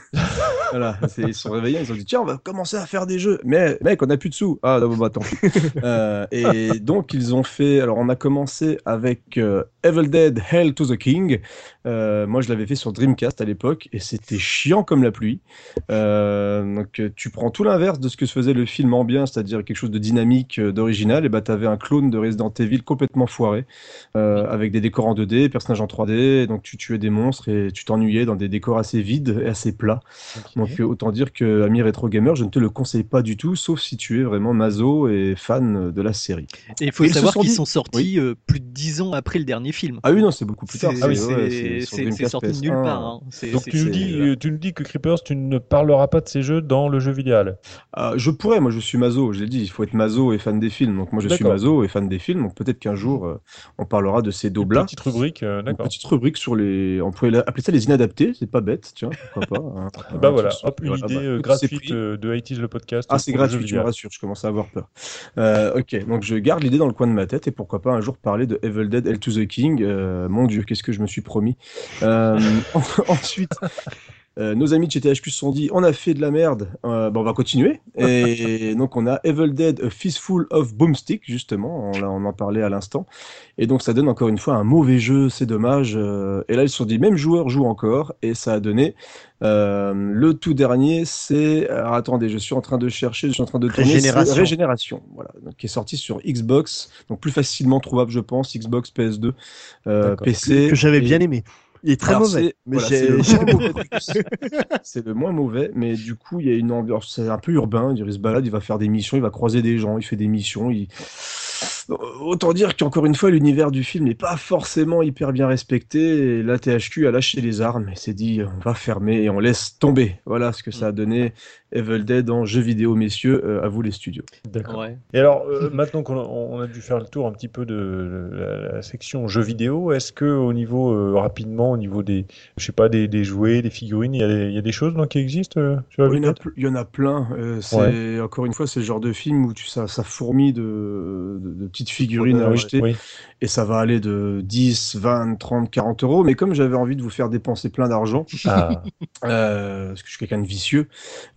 voilà, c'est- ils se sont réveillés, ils ont dit tiens, on va commencer à faire des jeux. Mais mec, on n'a plus de sous. Ah, bon, bah pis. [laughs] Euh, et donc, ils ont fait. Alors, on a commencé avec euh, Evil Dead Hell to the King. Euh, moi, je l'avais fait sur Dreamcast à l'époque et c'était chiant comme la pluie. Donc, tu prends tout l'inverse de ce que se faisait le film en bien, c'est-à-dire quelque chose de dynamique, d'original. Et bah, t'avais un clone de Resident Evil complètement foiré, euh, avec des décors en 2D, personnages en 3D. Donc, tu tuais des monstres et tu t'ennuyais dans des décors assez vides et assez plats. Donc euh, autant dire que Ami Retro Gamer, je ne te le conseille pas du tout, sauf si tu es vraiment maso et fan de la série. Et il faut Et savoir qu'ils dit- sont sortis euh, plus de 10 ans après le dernier film. Ah oui, non, c'est beaucoup plus tard. C'est Ah oui, c'est- sorti de nulle PS1. part. hein. Donc tu nous, dis, tu nous dis que Creepers, tu ne parleras pas de ces jeux dans le jeu vidéo. Ah, je pourrais, moi je suis maso, je l'ai dit, il faut être maso et fan des films. Donc moi je suis maso et fan des films, donc peut-être qu'un jour euh, on parlera de ces daubes-là. petite rubrique, euh, d'accord. petite rubrique sur les. On pourrait appeler ça les inadaptés, c'est pas bête, tiens, pourquoi pas. hein. [laughs] Bah Un voilà, hop, une voilà, idée bah, euh, gratuite euh, de 80 le podcast. Ah, c'est gratuit, tu me rassures, je commence à avoir peur. Euh, ok, donc je garde l'idée dans le coin de ma tête et pourquoi pas un jour parler de Evil Dead Hell to the King. Euh, mon dieu, qu'est-ce que je me suis promis. [laughs] Ensuite, euh, nos amis de chez THQ se sont dit on a fait de la merde, euh, bah, on va continuer. Et [laughs] donc on a Evil Dead A Fistful of Boomstick, justement, on, en parlait à l'instant. Et donc ça donne encore une fois un mauvais jeu, c'est dommage. Euh, et là ils se sont dit même joueur joue encore et ça a donné le tout dernier, c'est. alors, attendez, je suis en train de chercher, je suis en train de tourner. Régénération. Régénération, voilà. Donc, qui est sorti sur Xbox, donc plus facilement trouvable, je pense, Xbox, PS2, euh, D'accord. PC. que j'avais bien aimé. Il est très alors, mauvais. c'est- Mais voilà, c'est le, [laughs] le moins mauvais, mais du coup, il y a une ambiance. C'est un peu urbain. Il se balade, il va faire des missions, il va croiser des gens, il fait des missions. Il... Autant dire qu'encore une fois, l'univers du film n'est pas forcément hyper bien respecté. Et la THQ a lâché les armes et s'est dit on va fermer et on laisse tomber. Voilà ce que ça a donné Evil Dead en jeu vidéo, messieurs. Euh, à vous les studios. D'accord. Ouais. Et alors, euh, [laughs] maintenant qu'on a, on a dû faire le tour un petit peu de la, la section jeux vidéo, est-ce que au niveau euh, rapidement, au niveau des, je sais pas, des, des jouets, des figurines, il y a des, il y a des choses donc, qui existent euh, sur Il y, en a, vidéo ple- il y en a plein. Euh, c'est encore une fois, c'est le genre de film où tu, ça, ça fourmille de, de, de petites figurines à acheter. Et ça va aller de 10, 20, 30, 40 euros. Mais comme j'avais envie de vous faire dépenser plein d'argent, Ah, euh, parce que je suis quelqu'un de vicieux,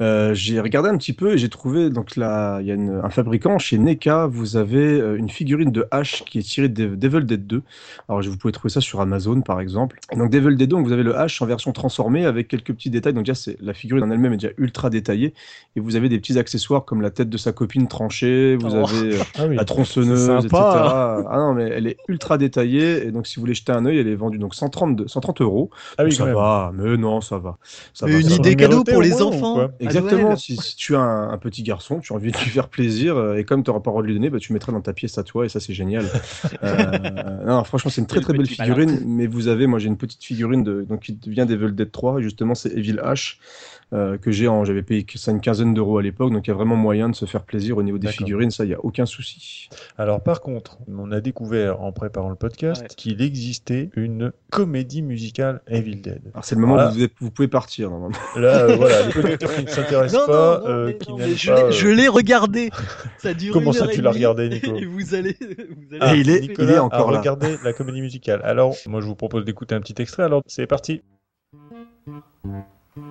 euh, j'ai regardé un petit peu et j'ai trouvé, donc là, il y a une- un fabricant chez NECA, vous avez euh, une figurine de H qui est tirée de Devil Dead 2. Alors je- vous pouvez trouver ça sur Amazon par exemple. Et donc Devil Dead 2, donc, vous avez le H en version transformée avec quelques petits détails. Donc déjà, c'est, la figurine en elle-même est déjà ultra détaillée. Et vous avez des petits accessoires comme la tête de sa copine tranchée, vous Oh. avez ah oui. la tronçonneuse, Etc. Ah non, mais elle est ultra détaillée. Et donc, si vous voulez jeter un œil, elle est vendue donc 130, de- 130 euros. Ah oui, ça même. va, mais non, ça va. Ça Mais va, une ça va. sont idée cadeau pour les moins, enfants. Exactement, si, si tu as un, un petit garçon, tu as envie de lui faire plaisir, euh, et comme tu n'auras pas le droit de lui donner, bah, tu mettras dans ta pièce à toi, et ça c'est génial. [laughs] Euh, non, franchement, c'est une très très belle figurine, mais vous avez, moi j'ai une petite figurine de, donc, qui vient d'Evil Dead 3, et justement c'est Evil H, euh, que j'ai en, j'avais payé ça une quinzaine d'euros à l'époque, donc il y a vraiment moyen de se faire plaisir au niveau des figurines, ça il n'y a aucun souci. Alors par contre, on a découvert en préparant le podcast Ouais. qu'il existait une comédie musicale Evil Dead. Alors c'est le moment Voilà. où vous, êtes- vous pouvez partir normalement. [laughs] Là, euh, voilà, les auditeurs qui ne s'intéressent Non, pas, non, non, euh, mais qui non, n'aiment mais je pas, l'ai- euh, je l'ai regardé. Ça dure Comment une ça, heure tu l'as regardé, Nico Et vous allez, vous allez Ah, Et il est- kiffer. Nicolas encore a là. regardé la comédie musicale. Alors, moi, je vous propose d'écouter un petit extrait. Alors, c'est parti. What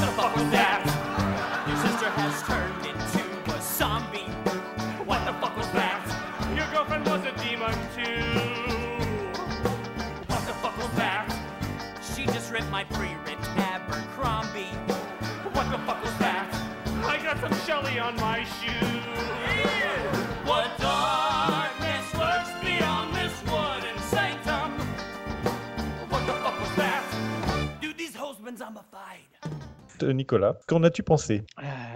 the fuck was that? Nicolas, qu'en as-tu pensé?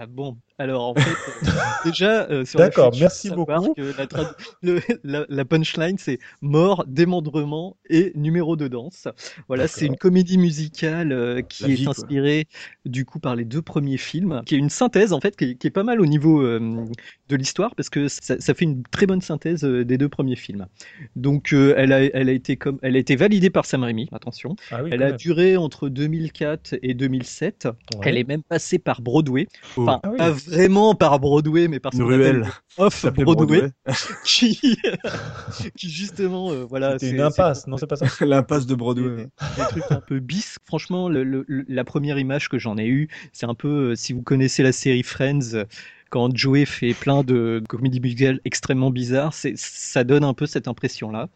Bon, alors en fait, euh, [laughs] déjà, euh, sur D'accord, merci beaucoup. que la, trad- le- la- la punchline, c'est mort, démembrement et numéro de danse. Voilà, c'est une comédie musicale euh, qui La est vie, quoi. inspirée du coup par les deux premiers films, qui est une synthèse en fait, qui est, qui est pas mal au niveau de l'histoire parce que ça, ça fait une très bonne synthèse des deux premiers films. Donc, elle a, elle a été comme, elle a été validée par Sam Raimi. Attention. Ah oui, Elle a même. duré entre 2004 et 2007. Ouais. Elle est même passée par Broadway. Oh. Enfin, Ah oui. Vraiment par Broadway, mais par Une ce qu'on appelle ruelle. le off Broadway, Broadway. [laughs] qui, [laughs] qui justement, euh, voilà, c'est- une impasse, non, c'est pas ça [laughs] L'impasse de Broadway. des trucs un peu bis. Franchement, le- le- le- la première image que j'en ai eue, c'est un peu, euh, si vous connaissez la série Friends, quand Joey fait plein de comédies musicales extrêmement bizarres, c'est, ça donne un peu cette impression-là.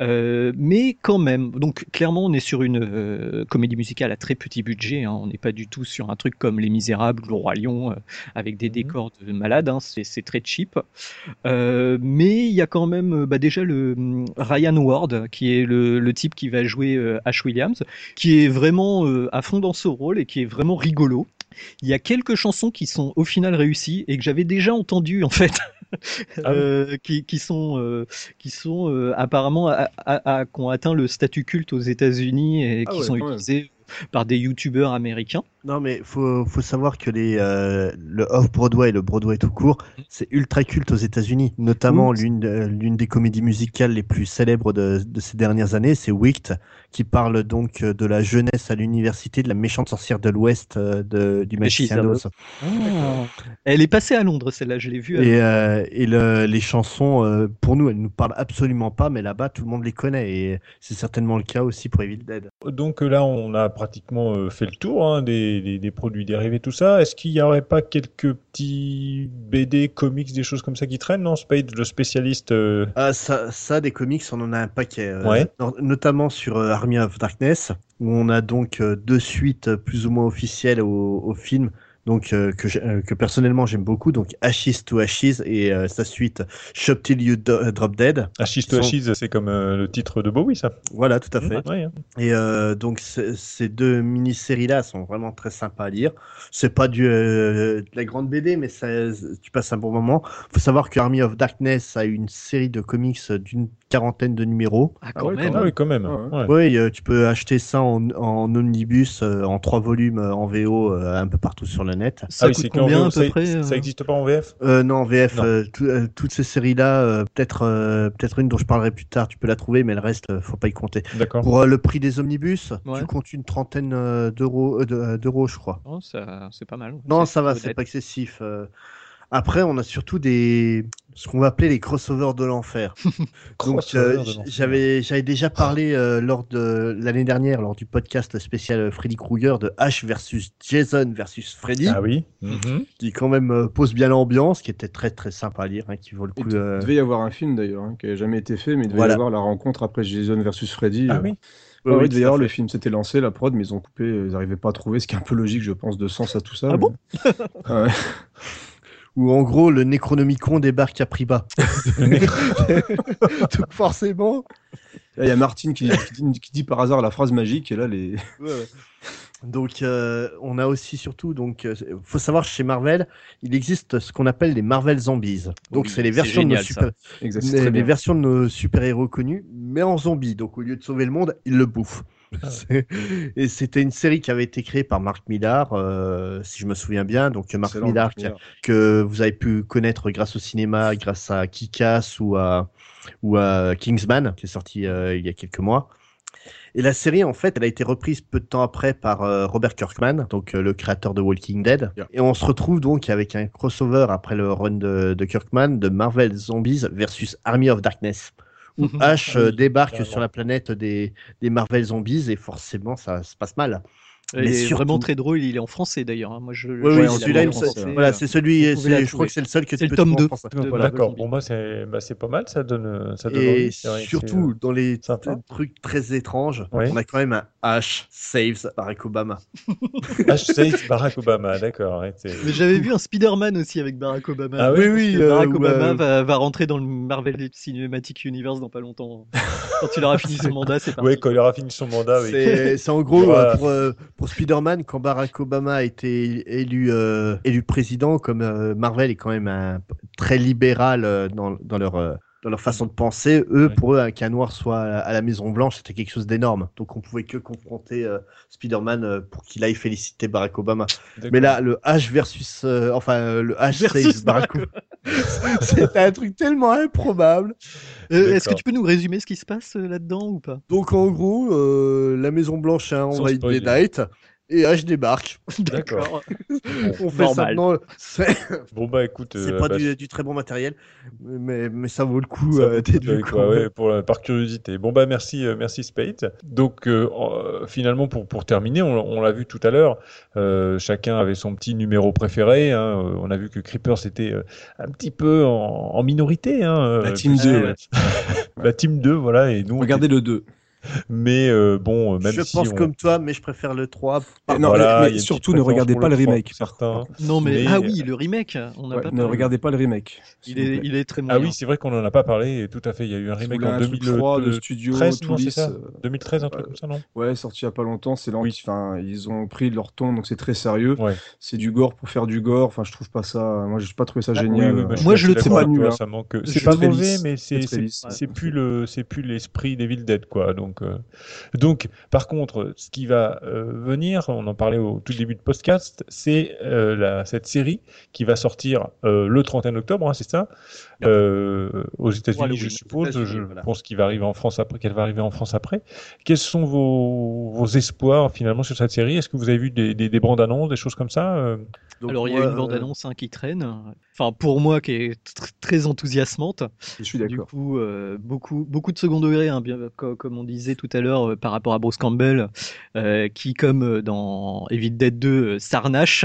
Euh, mais quand même, donc clairement, on est sur une euh, comédie musicale à très petit budget. hein. On n'est pas du tout sur un truc comme Les Misérables ou Le Roi Lion euh, avec des décors de malades. hein. C'est, très cheap. Mais il y a quand même bah, déjà le hum, Ryan Ward, qui est le, le type qui va jouer Ash Williams, qui est vraiment à fond dans ce rôle et qui est vraiment rigolo. Il y a quelques chansons qui sont au final réussies et que j'avais déjà entendues en fait, Ah euh, qui, qui sont euh, qui sont euh, apparemment à, à- à- qui ont atteint le statut culte aux États-Unis et Ah qui ouais, sont utilisées par des youtubeurs américains. Non, mais faut, faut savoir que les, euh, le off-Broadway et le Broadway tout court, c'est ultra culte aux États-Unis. Notamment, Oui. l'une de- l'une des comédies musicales les plus célèbres de, de ces dernières années, c'est Wicked, qui parle donc euh, de la jeunesse à l'université de la méchante sorcière de l'Ouest euh, de, du magicien d'Oz. Elle est passée à Londres, celle-là, je l'ai vue. Et, euh, et le- les chansons, pour nous, elles nous parlent absolument pas, mais là-bas, tout le monde les connaît. Et c'est certainement le cas aussi pour Evil Dead. Donc là, on a pratiquement fait le tour hein, des, des- des produits dérivés, tout ça. Est-ce qu'il n'y aurait pas quelques petits BD, comics, des choses comme ça qui traînent? Non, Spade, le spécialiste. euh, Ah, ça, ça, des comics, on en a un paquet. euh, Ouais. Notamment sur euh, Army of Darkness, où on a donc deux suites plus ou moins officielles au, au film. Donc euh, que, euh, que personnellement j'aime beaucoup, donc Ashes to Ashes et euh, sa suite Shop Till You Do- Drop Dead. Ashes to sont- Ashes, c'est comme euh, le titre de Bowie, ça. Voilà, tout à fait. Ouais, hein. Et donc ces deux mini-séries-là sont vraiment très sympas à lire. C'est pas du, de la grande BD, mais ça, tu passes un bon moment. Faut savoir que Army of Darkness a une série de comics d'une quarantaine de numéros. Ah, Ah quand ouais, même. Ah oui, quand même. Ouais. Ouais. Oui, euh, tu peux acheter ça en, en omnibus, euh, en trois volumes, euh, en VO, euh, un peu partout sur le net. Ça ah oui, coûte combien VO, à peu ça, près ça euh existe pas en VF Euh, non, en VF, Non. euh, tout- euh, toutes ces séries-là, euh, peut-être euh, peut-être une dont je parlerai plus tard, tu peux la trouver, mais le reste, euh, faut pas y compter. D'accord. Pour euh, le prix des omnibus, Ouais. tu comptes une trentaine d'euros, de- d'euros, je crois. Oh, ça- c'est pas mal. Non, ça va, c'est pas excessif. euh. Après, on a surtout des ce qu'on va appeler les crossovers de l'enfer. [laughs] Donc, Crossover euh, j'avais j'avais déjà parlé euh, lors de l'année dernière lors du podcast spécial Freddy Krueger de Ash versus Jason versus Freddy, Ah oui. Mhm. qui quand même euh, pose bien l'ambiance, qui était très très sympa à lire, hein, qui vaut le Il coup. euh, devait y avoir un film d'ailleurs, hein, qui n'a jamais été fait, mais il devait Voilà. y avoir la rencontre après Jason versus Freddy. Ah euh. oui. Oui, il fait. le film, s'était lancé, la prod, mais ils ont coupé, ils n'arrivaient pas à trouver, ce qui est un peu logique, je pense, de sens à tout ça. Ah mais- bon Ah [laughs] ouais. Où en gros le Necronomicon débarque à prix bas. [laughs] Donc forcément. Il y a Martine qui, qui dit, qui dit par hasard la phrase magique, et là, les... Donc euh, on a aussi surtout donc euh, faut savoir chez Marvel il existe ce qu'on appelle les Marvel Zombies. Donc Oui, c'est les versions de nos super les, les versions de nos super héros connus mais en zombies. Donc au lieu de sauver le monde ils le bouffent. [laughs] C'est- Et c'était une série qui avait été créée par Mark Millar, euh, si je me souviens bien. Donc Mark Excellent, Millar Mark qui a- Millar. que vous avez pu connaître grâce au cinéma, grâce à Kick-Ass ou à, ou à Kingsman, qui est sorti euh, il y a quelques mois. Et la série, en fait, elle a été reprise peu de temps après par euh, Robert Kirkman, donc euh, le créateur de Walking Dead. Yeah. Et on se retrouve donc avec un crossover après le run de, de Kirkman de Marvel Zombies versus Army of Darkness. Où Ash Ah euh, débarque sur la planète des, des Marvel Zombies et forcément ça se passe mal. Il Mais est surtout- vraiment très drôle. Il est en français d'ailleurs. hein. Moi, je. Oui, oui, celui-là, il voilà, euh, c'est celui, je crois que c'est le seul que C'est tu le peux tome trouver en 2. français. de Voilà. D'accord. Bon, moi, c'est bah, c'est pas mal. Ça donne, ça donne Et surtout, dans les trucs très étranges, Oui. on a quand même un H saves Barack Obama. [laughs] sais, c'est Barack Obama, d'accord. Mais j'avais vu un Spider-Man aussi avec Barack Obama. Ah oui, oui, euh, Barack ouais. Obama va, va rentrer dans le Marvel Cinematic Universe dans pas longtemps. Quand il aura fini son [laughs] mandat, c'est parti. Ouais, quand il aura fini son mandat, oui. C'est c'est en gros [laughs] euh, pour, euh, pour Spider-Man, quand Barack Obama a été élu, euh, élu président, comme euh, Marvel est quand même un, très libéral euh, dans, dans leur. Dans leur façon de penser, eux, Ouais. pour eux, un qu'un noir soit à la, Maison Blanche, c'était quelque chose d'énorme. Donc, on pouvait que confronter euh, Spider-Man euh, pour qu'il aille féliciter Barack Obama. Mais là, le H versus, euh, enfin, euh, le H Versus Barack Obama, [laughs] c'était un truc tellement improbable. Euh, Est-ce que tu peux nous résumer ce qui se passe euh, là-dedans ou pas? Donc en gros, euh, la Maison Blanche a envahi spoiler. Et H débarque. [laughs] D'accord. On fait Normal. ça maintenant. C'est Bon, bah écoute. c'est euh, pas bah, du, du très bon matériel, mais, mais ça vaut le coup Ça euh, vaut le coup d'être vu ouais, pour la- par curiosité. Bon bah merci, euh, merci Spade. Donc euh, finalement pour pour terminer, on, on l'a vu tout à l'heure, euh, chacun avait son petit numéro préféré. hein. On a vu que Creeper c'était euh, un petit peu en, en minorité. Hein, euh, La team puisque- 2, ouais. [laughs] la team 2, voilà. Et nous, on Regardez le 2. Mais euh, bon, euh, même Je si pense on- comme toi, mais je préfère le 3. Ah, non, voilà, mais- surtout, ne regardez pas le remake, certains. Non, mais, Mais- ah oui, le remake. On Ouais, pas ne parlé. regardez pas le remake. Il est, plaît. il est très Ah moyen. oui, c'est vrai qu'on en a pas parlé. Et tout à fait, il y a eu un remake en un truc 2000, froid de euh, studio, 13, tout non, ça euh, 2013, un truc comme ça, non Ouais, sorti il y a pas longtemps. C'est Oui. ils- enfin, ils ont pris leur ton, donc c'est très sérieux. Ouais. C'est du gore pour faire du gore. Enfin, je trouve pas ça. Moi, j'ai pas trouvé ça Ah, génial. oui, oui, bah, Moi, je le trouve pas nul, hein. ça manque- C'est pas très mauvais, mais c'est plus le c'est plus l'esprit d'Evil Dead quoi. Donc euh, donc par contre, ce qui va euh, venir, on en parlait au tout début de podcast, c'est euh, cette série qui va sortir le 31 octobre, hein, c'est ça, euh, aux États-Unis, je suppose. Je voilà. pense qu'il va arriver en France après, qu'elle va arriver en France après. Quels sont vos vos espoirs finalement sur cette série? Est-ce que vous avez vu des, des, des bandes annonces, des choses comme ça euh? Donc, Alors, il y a une euh, bande-annonce hein, qui traîne. Enfin, pour moi, qui est tr- très enthousiasmante. Je suis Du d'accord. coup, euh, beaucoup, beaucoup de second degré, hein, bien, comme on disait tout à l'heure, euh, par rapport à Bruce Campbell, euh, qui, comme dans Evil Dead 2, euh, s'arnache.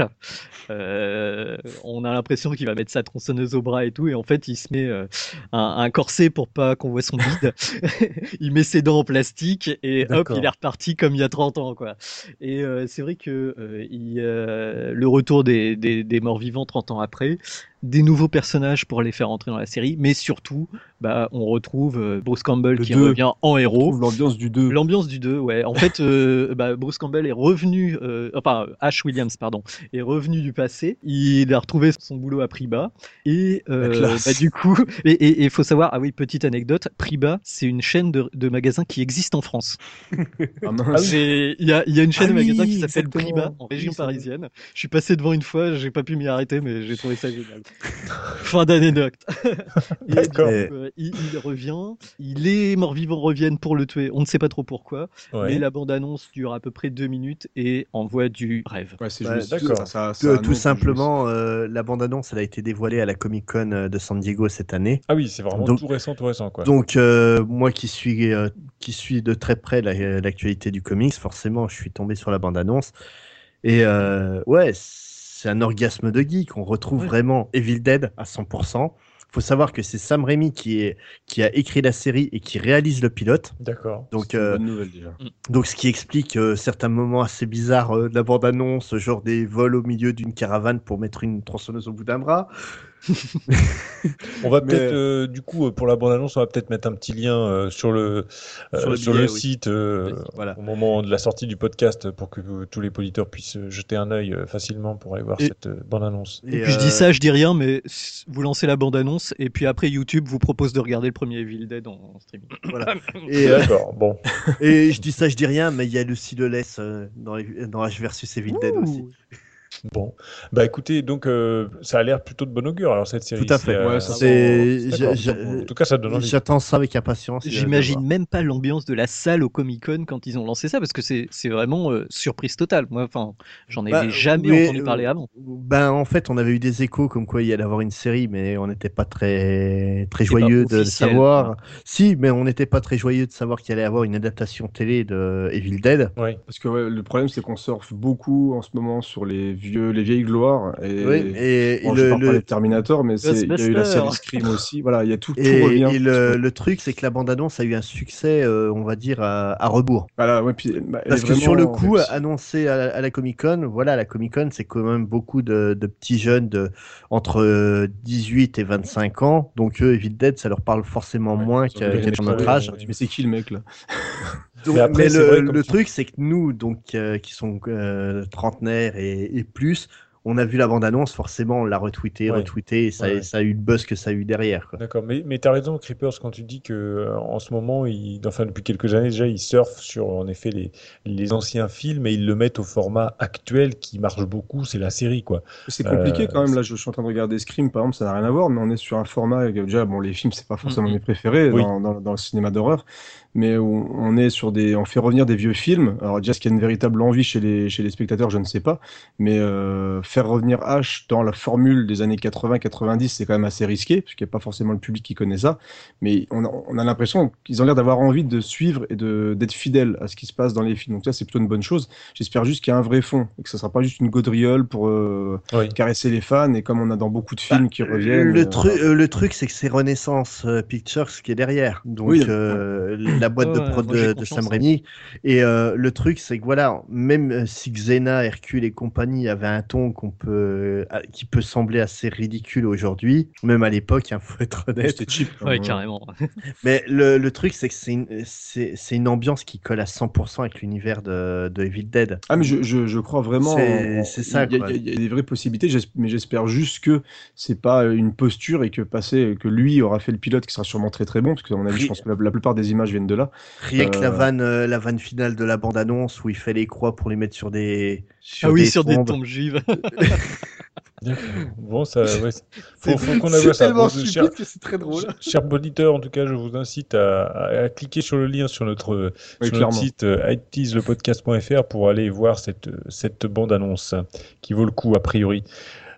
Euh, on a l'impression qu'il va mettre sa tronçonneuse au bras et tout, et en fait, il se met euh, un, un corset pour pas qu'on voit son bide. [laughs] il met ses dents en plastique et hop, il est reparti comme il y a 30 ans, quoi. Et euh, c'est vrai que euh, il, le retour des, des, des morts vivants 30 ans après, des nouveaux personnages pour les faire entrer dans la série, mais surtout, bah, on retrouve euh, Bruce Campbell Le qui deux. revient en On héros. l'ambiance du 2. L'ambiance du 2, ouais. En [laughs] fait, euh, bah, Bruce Campbell est revenu, euh, enfin Ash Williams, pardon, est revenu du passé. Il a retrouvé son boulot à Priba et euh, bah, du coup, [laughs] et il faut savoir, ah oui, petite anecdote, Priba, c'est une chaîne de, de magasins qui existe en France. [laughs] Ah, mince. J'ai- Il y a, y a une chaîne Ah de magasins oui, qui s'appelle exactement. Priba en région Oui, parisienne. Je suis passé devant une fois, j'ai pas pu m'y arrêter, mais j'ai trouvé ça génial. [laughs] fin d'anecdote. [laughs] Et du D'accord. coup, euh, il, il revient, il les morts-vivants reviennent pour le tuer. On ne sait pas trop pourquoi, Ouais. mais la bande-annonce dure à peu près deux minutes et envoie du rêve. Ouais, c'est Ouais, juste. d'accord. Ça, ça, tout simplement, euh, la bande-annonce, elle a été dévoilée à la Comic Con euh, de San Diego cette année. Ah oui, c'est vraiment Donc- tout récent, tout récent quoi. Donc, euh, moi qui suis, euh, qui suis de très près la- l'actualité du comics, forcément, je suis tombé sur la bande-annonce. Et euh, ouais, c'est un orgasme de geek. On retrouve Ouais. vraiment Evil Dead à 100%. faut savoir que c'est Sam Raimi qui, est, qui a écrit la série et qui réalise le pilote. D'accord. Donc, C'est une euh, bonne nouvelle déjà. donc, ce qui explique euh, certains moments assez bizarres euh, de la bande-annonce, genre des vols au milieu d'une caravane pour mettre une tronçonneuse au bout d'un bras. [laughs] On va peut-être, euh, du coup, euh, pour la bande-annonce, on va peut-être mettre un petit lien euh, sur le, euh, Sur le sur billet, le oui. site euh, Voilà. au moment de la sortie du podcast pour que euh, tous les auditeurs puissent jeter un œil euh, facilement pour aller voir Et- cette euh, bande-annonce. Et, puis je dis ça, je dis rien, mais s- vous lancez la bande-annonce et puis après YouTube vous propose de regarder le premier Evil Dead en, en streaming. [coughs] Voilà. Et, euh, D'accord, bon. [laughs] et je dis ça, je dis rien, mais il y a Lucy Leless euh, dans, les- dans H versus Evil Dead aussi. Bon, bah écoutez, donc euh, ça a l'air plutôt de bon augure alors cette série. Tout à fait. euh, Ouais, C'est- En tout cas, ça donne envie. J'attends ça avec impatience. J'imagine même pas l'ambiance de la salle au Comic Con quand ils ont lancé ça, parce que c'est c'est vraiment euh, surprise totale. Moi, enfin, j'en avais Bah, jamais entendu parler avant. Ben, en fait, on avait eu des échos comme quoi il y allait avoir une série, mais on n'était pas très, très joyeux de officiel, savoir. Si, mais on n'était pas très joyeux de savoir qu'il allait avoir une adaptation télé de Evil Dead. Oui. Parce que ouais, le problème, c'est qu'on surfe beaucoup en ce moment sur les vieux, les vieilles gloires. Et, Oui, et, bon, je le, parle pas le- des Terminator, mais c'est- il y a eu la série. Scream aussi. Voilà, il y a tout, tout et, revient. et le, le truc, c'est que la bande-annonce a eu un succès, euh, on va dire, à, à rebours. Voilà, ouais, puis, bah, Parce que sur le coup, annoncé à, à la Comic Con, voilà, la Comic Con, c'est quand même beaucoup de, de petits jeunes de, entre euh, 18 et 25 ans. Donc eux, Evil Dead, ça leur parle forcément Ouais, moins qu'à être notre âge. Mais c'est qui le mec là? Donc, Mais le, vrai, comme le tu- truc, c'est que nous, donc, euh, qui sont euh, trentenaires et, et plus, on a vu la bande-annonce, forcément, on l'a retweeté, Ouais. retweeté, et ça, Ouais, ouais. ça a eu le buzz que ça a eu derrière. D'accord, mais, mais tu as raison, Creepers, quand tu dis que euh, en ce moment, ils, enfin depuis quelques années déjà, ils surfent sur en effet les, les anciens films et ils le mettent au format actuel qui marche beaucoup, c'est la série quoi. C'est compliqué Euh, quand même. Là, je, je suis en train de regarder Scream, par exemple, ça n'a rien à voir, mais on est sur un format. Déjà, bon, les films, c'est pas forcément Mhm. mes préférés Oui. dans, dans- dans le cinéma d'horreur, mais où on est sur des, on fait revenir des vieux films. Alors déjà, est-ce qu'il y a une véritable envie chez les, chez les spectateurs, je ne sais pas, mais euh, faire revenir H dans la formule des années 80-90, c'est quand même assez risqué, parce qu'il n'y a pas forcément le public qui connaît ça. Mais on a, on a l'impression qu'ils ont l'air d'avoir envie de suivre et de d'être fidèles à ce qui se passe dans les films. Donc ça, c'est plutôt une bonne chose. J'espère juste qu'il y a un vrai fond et que ça sera pas juste une gaudriole pour euh, Oui. caresser les fans et comme on a dans beaucoup de films qui reviennent. Le, euh, tru- euh, le truc, c'est que c'est Renaissance Pictures qui est derrière. Donc, Oui, euh, la boîte de prod de, de Sam hein. Raimi. Et euh, le truc, c'est que voilà, même euh, si Xena, Hercule et compagnie avaient un ton qu'on peut, euh, qui peut sembler assez ridicule aujourd'hui, même à l'époque, il faut être honnête. C'était cheap. Ouais, carrément. [laughs] Mais le, le truc, c'est que c'est une, c'est, c'est une ambiance qui colle à 100% avec l'univers de, de Evil Dead. Ah mais je, je, je crois vraiment. C'est- ça, Il y, a- quoi. il y a- il y a des vraies possibilités, mais j'espère juste que c'est pas une posture et que passer, que lui aura fait le pilote qui sera sûrement très très bon, parce que à mon avis, je pense que la, la plupart des images viennent de là. Rien que la Euh, vanne, euh, la vanne finale de la bande-annonce où il fait les croix pour les mettre sur des, sur ah oui, des sur des tombes. tombes juives. [laughs] Bon, ça, ouais, [laughs] faut, qu'on c'est ça. tellement stupide cher- que c'est très drôle. Cher auditeur, en tout cas, je vous incite à, à- à cliquer sur le lien sur notre, Oui, sur notre site euh, itteaslepodcast.fr pour aller voir cette, cette bande-annonce qui vaut le coup, a priori.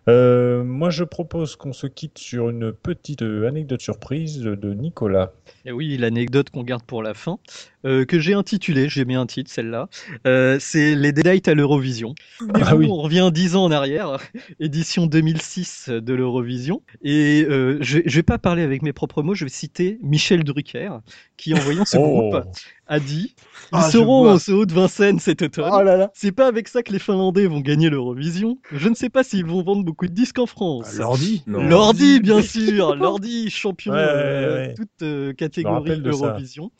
Euh, moi, je propose qu'on se quitte sur une petite euh, anecdote surprise de Nicolas. Et oui, l'anecdote qu'on garde pour la fin, euh, que j'ai intitulée, j'ai mis un titre celle-là, euh, c'est les Deadites à l'Eurovision. Ah oui. On revient dix ans en arrière, [laughs] édition 2006 de l'Eurovision, et euh, je, je vais pas parler avec mes propres mots, je vais citer Michel Drucker, qui en voyant ce Oh. groupe a dit Ils Ah, seront au Zoo de Vincennes cet automne. Oh là là. C'est pas avec ça que les Finlandais vont gagner l'Eurovision. Je ne sais pas s'ils vont vendre beaucoup de disques en France. L'ordi Non. Lordi, bien sûr, Lordi, champion Ouais, ouais, euh, ouais. toute euh, catégorie de ça. Eurovision.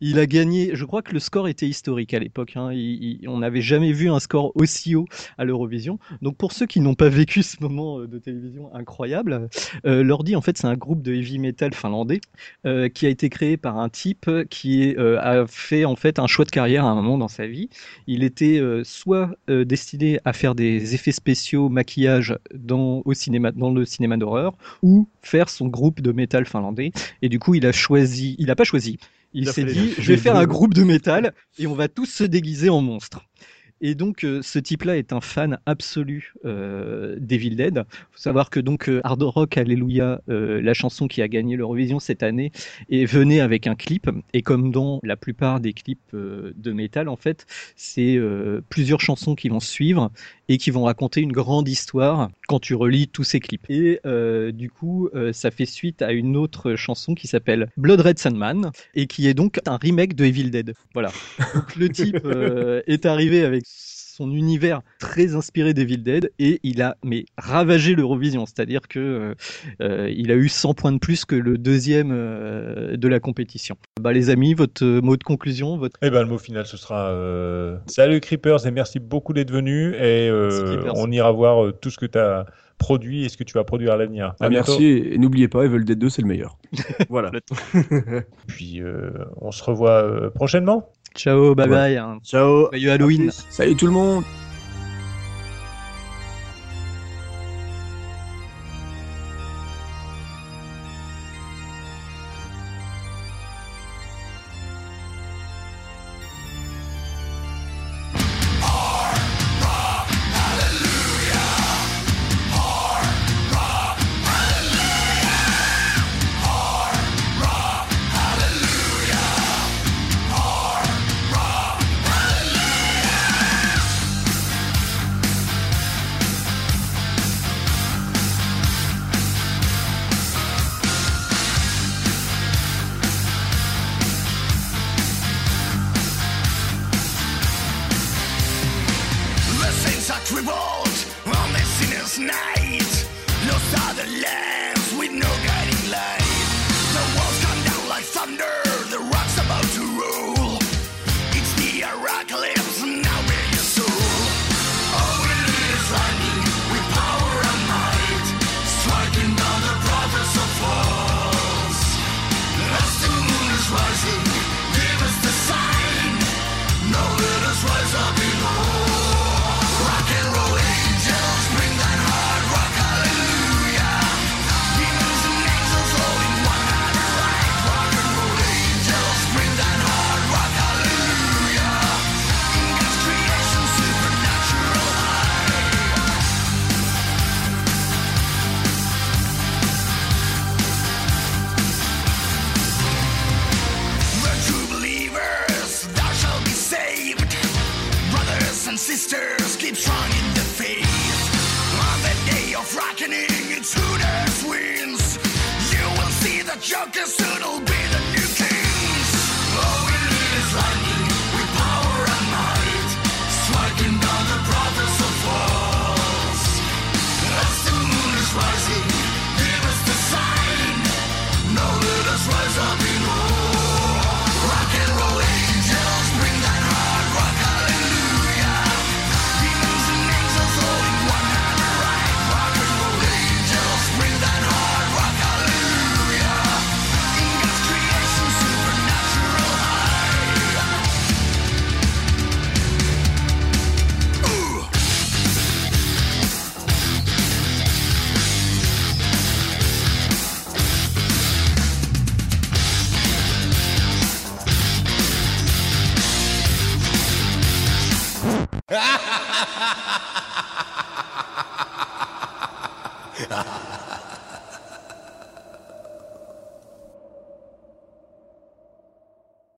Il a gagné, je crois que le score était historique à l'époque. hein. On n'avait jamais vu un score aussi haut à l'Eurovision. Donc pour ceux qui n'ont pas vécu ce moment euh, de télévision incroyable, euh, Lordi en fait c'est un groupe de heavy metal finlandais euh, qui a été créé par un type qui a fait en fait un choix de carrière à un moment dans sa vie. Il était soit destiné à faire des effets spéciaux, maquillage dans, au cinéma, dans le cinéma d'horreur, ou faire son groupe de métal finlandais. Et du coup, il a choisi, il a pas choisi. Il, s'est dit, je vais faire un groupe de métal et on va tous se déguiser en monstres. Et donc, euh, ce type-là est un fan absolu euh, d'Evil Dead. faut savoir que donc euh, Hard Rock Alléluia, euh, la chanson qui a gagné l'Eurovision cette année, et venait avec un clip. Et comme dans la plupart des clips euh, de métal, en fait, c'est plusieurs chansons qui vont suivre et qui vont raconter une grande histoire quand tu relis tous ces clips. Et du coup, ça fait suite à une autre chanson qui s'appelle Blood Red Sandman et qui est donc un remake de Evil Dead. Voilà. Donc le type est arrivé avec son univers très inspiré d'Evil Dead et il a mais ravagé l'Eurovision, c'est-à-dire que euh, euh, il a eu 100 points de plus que le deuxième euh, de la compétition. Bah les amis, votre mot de conclusion, votre Eh ben, le mot final, ce sera euh, Salut Creepers et merci beaucoup d'être venu. Et euh, on ira voir euh, tout ce que tu as produit et ce que tu vas produire à l'avenir. Ah, merci et n'oubliez pas, Evil Dead 2 c'est le meilleur. [laughs] Voilà. [laughs] Puis euh, on se revoit euh, prochainement. Ciao, bye Ouais. bye, hein. Ciao. joyeux Halloween. Salut tout le monde